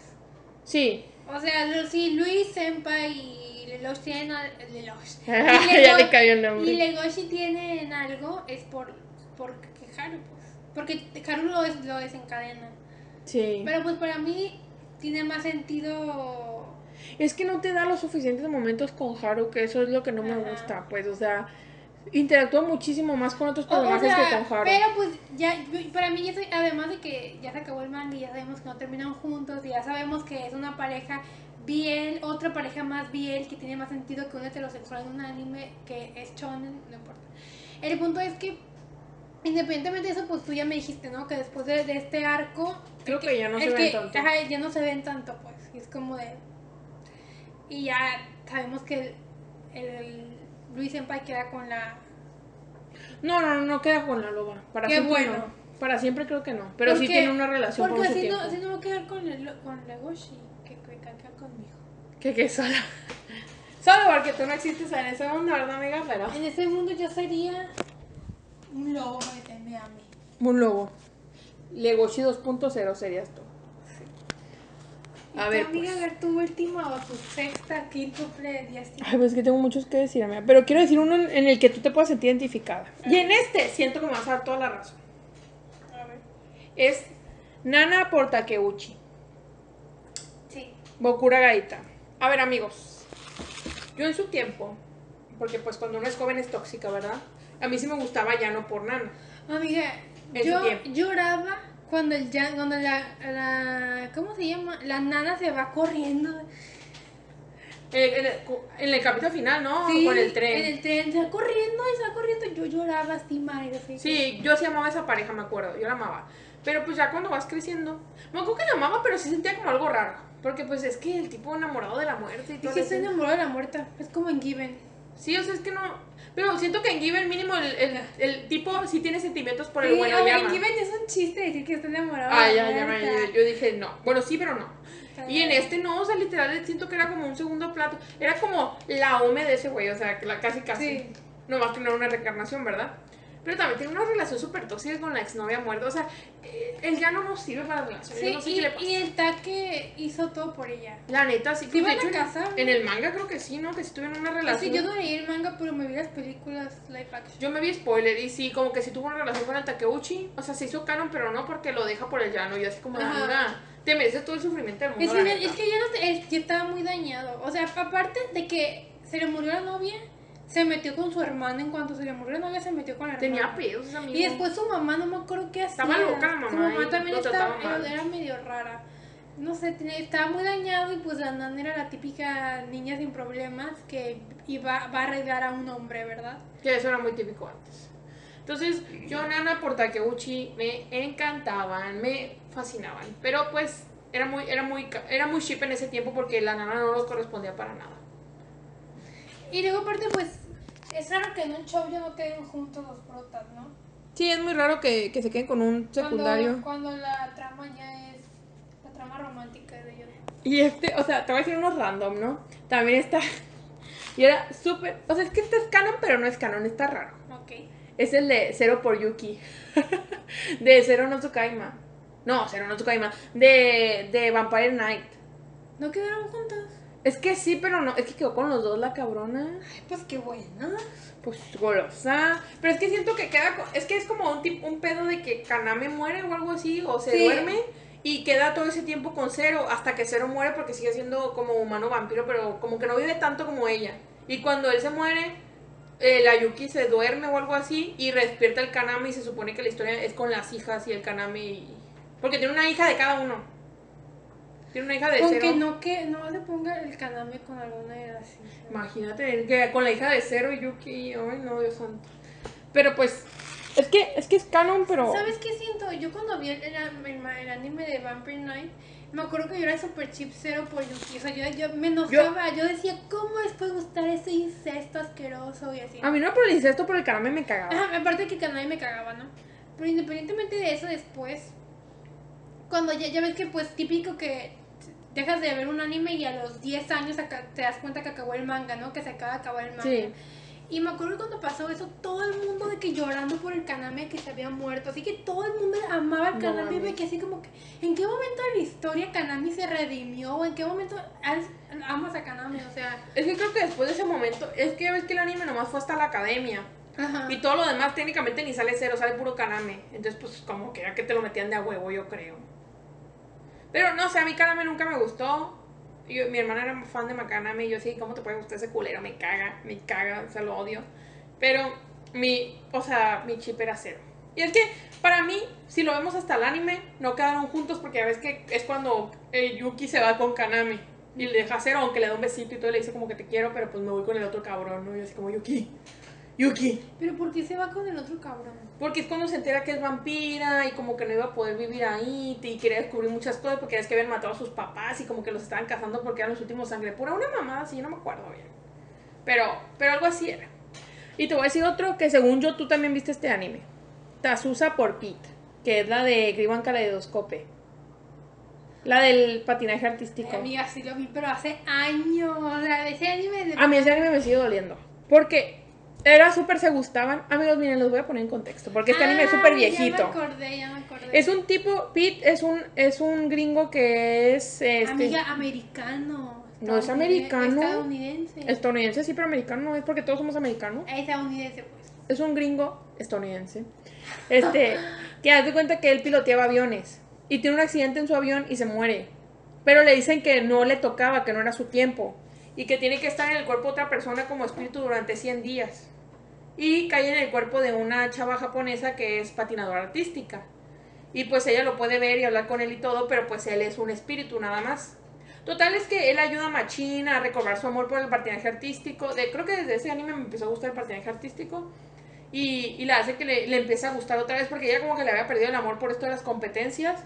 Sí. O sea, lo- si Luis, Senpai y Lelouch tienen Lelouch. [LAUGHS] Y ya Lego- le cayó el nombre. Y Legoshi tienen algo, es por, por que Haru, pues. Porque Haru lo, lo desencadena. Sí. Pero pues para mí tiene más sentido. Es que no te da los suficientes momentos con Haru, que eso es lo que no me gusta, pues, o sea, interactúa muchísimo más con otros o personajes sea, que con Haru. pero pues ya, para mí, ya además de que ya se acabó el manga y ya sabemos que no terminan juntos y ya sabemos que es una pareja bien, otra pareja más bien que tiene más sentido que un heterosexual en un anime que es shonen, no importa. El punto es que, independientemente de eso, pues tú ya me dijiste, ¿no? Que después de, de este arco, Creo que ya no se ven que- tanto. ajá, ya no se ven tanto, pues. Y es como de. Y ya sabemos que el, el Luis Senpai queda con la. No, no, no, no queda con la loba. Para Qué siempre bueno. no. Para siempre creo que no. Pero sí tiene una relación por Porque mucho si tiempo. no, si no va a quedar con, el, con Legoshi. que que conmigo. Que que sola. [LAUGHS] Solo porque tú no existes en ese mundo, ¿verdad, amiga? Pero. En ese mundo yo sería un lobo para que te me ame. Un lobo. Legoshi 2.0 serías tú. ¿Y A ver, amiga, pues. a ver, tu última o tu sexta, quíntuple días Ay, pues es que tengo muchos que decir, amiga. Pero quiero decir uno en el que tú te puedas sentir identificada. Y en este siento que me vas a dar toda la razón. A ver. Es Nana por Takeuchi. Sí. Bokura Gaita. A ver, amigos. Yo en su tiempo, porque pues cuando uno es joven es tóxica, ¿verdad? A mí sí me gustaba Yano por Nana. Amiga, En yo su tiempo. lloraba cuando el ya, cuando la, la ¿cómo se llama? La nana se va corriendo. En el, en el capítulo final, ¿no? Sí, Con el tren. En el tren, se va corriendo y se va corriendo. Yo lloraba así, madre. así. Sí, yo sí amaba a esa pareja, me acuerdo. Yo la amaba. Pero pues ya cuando vas creciendo, me acuerdo que la amaba, pero sí sentía como algo raro. Porque pues es que el tipo enamorado de la muerte y Es todo que eso. estoy enamorada de la muerta. Es como en Given. Sí, o sea, es que no. Pero siento que en Given mínimo el, el, el tipo sí tiene sentimientos por el Sí, bueno llama. en Given es un chiste decir que está enamorada Ah, ya, ya, ya, yo dije no. Bueno, sí, pero no. Está Y en este no, o sea, literal siento que era como un segundo plato. Era como la home de ese güey, o sea, casi casi. Sí. No más que no era una reencarnación, ¿verdad? Pero también tiene una relación súper tóxica con la exnovia muerta. O sea, eh, él ya no nos sirve para la relación. Sí, yo no sé y, qué le pasa. y el taque hizo todo por ella. La neta, sí. ¿Sí pues, de van a hecho, en- el manga creo que sí, ¿no? Que sí tuvieron una relación. Así yo no leí el manga, pero me vi las películas live action. Yo me vi spoiler y sí, como que sí tuvo una relación con el Takeuchi. O sea, se hizo canon, pero no porque lo deja por el llano. Y así como, amiga, te mereces todo el sufrimiento del mundo. Es la que, neta. es que ya, no, ya estaba muy dañado. O sea, aparte de que se le murió la novia, se metió con su hermana. En cuanto se le murió la novia, se metió con la hermana. Tenía pedos. Y después su mamá, no me acuerdo qué hacía. Estaba loca la mamá Su mamá también estaba, mal. era, medio rara. No sé, tenía- estaba muy dañado y pues la nana era la típica niña sin problemas que iba, va a arreglar a un hombre, ¿verdad? Que eso era muy típico antes. Entonces, yo, Nana por Takeuchi, me encantaban, me fascinaban. Pero pues, era muy, era muy, era muy ship en ese tiempo porque la nana no nos correspondía para nada. Y luego aparte pues es raro que en un show ya no queden juntos los protas, ¿no? Sí, es muy raro que, que se queden con un Cuando, cuando la trama ya es la trama romántica de ellos. Y este, o sea, te voy a decir unos random, ¿no? También está. [LAUGHS] Y era súper. O sea, es que este es canon, pero no es canon, está raro. Ok. Es el de Zero por Yuki. [LAUGHS] de Zero no Tsukaima. No, Zero no Tsukaima. De, de Vampire Knight. ¿No quedaron juntos? Es que sí, pero no. Es que quedó con los dos la cabrona. Ay, pues qué bueno. Pues golosa. Pero es que siento que queda. co- Es que es como un, tipo, un pedo de que Kaname muere o algo así. O se Sí. duerme. Y queda todo ese tiempo con Zero. Hasta que Zero muere porque sigue siendo como humano vampiro. Pero como que no vive tanto como ella. Y cuando él se muere. eh, la Yuki se duerme o algo así. Y despierta el Kaname. Y se supone que la historia es con las hijas y el Kaname. Y... Porque tiene una hija de cada uno. Tiene una hija de Con Zero. que no que no se ponga el caname con alguna de las hijas. Imagínate, que con la hija de Zero y Yuki, ay no, Dios santo. Pero pues, es que, es que es canon, pero... ¿Sabes qué siento? Yo cuando vi el, el, el- el anime de Vampire Knight, me acuerdo que yo era super chip cero por Yuki. O sea, yo, yo me enojaba. Yo, decía, ¿cómo les puede gustar ese incesto asqueroso y así? A mí no por el incesto, por el carame me cagaba. Ajá, aparte que Kaname me cagaba, ¿no? Pero independientemente de eso, después, cuando ya, ya ves que pues típico que dejas de ver un anime y a los 10 años te das cuenta que acabó el manga, ¿no? Que se acaba de acabar el manga. Sí. Y me acuerdo que cuando pasó eso, todo el mundo de que llorando por el Kaname que se había muerto. Así que todo el mundo amaba No Kaname. y mames. me quedé así como que, ¿en qué momento de la historia Kaname se redimió? ¿O en qué momento amas a Kaname? O sea, Es que creo que después de ese momento, es que ya ves que el anime nomás fue hasta la academia. ajá. Y todo lo demás técnicamente ni sale cero, sale puro kaname. Entonces pues como que era que te lo metían de a huevo, yo creo. Pero no sé, a mí kaname nunca me gustó. Yo, mi hermana era fan de Makaname y yo sí, ¿cómo te puede gustar ese culero? Me caga, me caga, o sea, lo odio. Pero mi, o sea, mi chip era cero. Y es que para mí, si lo vemos hasta el anime, no quedaron juntos porque ya ves que es cuando eh, Yuki se va con Kaname y le deja cero, aunque le da un besito y todo, le dice como que te quiero, pero pues me voy con el otro cabrón, ¿no? Y así como Yuki, Yuki. Pero ¿por qué se va con el otro cabrón? Porque es cuando se entera que es vampira y como que no iba a poder vivir ahí y quería descubrir muchas cosas porque es que habían matado a sus papás y como que los estaban cazando porque eran los últimos sangre pura. Una mamada así, yo no me acuerdo bien. Pero, pero algo así era. Y te voy a decir otro que según yo tú también viste este anime. Tazusa por Pete, que es la de Griban Kaleidoscope. La del patinaje artístico. Amiga, sí lo vi, pero hace años. O sea, ese anime de... A mí ese anime me sigue doliendo. Porque era súper, se gustaban. Amigos, miren, los voy a poner en contexto. Porque este anime es súper Ah, viejito. Ya me acordé, ya me acordé. Es un tipo, Pete es un, es un gringo que es este, Amiga, americano. No es americano. Estadounidense. estadounidense, sí, pero americano no es porque todos somos americanos. Estadounidense, pues. Es un gringo estadounidense. Este, que haz de cuenta que él piloteaba aviones. Y tiene un accidente en su avión y se muere. Pero le dicen que no le tocaba, que no era su tiempo. Y que tiene que estar en el cuerpo de otra persona como espíritu durante 100 días. Y cae en el cuerpo de una chava japonesa que es patinadora artística. Y pues ella lo puede ver y hablar con él y todo, pero pues él es un espíritu nada más. Total es que él ayuda a Machín a recobrar su amor por el patinaje artístico. De, creo que desde ese anime me empezó a gustar el patinaje artístico. Y, y la hace que le, le empiece a gustar otra vez porque ella como que le había perdido el amor por esto de las competencias.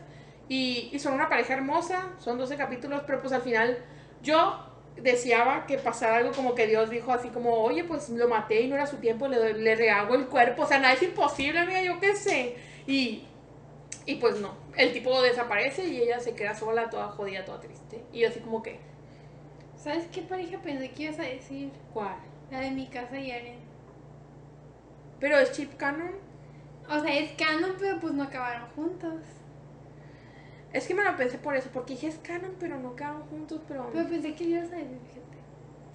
Y, y son una pareja hermosa, son 12 capítulos, pero pues al final yo deseaba que pasara algo como que Dios dijo así como, oye, pues lo maté y no era su tiempo, le, doy- le rehago el cuerpo. O sea, nada es imposible, amiga, yo qué sé. Y, y pues no, el tipo desaparece y ella se queda sola, toda jodida, toda triste. Y yo así como que, ¿Sabes qué pareja pensé que ibas a decir? ¿cuál? La de mi casa y Eren. Pero es chip canon. O sea, es canon, pero pues no acabaron juntos. Es que me lo pensé por eso, porque dije es canon, pero no quedaron juntos, pero... Pero pensé que ibas a decir, fíjate.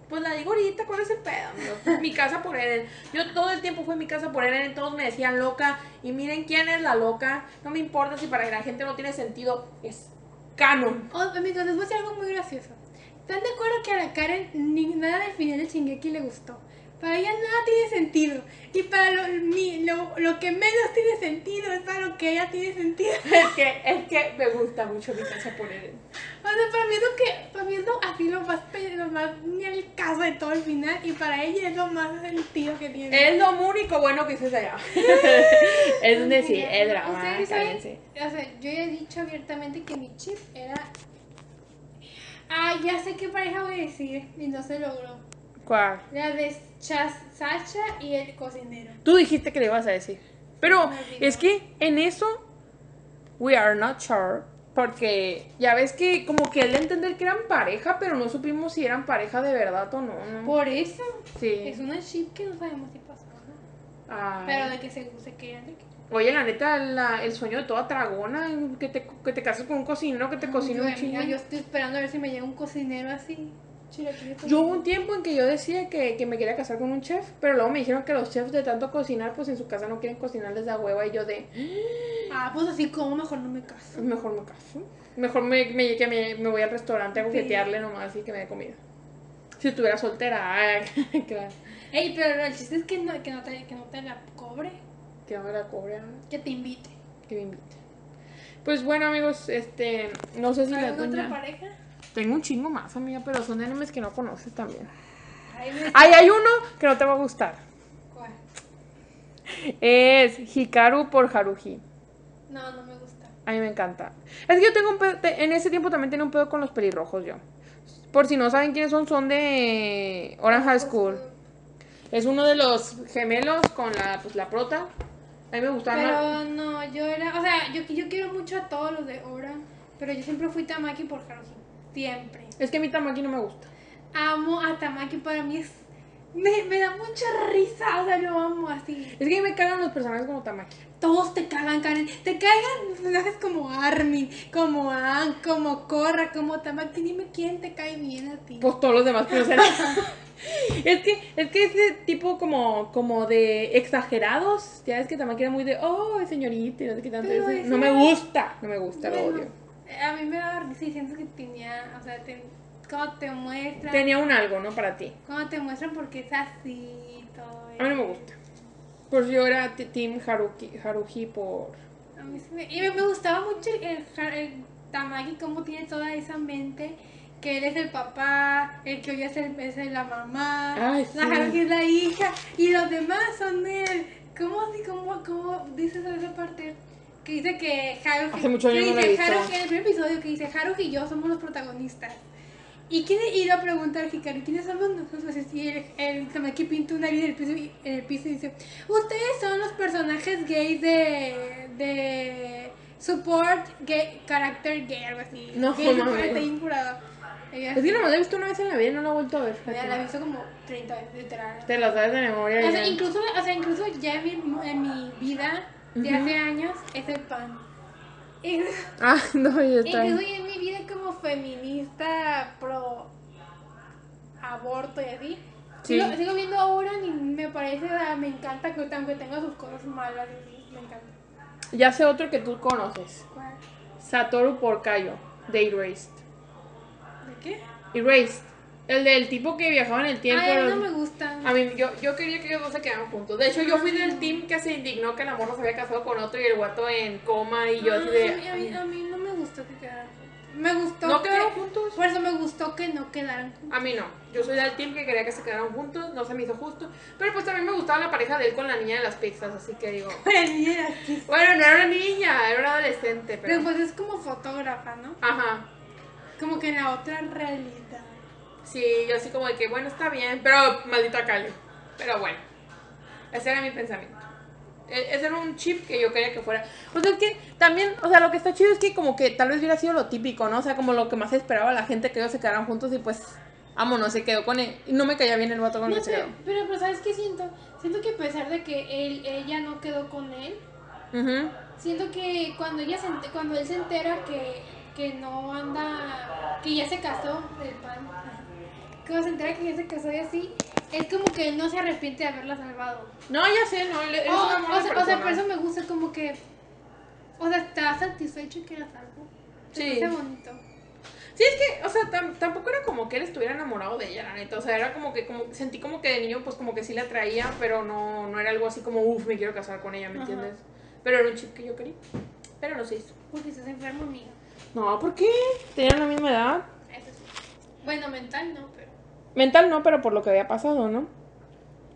Pues la digo ahorita, ¿cuál es el pedo? Mi casa por Eren. Yo todo el tiempo fue mi casa por Eren, todos me decían loca. Y miren quién es la loca. No me importa si para la gente no tiene sentido. Es canon. Oh, amigos, les voy a decir algo muy gracioso. ¿Están de acuerdo que a la Karen ni nada del final de Shingeki le gustó? Para ella nada tiene sentido. Y para lo, mi- lo, lo que menos tiene sentido es para lo que ella tiene sentido. [LAUGHS] Es que, es que me gusta mucho mi casa por Eren. O sea, para mí es lo que, para mí es lo, así lo más, lo más ni el caso de todo el final. Y para ella es lo más sentido que tiene. Es lo único bueno que hice allá. [LAUGHS] es donde sí, es drama, Ustedes saben, cállense. o sea, yo ya he dicho abiertamente que mi chip era. Ah, ya sé qué pareja voy a decir y no se logró. ¿Cuál? La de Chas, Sacha y el cocinero. Tú dijiste que le ibas a decir. Pero es que en eso, we are not sure. Porque ya ves que como que él de entender que eran pareja, pero no supimos si eran pareja de verdad o no. ¿no? Por eso Sí. es una chip que no sabemos si pasó. ¿no? Ay. Pero de que se, se querían de que. Oye, la neta, la- el sueño de toda tragona, que te, que te cases con un cocinero, que te cocine un chingo. yo estoy esperando a ver si me llega un cocinero así. Yo hubo un tiempo en que yo decía que, que me quería casar con un chef, pero luego me dijeron que los chefs de tanto cocinar, pues en su casa no quieren cocinar les da hueva y yo de, Ah, pues así como mejor no me caso. mejor me caso. Mejor me, me, que me, me voy al restaurante a Sí. coquetearle nomás y que me dé comida. Si estuviera soltera, ah, [LAUGHS] claro. Ey, pero el chiste es que no, que no, te, que no te la cobre, Que no me la cobre, ah, que te invite. que me invite. Pues bueno amigos, este, no sé si ¿Alguna otra pareja? Tengo un chingo más, amiga, pero son animes que no conoces también. Ahí hay uno que no te va a gustar. ¿Cuál? Es Hikaru por Haruhi. No, no me gusta. A mí me encanta. Es que yo tengo un pedo, en ese tiempo también tenía un pedo con los pelirrojos yo. Por si no saben quiénes son, son de Orange High School. Es uno de los gemelos con la, pues, la prota. A mí me gustaban más- Pero no, yo era, o sea, yo, yo quiero mucho a todos los de Ora, pero yo siempre fui Tamaki por Haruhi. Siempre. Es que a mí Tamaki no me gusta. Amo a Tamaki, para mí es. Me, me da mucha risa, o sea, lo amo así. Es que me cagan los personajes como Tamaki. Todos te cagan, Karen. Te cagan personajes como Armin, como An, como Korra, como Tamaki. Dime quién te cae bien a ti. Pues todos los demás sean- [LAUGHS] Es que, es que ese tipo como, como de exagerados, ya es que Tamaki era muy de, oh, señorita, no sé qué tanto. Pero ese- No me gusta, no me gusta, lo odio. A mí me daba siento que tenía, o sea, te, como te muestran. Tenía un algo, ¿no? Para ti. Como te muestran porque es así todo. A mí no me gusta. Pues yo era Team Haruki, Haruhi por... A mí sí me, y me, me gustaba mucho el, el, el Tamaki, cómo tiene toda esa mente. Que él es el papá, el que hoy es, el, es el- la mamá, Ay, la sí. Haruki es la hija, y los demás son él. ¿Cómo, así- cómo, cómo dices esa parte? Que dice que Haruki. Hace mucho que no lo dice he visto. Haruki, en el primer episodio que dice Haruki y yo somos los protagonistas. ¿Y quién y iba a preguntar a Hikaru, ¿quiénes somos nosotros? Y el, el Tamaki pinta una línea en el piso, y- en el piso y dice, ustedes son los personajes gays de, de support gay, character gay, algo así. No, gay mames. support, curado. Ella Es que nomás la he visto una vez en la vida y no la he vuelto a ver. Ya la he visto como 30 veces, literal. Te la sabes de memoria. O sea, incluso, o sea, incluso ya en mi, en mi vida de hace años es el pan. Y- [LAUGHS] Ah, no, está. Incluso en mi vida como feminista pro aborto y así. Sí. Sigo, sigo viendo ahora y me parece, me encanta que aunque tenga sus cosas malas, me encanta. Ya sé otro que tú conoces. ¿Cuál? Satoru Porcayo, de Erased. ¿De qué? Erased. El del tipo que viajaba en el tiempo. Ay, a mí no me gustan. A mí, yo, yo quería que ellos dos se quedaran juntos. De hecho, yo fui del team que se indignó que la morra se había casado con otro y el guato en coma y yo así Ay, a, mí, a, mí, de... a mí no me gustó que quedaran juntos. Me gustó ¿No que- quedaron juntos? Por eso me gustó que no quedaran juntos. A mí no. Yo soy del team que quería que se quedaran juntos, no se me hizo justo. Pero pues también me gustaba la pareja de él con la niña de las pizzas, así que digo... [LAUGHS] Bueno, no era una niña, era una adolescente, pero... Pero pues es como fotógrafa, ¿no? Ajá. Como que en la otra realidad. Sí, yo así como de que, bueno, está bien, pero maldita Cali. Pero bueno, ese era mi pensamiento. E- Ese era un chip que yo quería que fuera. O sea, es que también, o sea, lo que está chido es que como que tal vez hubiera sido lo típico, ¿no? O sea, como lo que más esperaba la gente que ellos se quedaran juntos y pues, vámonos, se quedó con él. Y no me caía bien el vato con el No se sé, quedó. pero, pero ¿sabes qué siento? Siento que a pesar de que él, ella no quedó con él, Ujú. siento que cuando ella se cuando él se entera que, que no anda, que ya se casó, el pan, cuando se entera que se casó y así, es como que él no se arrepiente de haberla salvado. No, ya sé, no, él es O, sea, o sea, por eso me gusta como que, o sea, está satisfecho que la salvó. Sí. bonito. Sí, es que, o sea, tam- tampoco era como que él estuviera enamorado de ella, la neta. O sea, era como que, como, sentí como que de niño, pues como que sí la atraía, pero no, no era algo así como, uff, me quiero casar con ella, ¿me Ajá. entiendes? Pero era un chip que yo quería. Pero no se hizo. Porque estás enfermo, amiga. No, ¿por qué? Tenían la misma edad. Eso sí. Bueno, mental no, pero. Mental no, pero por lo que había pasado, ¿no?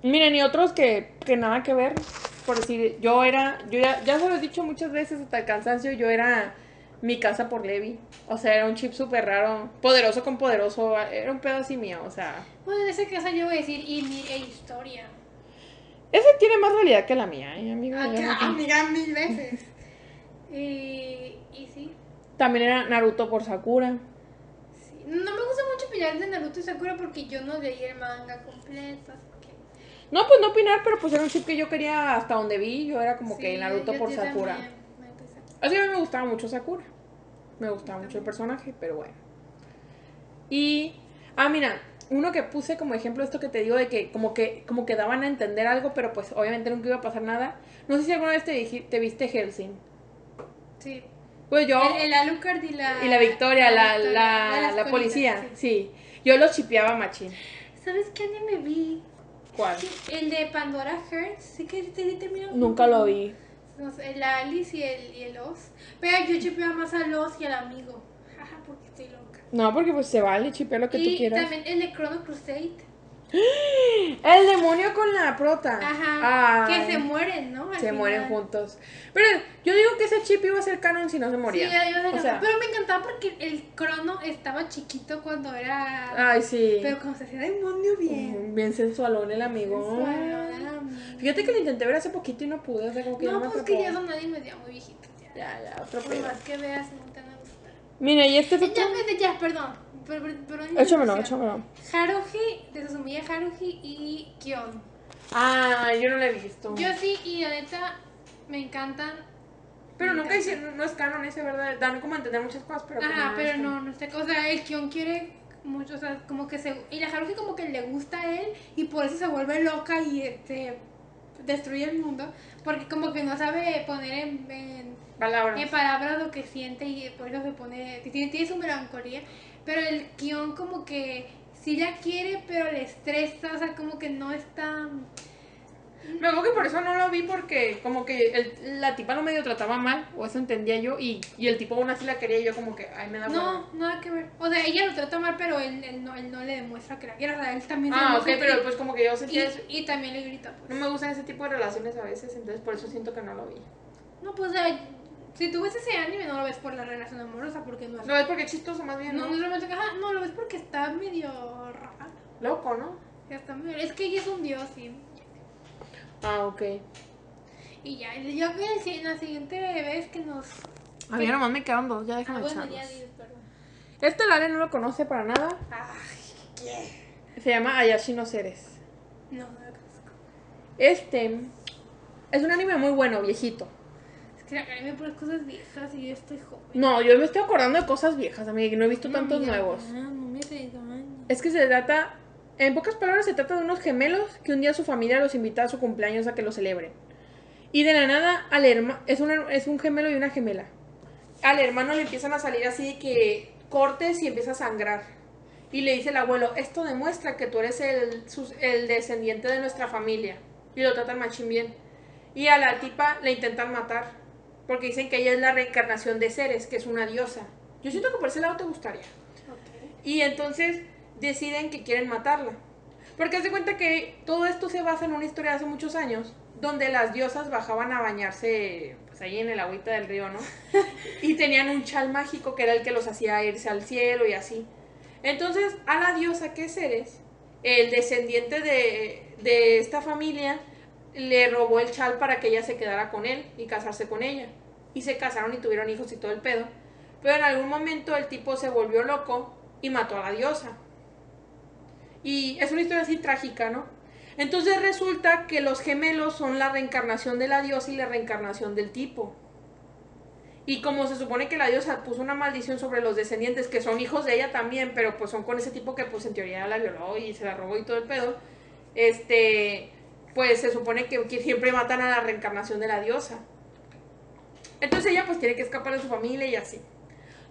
Miren, y otros que, que nada que ver. Por decir, yo era, yo ya, ya se lo he dicho muchas veces hasta el cansancio, yo era mi casa por Levi. O sea, era un chip súper raro. Poderoso con poderoso. Era un pedo así mío, o sea. Bueno, en ese caso yo voy a decir y mi e historia. Ese tiene más realidad que la mía, ¿eh, amiga? Acá, no- amiga, mil veces. [LAUGHS] y, y sí, También era Naruto por Sakura. No me gusta mucho opinar de Naruto y Sakura porque yo no leí el manga completo. así que- No, pues no opinar, pero pues era un chip que yo quería hasta donde vi. Yo era como que Sí, Naruto yo- por yo Sakura. me. Así que a mí me gustaba mucho Sakura. Me gustaba mucho el personaje, pero bueno. Y. Ah, mira, uno que puse como ejemplo esto que te digo de que como que como que daban a entender algo, pero pues obviamente nunca iba a pasar nada. No sé si alguna vez te, te viste Helsing. Sí. Pues yo. El, el Alucard y la. y la Victoria, la, Victoria, la, la policía, sí. sí. Yo los chipeaba machín. ¿Sabes qué anime vi? ¿Cuál? El de Pandora Hearts. Sí que te terminó. Nunca lo vi. No sé, la Alice y el, y el Oz. Pero yo chipeaba más al Oz y al amigo. [LAUGHS] Jaja, porque estoy loca. No, porque pues se vale chipear lo que y tú quieras. también el de Chrono Crusade. El demonio con la prota. Ajá. Ay, Que se mueren, ¿no? Al se mueren juntos. Pero yo digo que ese chip iba a ser canon si no se Sí, moría. ya iba a ser o sea, Pero me encantaba porque el Crono estaba chiquito cuando era. ay, sí. Pero cuando se hacía demonio bien. Bien sensualón el amigo. Sensualón, el amigo. Fíjate que lo intenté ver hace poquito y no pude. O sea, como que No, me pues que ya son nadie media muy viejitos. Ya. Ya, ya, otro Por más que veas, no te. Mira, y este ya, ya, perdón. Pero, pero, pero Échamelo, échamelo. Haruhi, de Susumiya Haruhi y Kion. Ah, yo no lo he visto. Yo sí, y la neta, me encantan. Pero Me nunca encanta. hicieron, no es canon ese, ¿verdad? Dan como a entender muchas cosas, pero. Ajá, pero no, no sé. O sea, el Kion quiere mucho, o sea, como que se. Y la Haruhi como que le gusta a él y por eso se vuelve loca y este. destruye el mundo. Porque como que no sabe poner en, en, Palabras. en palabras lo que siente y por eso se pone. Tiene, tiene su melancolía. Pero el Kion como que sí la quiere, pero le estresa, o sea, como que no está. Me acuerdo que por eso no lo vi porque como que el- la tipa no medio trataba mal, o eso entendía yo, y, y el tipo aún así la quería y yo como que, ay, me da No, nada que ver. O sea, ella lo trata mal, pero él, él, no, él no le demuestra que la quiere. O sea, él también Ah, ok, y- pero pues como que yo y, sentía eso. y también le grita, No pues. me gustan ese tipo de relaciones a veces, entonces por eso siento que no lo vi. No, pues, o sea, si tú ves ese anime, no lo ves por la relación amorosa, porque no es. No, es porque es chistoso más bien, no, ¿no? no es romántico. Ajá, no, lo ves porque está medio rara. Loco, ¿no? Está medio- Es que ella es un dios, sí. Ah, ok. Y ya, yo que si en la siguiente vez que nos A mí nomás me quedan dos, ya déjame Ah, bueno, ya dices, perdón. Este Lale no lo conoce para nada. Ay, Se llama Ayashi no Seres. no, no lo conozco. Este es un anime muy bueno, viejito. Que la me por cosas viejas y yo estoy joven. No, yo me estoy acordando de cosas viejas, amiga, que no he visto No, tantos amiga, nuevos. No, no me regañes. Es que se trata, en pocas palabras, se trata de unos gemelos que un día su familia los invita a su cumpleaños a que lo celebren. Y de la nada, al hermano, es, una- es un gemelo y una gemela. Al hermano le empiezan a salir así de que cortes y empieza a sangrar. Y le dice el abuelo, esto demuestra que tú eres el, sus- el descendiente de nuestra familia. Y lo tratan machín bien. Y a la tipa le intentan matar. Porque dicen que ella es la reencarnación de Ceres, que es una diosa. Yo siento que por ese lado te gustaría. Y entonces deciden que quieren matarla. Porque haz de cuenta que todo esto se basa en una historia de hace muchos años, donde las diosas bajaban a bañarse pues ahí en el agüita del río, ¿no? [LAUGHS] y tenían un chal mágico que era el que los hacía irse al cielo y así. Entonces a la diosa que es Ceres, el descendiente de, de esta familia, le robó el chal para que ella se quedara con él y casarse con ella. Y se casaron y tuvieron hijos y todo el pedo. Pero en algún momento el tipo se volvió loco y mató a la diosa. Y es una historia así trágica, ¿no? Entonces resulta que los gemelos son la reencarnación de la diosa y la reencarnación del tipo. Y como se supone que la diosa puso una maldición sobre los descendientes, que son hijos de ella también, pero pues son con ese tipo que pues en teoría la violó y se la robó y todo el pedo, este, pues se supone que, que siempre matan a la reencarnación de la diosa. Entonces ella pues tiene que escapar de su familia y así.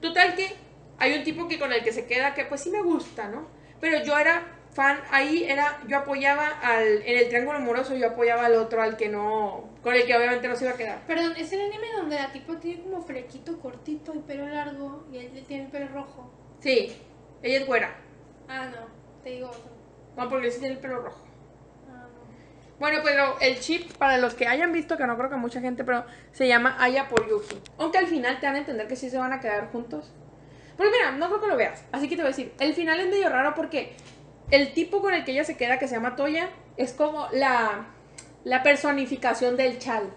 Total que hay un tipo que con el que se queda que pues sí me gusta, ¿no? Pero yo era fan, ahí era, yo apoyaba al, en el triángulo amoroso, yo apoyaba al otro, al que no, con el que obviamente no se iba a quedar. Perdón, es el anime donde la tipo tiene como flequito cortito y pelo largo y él tiene el pelo rojo. Sí, ella es güera. Ah, no, te digo otro. No, porque sí tiene el pelo rojo. No. Bueno, pero el chip, para los que hayan visto, que no creo que mucha gente, pero se llama Aya por Yuki. Aunque al final te van a entender que sí se van a quedar juntos. Pero mira, no creo que lo veas. Así que te voy a decir, el final es medio raro porque el tipo con el que ella se queda, que se llama Toya, es como la, la personificación del chal.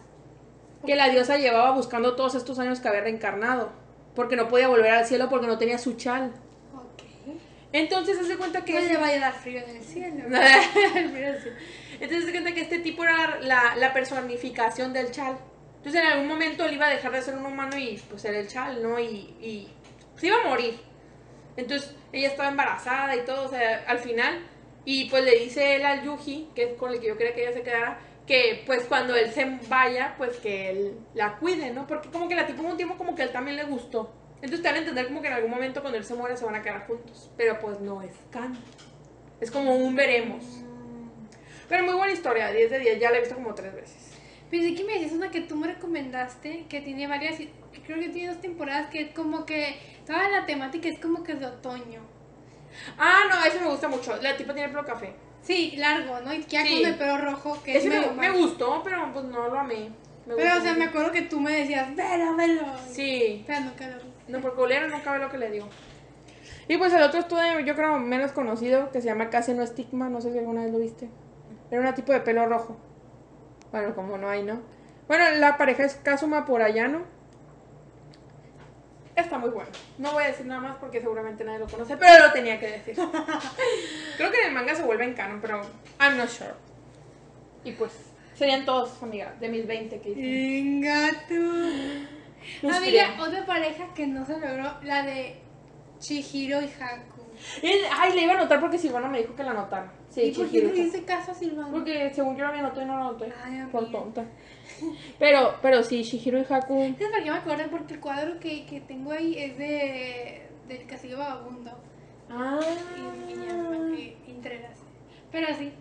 Que la diosa llevaba buscando todos estos años que había reencarnado. Porque no podía volver al cielo porque no tenía su chal. Entonces, se cuenta que... Que le vaya a dar frío en el cielo. [LAUGHS] [LAUGHS] El frío del cielo. Entonces se cuenta que este tipo era la, la personificación del chal. Entonces en algún momento él iba a dejar de ser un humano y pues era el chal, ¿no? Y, y se iba a morir. Entonces ella estaba embarazada y todo, o sea, al final. Y pues le dice él al Yuji, que es con el que yo quería que ella se quedara, que pues cuando él se vaya, pues que él la cuide, ¿no? Porque como que la tipo un tiempo como que él también le gustó. Entonces te van a entender como que en algún momento cuando él se muera se van a quedar juntos. Pero pues no es canon. Es como un veremos. Pero muy buena historia, 10 de 10, ya la he visto como tres veces. Pensé que me decías una que tú me recomendaste, que tiene varias, que creo que tiene dos temporadas, que es como que, toda la temática es como que es de otoño. Ah, no, ese me gusta mucho. La tipa tiene el pelo café. Sí, largo, ¿no? Y ya Sí. con el pelo rojo, que es Ese me, medio me mal. gustó, pero pues no lo amé. Me Pero, gustó o sea, me acuerdo que tú me decías, velo, velo. Sí. Pero nunca lo. No, porque Olera no cabe lo que le digo. Y pues el otro estudio, yo creo menos conocido, que se llama Casi no estigma, no sé si alguna vez lo viste. Era una tipo de pelo rojo. Bueno, como no hay, ¿no? Bueno, la pareja es Kazuma Porayano. Está muy bueno. No voy a decir nada más porque seguramente nadie lo conoce, pero lo tenía que decir. [LAUGHS] creo que en el manga se vuelve en canon, pero I'm not sure. Y pues, serían todos, amiga, de mis 20 que hice. Venga tú. [GASPS] Los Amiga, creo. otra pareja que no se logró, la de Chihiro y Haku. Ay, le iba a anotar porque Silvana me dijo que la anotara. Sí, ¿Y por qué no le hice caso a Silvana? Porque según yo lo había anotado y no lo anoté. Ay, por tonta. Pero, pero sí, Shihiro y Haku. ¿Sabes por qué me acuerdo? Porque el cuadro que, que tengo ahí es de del Castillo Vagabundo. Ah. Y, no me que entrelace. Pero sí.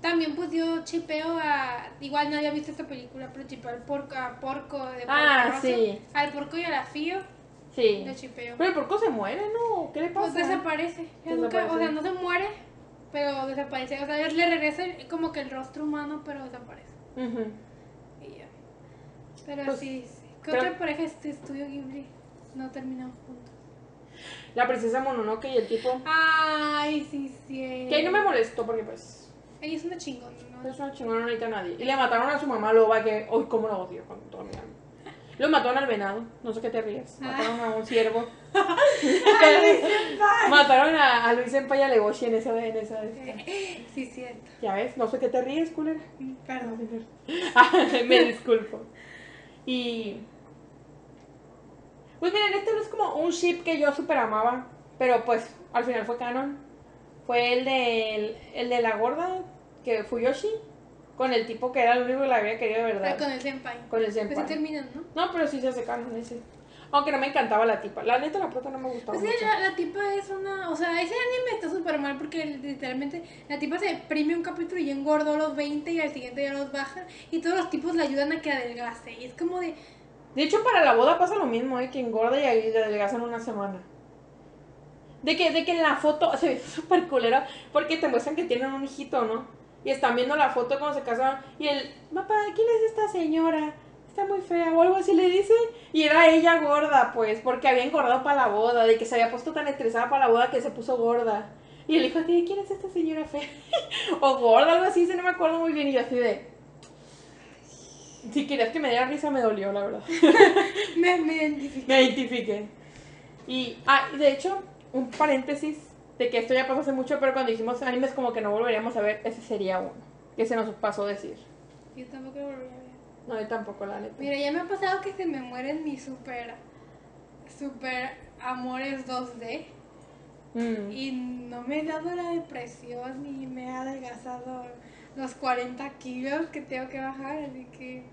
También pues yo chipeo a. Igual nadie ha visto esta película, pero chipeo al porco, a porco de Porco Ah, sí. Al porco y a la fío. Sí. Lo chipeo. Pero el porco se muere, ¿no? ¿Qué le Pues pasa? desaparece. Ya nunca- Desaparece. o sea, no se muere, pero desaparece. O sea, le regresa como que el rostro humano, pero desaparece. Ujú. Y ya. Pero Pues, sí, sí. ¿Qué pero- otra pareja este estudio Ghibli? No terminamos juntos. La princesa Mononoke y el tipo. Ay, sí, sí. Que ahí no me molestó porque pues. Ella es una chingona, ¿no? Es una chingona, no necesita a nadie. Y le mataron a su mamá loba que. Uy, cómo la odio con toda mi alma. Lo mataron al venado. No sé qué te ríes. Ah. Mataron a un ciervo. [LAUGHS] mataron a, a Luis Senpai y a Legoshi en esa, en esa. Sí, cierto. Ya ves, no sé qué te ríes, culera. Perdón. Ah, [LAUGHS] Me disculpo. Y. Pues miren, este no es como un ship que yo super amaba. Pero pues al final fue canon. Fue el de, el de la gorda, que Fuyoshi. Con el tipo que era el único que la había querido de verdad. con el senpai. Con el Pues sí senpai. terminan, ¿no? No, pero sí se hace canon ese. Aunque no me encantaba la tipa. La neta, la prota no me gustaba Pues mucho. la, la tipa es una. O sea, ese anime está súper mal porque literalmente la tipa se deprime un capítulo y ya engordó los 20 y al siguiente ya los baja. Y todos los tipos le ayudan a que adelgace. Y es como de. De hecho, para la boda pasa lo mismo, ¿eh? Que engorda y adelgazan una semana. De que, de que en la foto [LAUGHS] se ve súper culera porque te muestran que tienen un hijito, ¿no? Y están viendo la foto cuando se casaron y el, papá, ¿quién es esta señora? Está muy fea o algo así le dice. Y era ella gorda, pues, porque había engordado para la boda, de que se había puesto tan estresada para la boda que se puso gorda. Y el hijo así, ¿quién es esta señora fea? [LAUGHS] o gorda, algo así, se no me acuerdo muy bien. Y yo así de... Si querías que me diera risa, me dolió, la verdad. [LAUGHS] Me, me identifico. Me identifiqué. Y, ah, de hecho, un paréntesis de que esto ya pasó hace mucho, pero cuando dijimos animes como que no volveríamos a ver, ese sería uno. Que se nos pasó decir. Yo tampoco lo volví a ver. No, yo tampoco, la neta. Mira, ya me ha pasado que se me mueren mis super. Super amores 2D. Mm. Y no me he dado la depresión ni me he adelgazado los 40 kilos que tengo que bajar. Así que.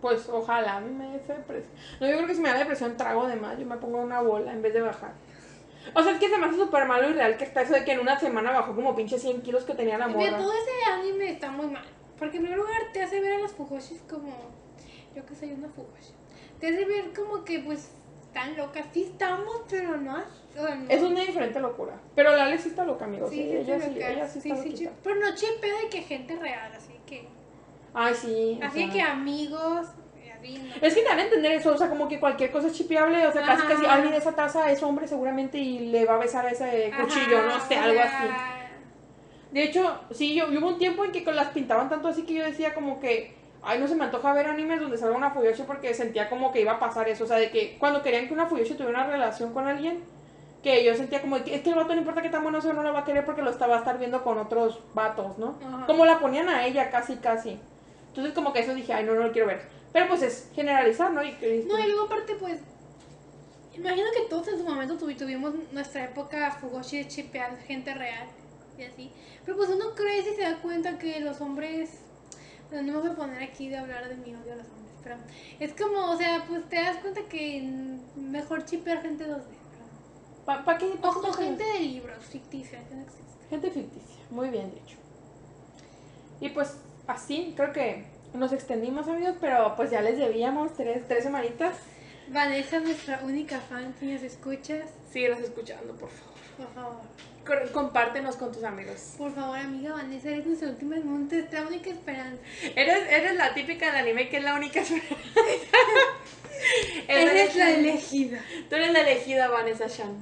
Pues ojalá a mí me dé depresión. No, yo creo que si me da depresión trago de más, yo me pongo una bola en vez de bajar. O sea, es que se me hace súper malo y real que está eso de que en una semana bajó como pinche 100 kilos que tenía la morra. todo ese anime está muy mal. Porque en primer lugar te hace ver a las Fujoshis como. Yo que soy una Fujoshi. Te hace ver como que, pues, están locas. Sí estamos, pero no. O sea, no. Es una diferente locura. Pero la Alex sí está loca, amigos. Sí, Sí, sí, ella, sí, ella sí está sí, Pero no chipeo de que gente real, así que. Ay, sí. o Así sea. que amigos. Es que a entender eso, o sea, como que cualquier cosa es chipeable, o sea, casi Ajá. casi alguien de esa taza es hombre seguramente y le va a besar a ese cuchillo, Ajá, no sé, algo así. De hecho, sí, yo, yo hubo un tiempo en que las pintaban tanto así que yo decía como que, ay, no se me antoja ver animes donde salga una Fuyoshi porque sentía como que iba a pasar eso, o sea, de que cuando querían que una Fuyoshi tuviera una relación con alguien, que yo sentía como que es que el vato no importa que tan bueno sea, no la va a querer porque lo estaba a estar viendo con otros vatos, ¿no? Ajá. Como la ponían a ella casi, casi. Entonces como que eso dije, ay, no, no lo quiero ver. Pero pues es generalizar, ¿no? Y, que- No, y luego aparte, pues. Imagino que todos en su momento tuvi- tuvimos nuestra época Fugoshi de chipear gente real y así. Pero pues uno crece y se da cuenta que los hombres. Bueno, no me voy a poner aquí de hablar de mi odio a los hombres, pero es como, o sea, pues te das cuenta que mejor chipear gente 2D. ¿Para pa qué? pa' O, o gente de libros ficticia que no existe. Gente ficticia, muy bien dicho. Y pues así, creo que nos extendimos amigos, pero pues ya les debíamos tres, tres semanitas. Vanessa, nuestra única fan, si nos escuchas, Síguenos escuchando, por favor. por favor. Compártenos con tus amigos. Por favor, amiga Vanessa, eres nuestra última, nuestra única esperanza. Eres, eres la típica del anime que es la única [LAUGHS] Eres la elegida. Tú eres la elegida, Vanessa Shan.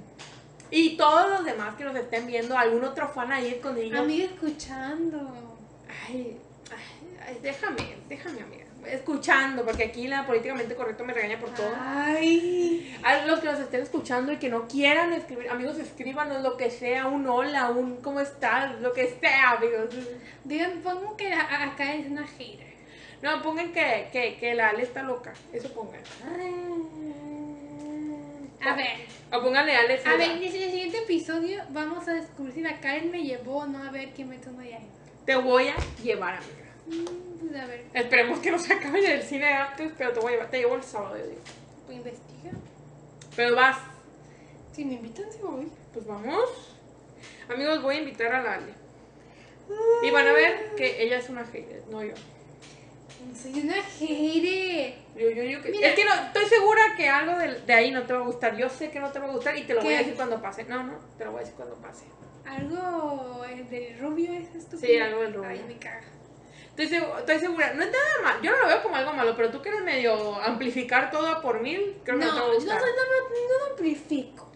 Y todos los demás que nos estén viendo, algún otro fan ahí escondido. Amiga escuchando. Ay, déjame, déjame, amiga. Escuchando, porque aquí la políticamente correcto me regaña por todo. Ay. A los que nos estén escuchando y que no quieran escribir, amigos, escríbanos lo que sea, un hola, un cómo estás, lo que sea, amigos. Digan, pongo que a- a- acá es una hater. No, pongan que, que, que la Ale está loca, eso pongan. A ver, O pónganle Ale. a ver, en el siguiente episodio vamos a descubrir si la Karen me llevó o no a ver quién me de ahí. Te voy a llevar, amiga. Pues a ver, Esperemos que no se acabe el cine antes, pero te voy a llevar, te llevo el sábado, yo digo. pues investiga. Pero vas, Si me invitan, sí voy. pues vamos. Amigos, voy a invitar a la Ale. Y van a ver que ella es una hater, no yo. No soy una hater. Yo, yo digo que. Mira. Es que no, estoy segura que algo de, de ahí no te va a gustar. Yo sé que no te va a gustar y te lo voy a decir cuando pase. No, no, te lo voy a decir cuando pase. Algo eh, del rubio es estúpido. Sí, algo del rubio. Ay, me caga. Estoy, segu- estoy segura. No es nada mal. Yo no lo veo como algo malo, pero tú quieres medio amplificar todo a por mil. Creo que no, No, te va a no, gustar. no, no, no amplifico.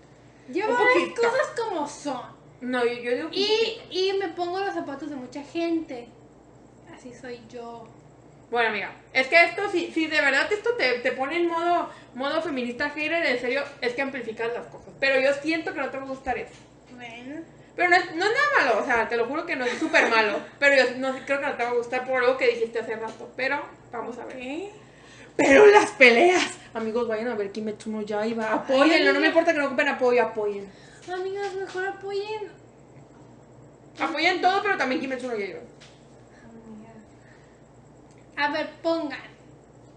Yo veo las cosas como son. No, yo, yo digo que Y, y me pongo los zapatos de mucha gente. Así soy yo. Bueno, amiga, es que esto, si, si de verdad esto te, te pone en modo, modo feminista hater, en serio, es que amplificas las cosas. Pero yo siento que no te va a gustar eso. Bueno. Pero no es, no es nada malo, o sea, te lo juro que no es súper malo. Pero yo no, creo que no te va a gustar por algo que dijiste hace rato. Pero vamos a ver. ¿Qué? Pero las peleas. Amigos, vayan a ver Kimetsu no Yaiba. Apóyenlo, no me importa que no ocupen apoyo, apoyen. Amigas, mejor apoyen. Apoyen todo, pero también Kimetsu no Yaiba. A ver, pongan.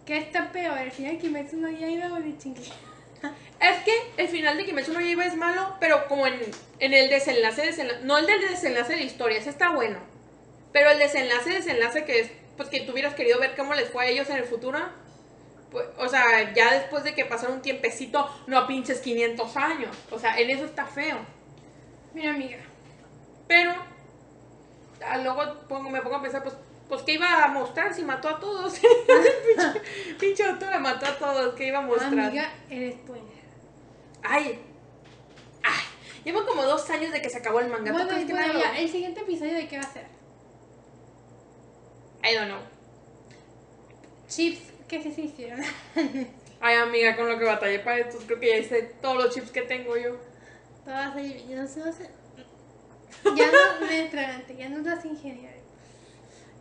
¿Qué está peor? ¿El final Kimetsu no Yaiba o de? Es que el final de Kimetsu no Yaiba es malo, pero como en, en el desenlace, desenlace, no el del desenlace de la historia, ese está bueno. Pero el desenlace, desenlace que es, pues que tú hubieras querido ver cómo les fue a ellos en el futuro. Pues, o sea, ya después de que pasaron un tiempecito, no pinches 500 años. O sea, en eso está feo. Mira, amiga. Pero luego pongo, me pongo a pensar, pues, pues ¿qué iba a mostrar si mató a todos? pinche, [LAUGHS] pinche autora mató a todos, ¿qué iba a mostrar? Amiga, eres spoiler. Ay, ay, llevo como dos años de que se acabó el manga. ¿Tú Bueno, que bueno, lo- ya, el siguiente episodio de qué va a ser? I don't know. Chips que sí se hicieron. [LAUGHS] Ay, amiga, con lo que batallé para estos, creo que ya hice todos los chips que tengo yo. Bien. Yo no sé, no sé. Ya no me extravagante, ya no las ingeniería.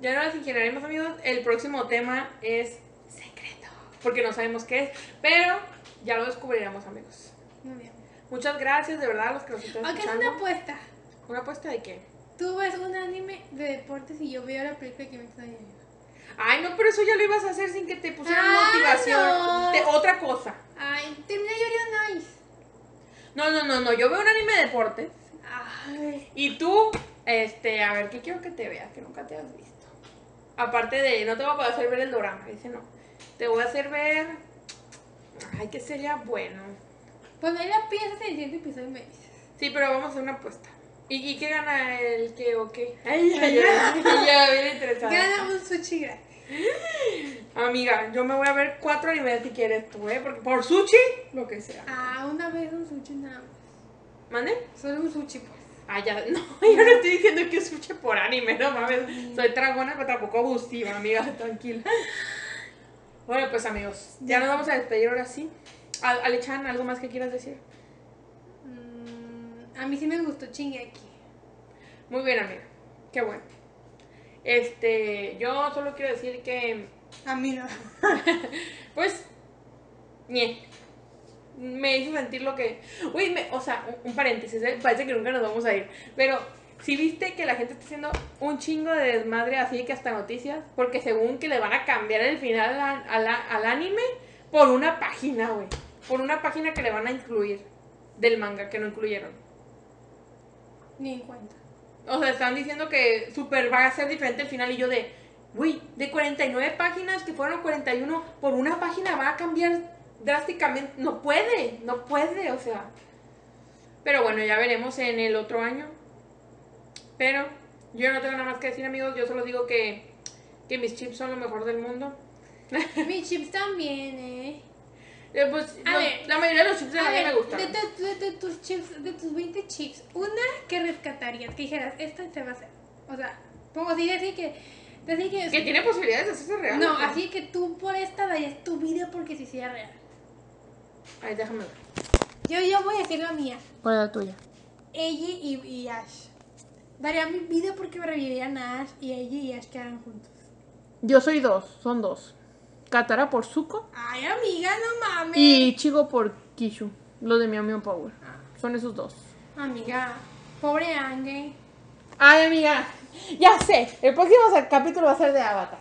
Ya no las ingeniaremos, amigos. El próximo tema es secreto, porque no sabemos qué es, pero ya lo descubriremos, amigos. Muy bien. Muchas gracias, de verdad, a los que nos están Aunque es escuchando. una apuesta. ¿Una apuesta de qué? Tú ves un anime de deportes y yo veo la película que me está viendo. Ay, no, pero eso ya lo ibas a hacer sin que te pusieran Ah, motivación. no. De otra cosa. Ay, termina Yuri on Ice. No, no, no, no. Yo veo un anime de deportes. Ay. Y tú, este, a ver, ¿qué quiero que te veas? Que nunca te has visto. Aparte de, no te voy a hacer ver el drama, dice no. Te voy a hacer ver. Ay, que sería bueno. Pues ahí la piensas en el siguiente episodio y me dices. Sí, pero vamos a hacer una apuesta. ¿Y, y qué gana el qué o qué? Ay, ay, ay. ya, bien interesada. Gana un sushi gratis. Amiga, yo me voy a ver cuatro animes si quieres tú, ¿eh? Porque por sushi, lo que sea. Ah, una vez un sushi nada más. ¿Mande? Solo un sushi, pues. Ah, ya, [LAUGHS] no, yo no estoy diciendo que sushi por anime, no mames. Soy tragona, pero tampoco abusiva, amiga, [LAUGHS] tranquila. Bueno, pues amigos, ya nos vamos a despedir ahora sí. Al- Alechan, ¿algo más que quieras decir? Mm, a mí sí me gustó Shingeki. Muy bien, amiga. Qué bueno. Este, yo solo quiero decir que, A mí no. [LAUGHS] pues, ñe. Me hizo sentir lo que. Uy, me, o sea, un, un paréntesis, ¿eh? parece que nunca nos vamos a ir. Pero, si viste que la gente está haciendo un chingo de desmadre así que hasta noticias? Porque según que le van a cambiar el final a- a la- al anime por una página, güey. Por una página que le van a incluir del manga que no incluyeron. Ni en cuenta. O sea, están diciendo que super va a ser diferente el final y yo de, güey, de 49 páginas que fueron 41, por una página va a cambiar drásticamente. No puede, no puede, o sea. Pero bueno, ya veremos en el otro año. Pero yo no tengo nada más que decir, amigos. Yo solo digo que, que mis chips son lo mejor del mundo. [LAUGHS] Mis chips también, eh. Eh, pues A los- ver. la mayoría de los chips de la vida me gustan. de, tu- de- de tus chips, de tus 20 chips, una que rescatarías, que dijeras, esta se va a hacer. O sea, pongo así, decir que. Decir que. Que tiene posibilidades de hacerse real. no, así que tú por esta darías tu vida porque se hiciera real. Ay, déjame ver. Yo, yo voy a decir la mía. ¿Cuál es la tuya? Ella y, y Ash. Daría mi vida porque me revivirían a Ash y ella y Ash quedaran juntos. Yo soy dos, son dos. Katara por Zuko Ay, amiga, no mames. y Chigo por Kishu, lo de mi amigo Power. Son esos dos. Amiga, pobre Ange. Ay, amiga, ya sé, el próximo capítulo va a ser de Avatar.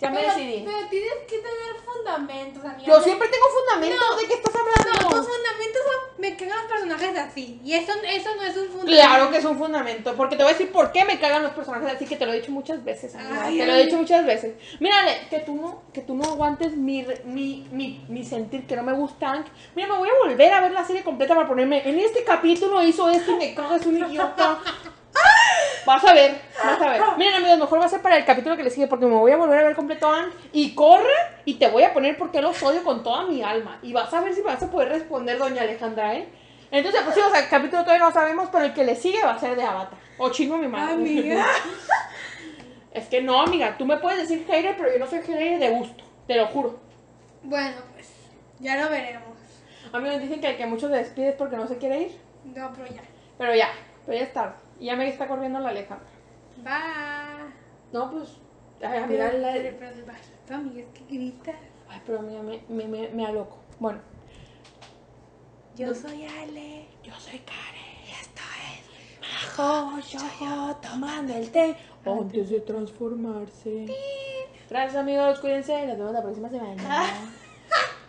Ya me decidí. pero tienes que tener fundamentos, amiga. Yo No- siempre tengo fundamento No. de qué estás No, hablando. tus fundamentos son. Me cagan los personajes así. Y eso, eso no es un fundamento. Claro que es un fundamento, porque te voy a decir por qué me cagan los personajes así que te lo he dicho muchas veces, amiga, Ay, te lo he dicho muchas veces. Mírale, que tú no, que tú no aguantes mi, mi, mi, mi sentir que no me gusta. Mira, me voy a volver a ver la serie completa para ponerme, en este capítulo hizo esto y me cagas un idiota. [LAUGHS] Vas a ver, vas a ver. Miren amigos, mejor va a ser para el capítulo que le sigue porque me voy a volver a ver completo Ang y corre y te voy a poner porque los odio con toda mi alma. Y vas a ver si vas a poder responder, doña Alejandra, ¿eh? Entonces el próximo capítulo todavía no sabemos, pero el que le sigue va a ser de Avatar. O chingo mi madre. Amiga. [LAUGHS] Es que no, amiga, tú me puedes decir hater, pero yo no soy hater de gusto, te lo juro. Bueno, pues ya lo veremos. Amigos, dicen que el que mucho se despide es porque no se quiere ir. No, pero ya. Pero ya, pero ya es tarde. Y ya me está corriendo la Alejandra. Bye. No, pues, ay, amiga, Pero, la... pero, pero, pero, amiga, es que grita. Ay, pero amiga, me, me, me, me aloco. Bueno, Yo soy Ale. yo soy Karen. Y esto es Majo Yoyo tomando el té antes de transformarse. Gracias amigos, cuídense, nos vemos la próxima semana. [LAUGHS]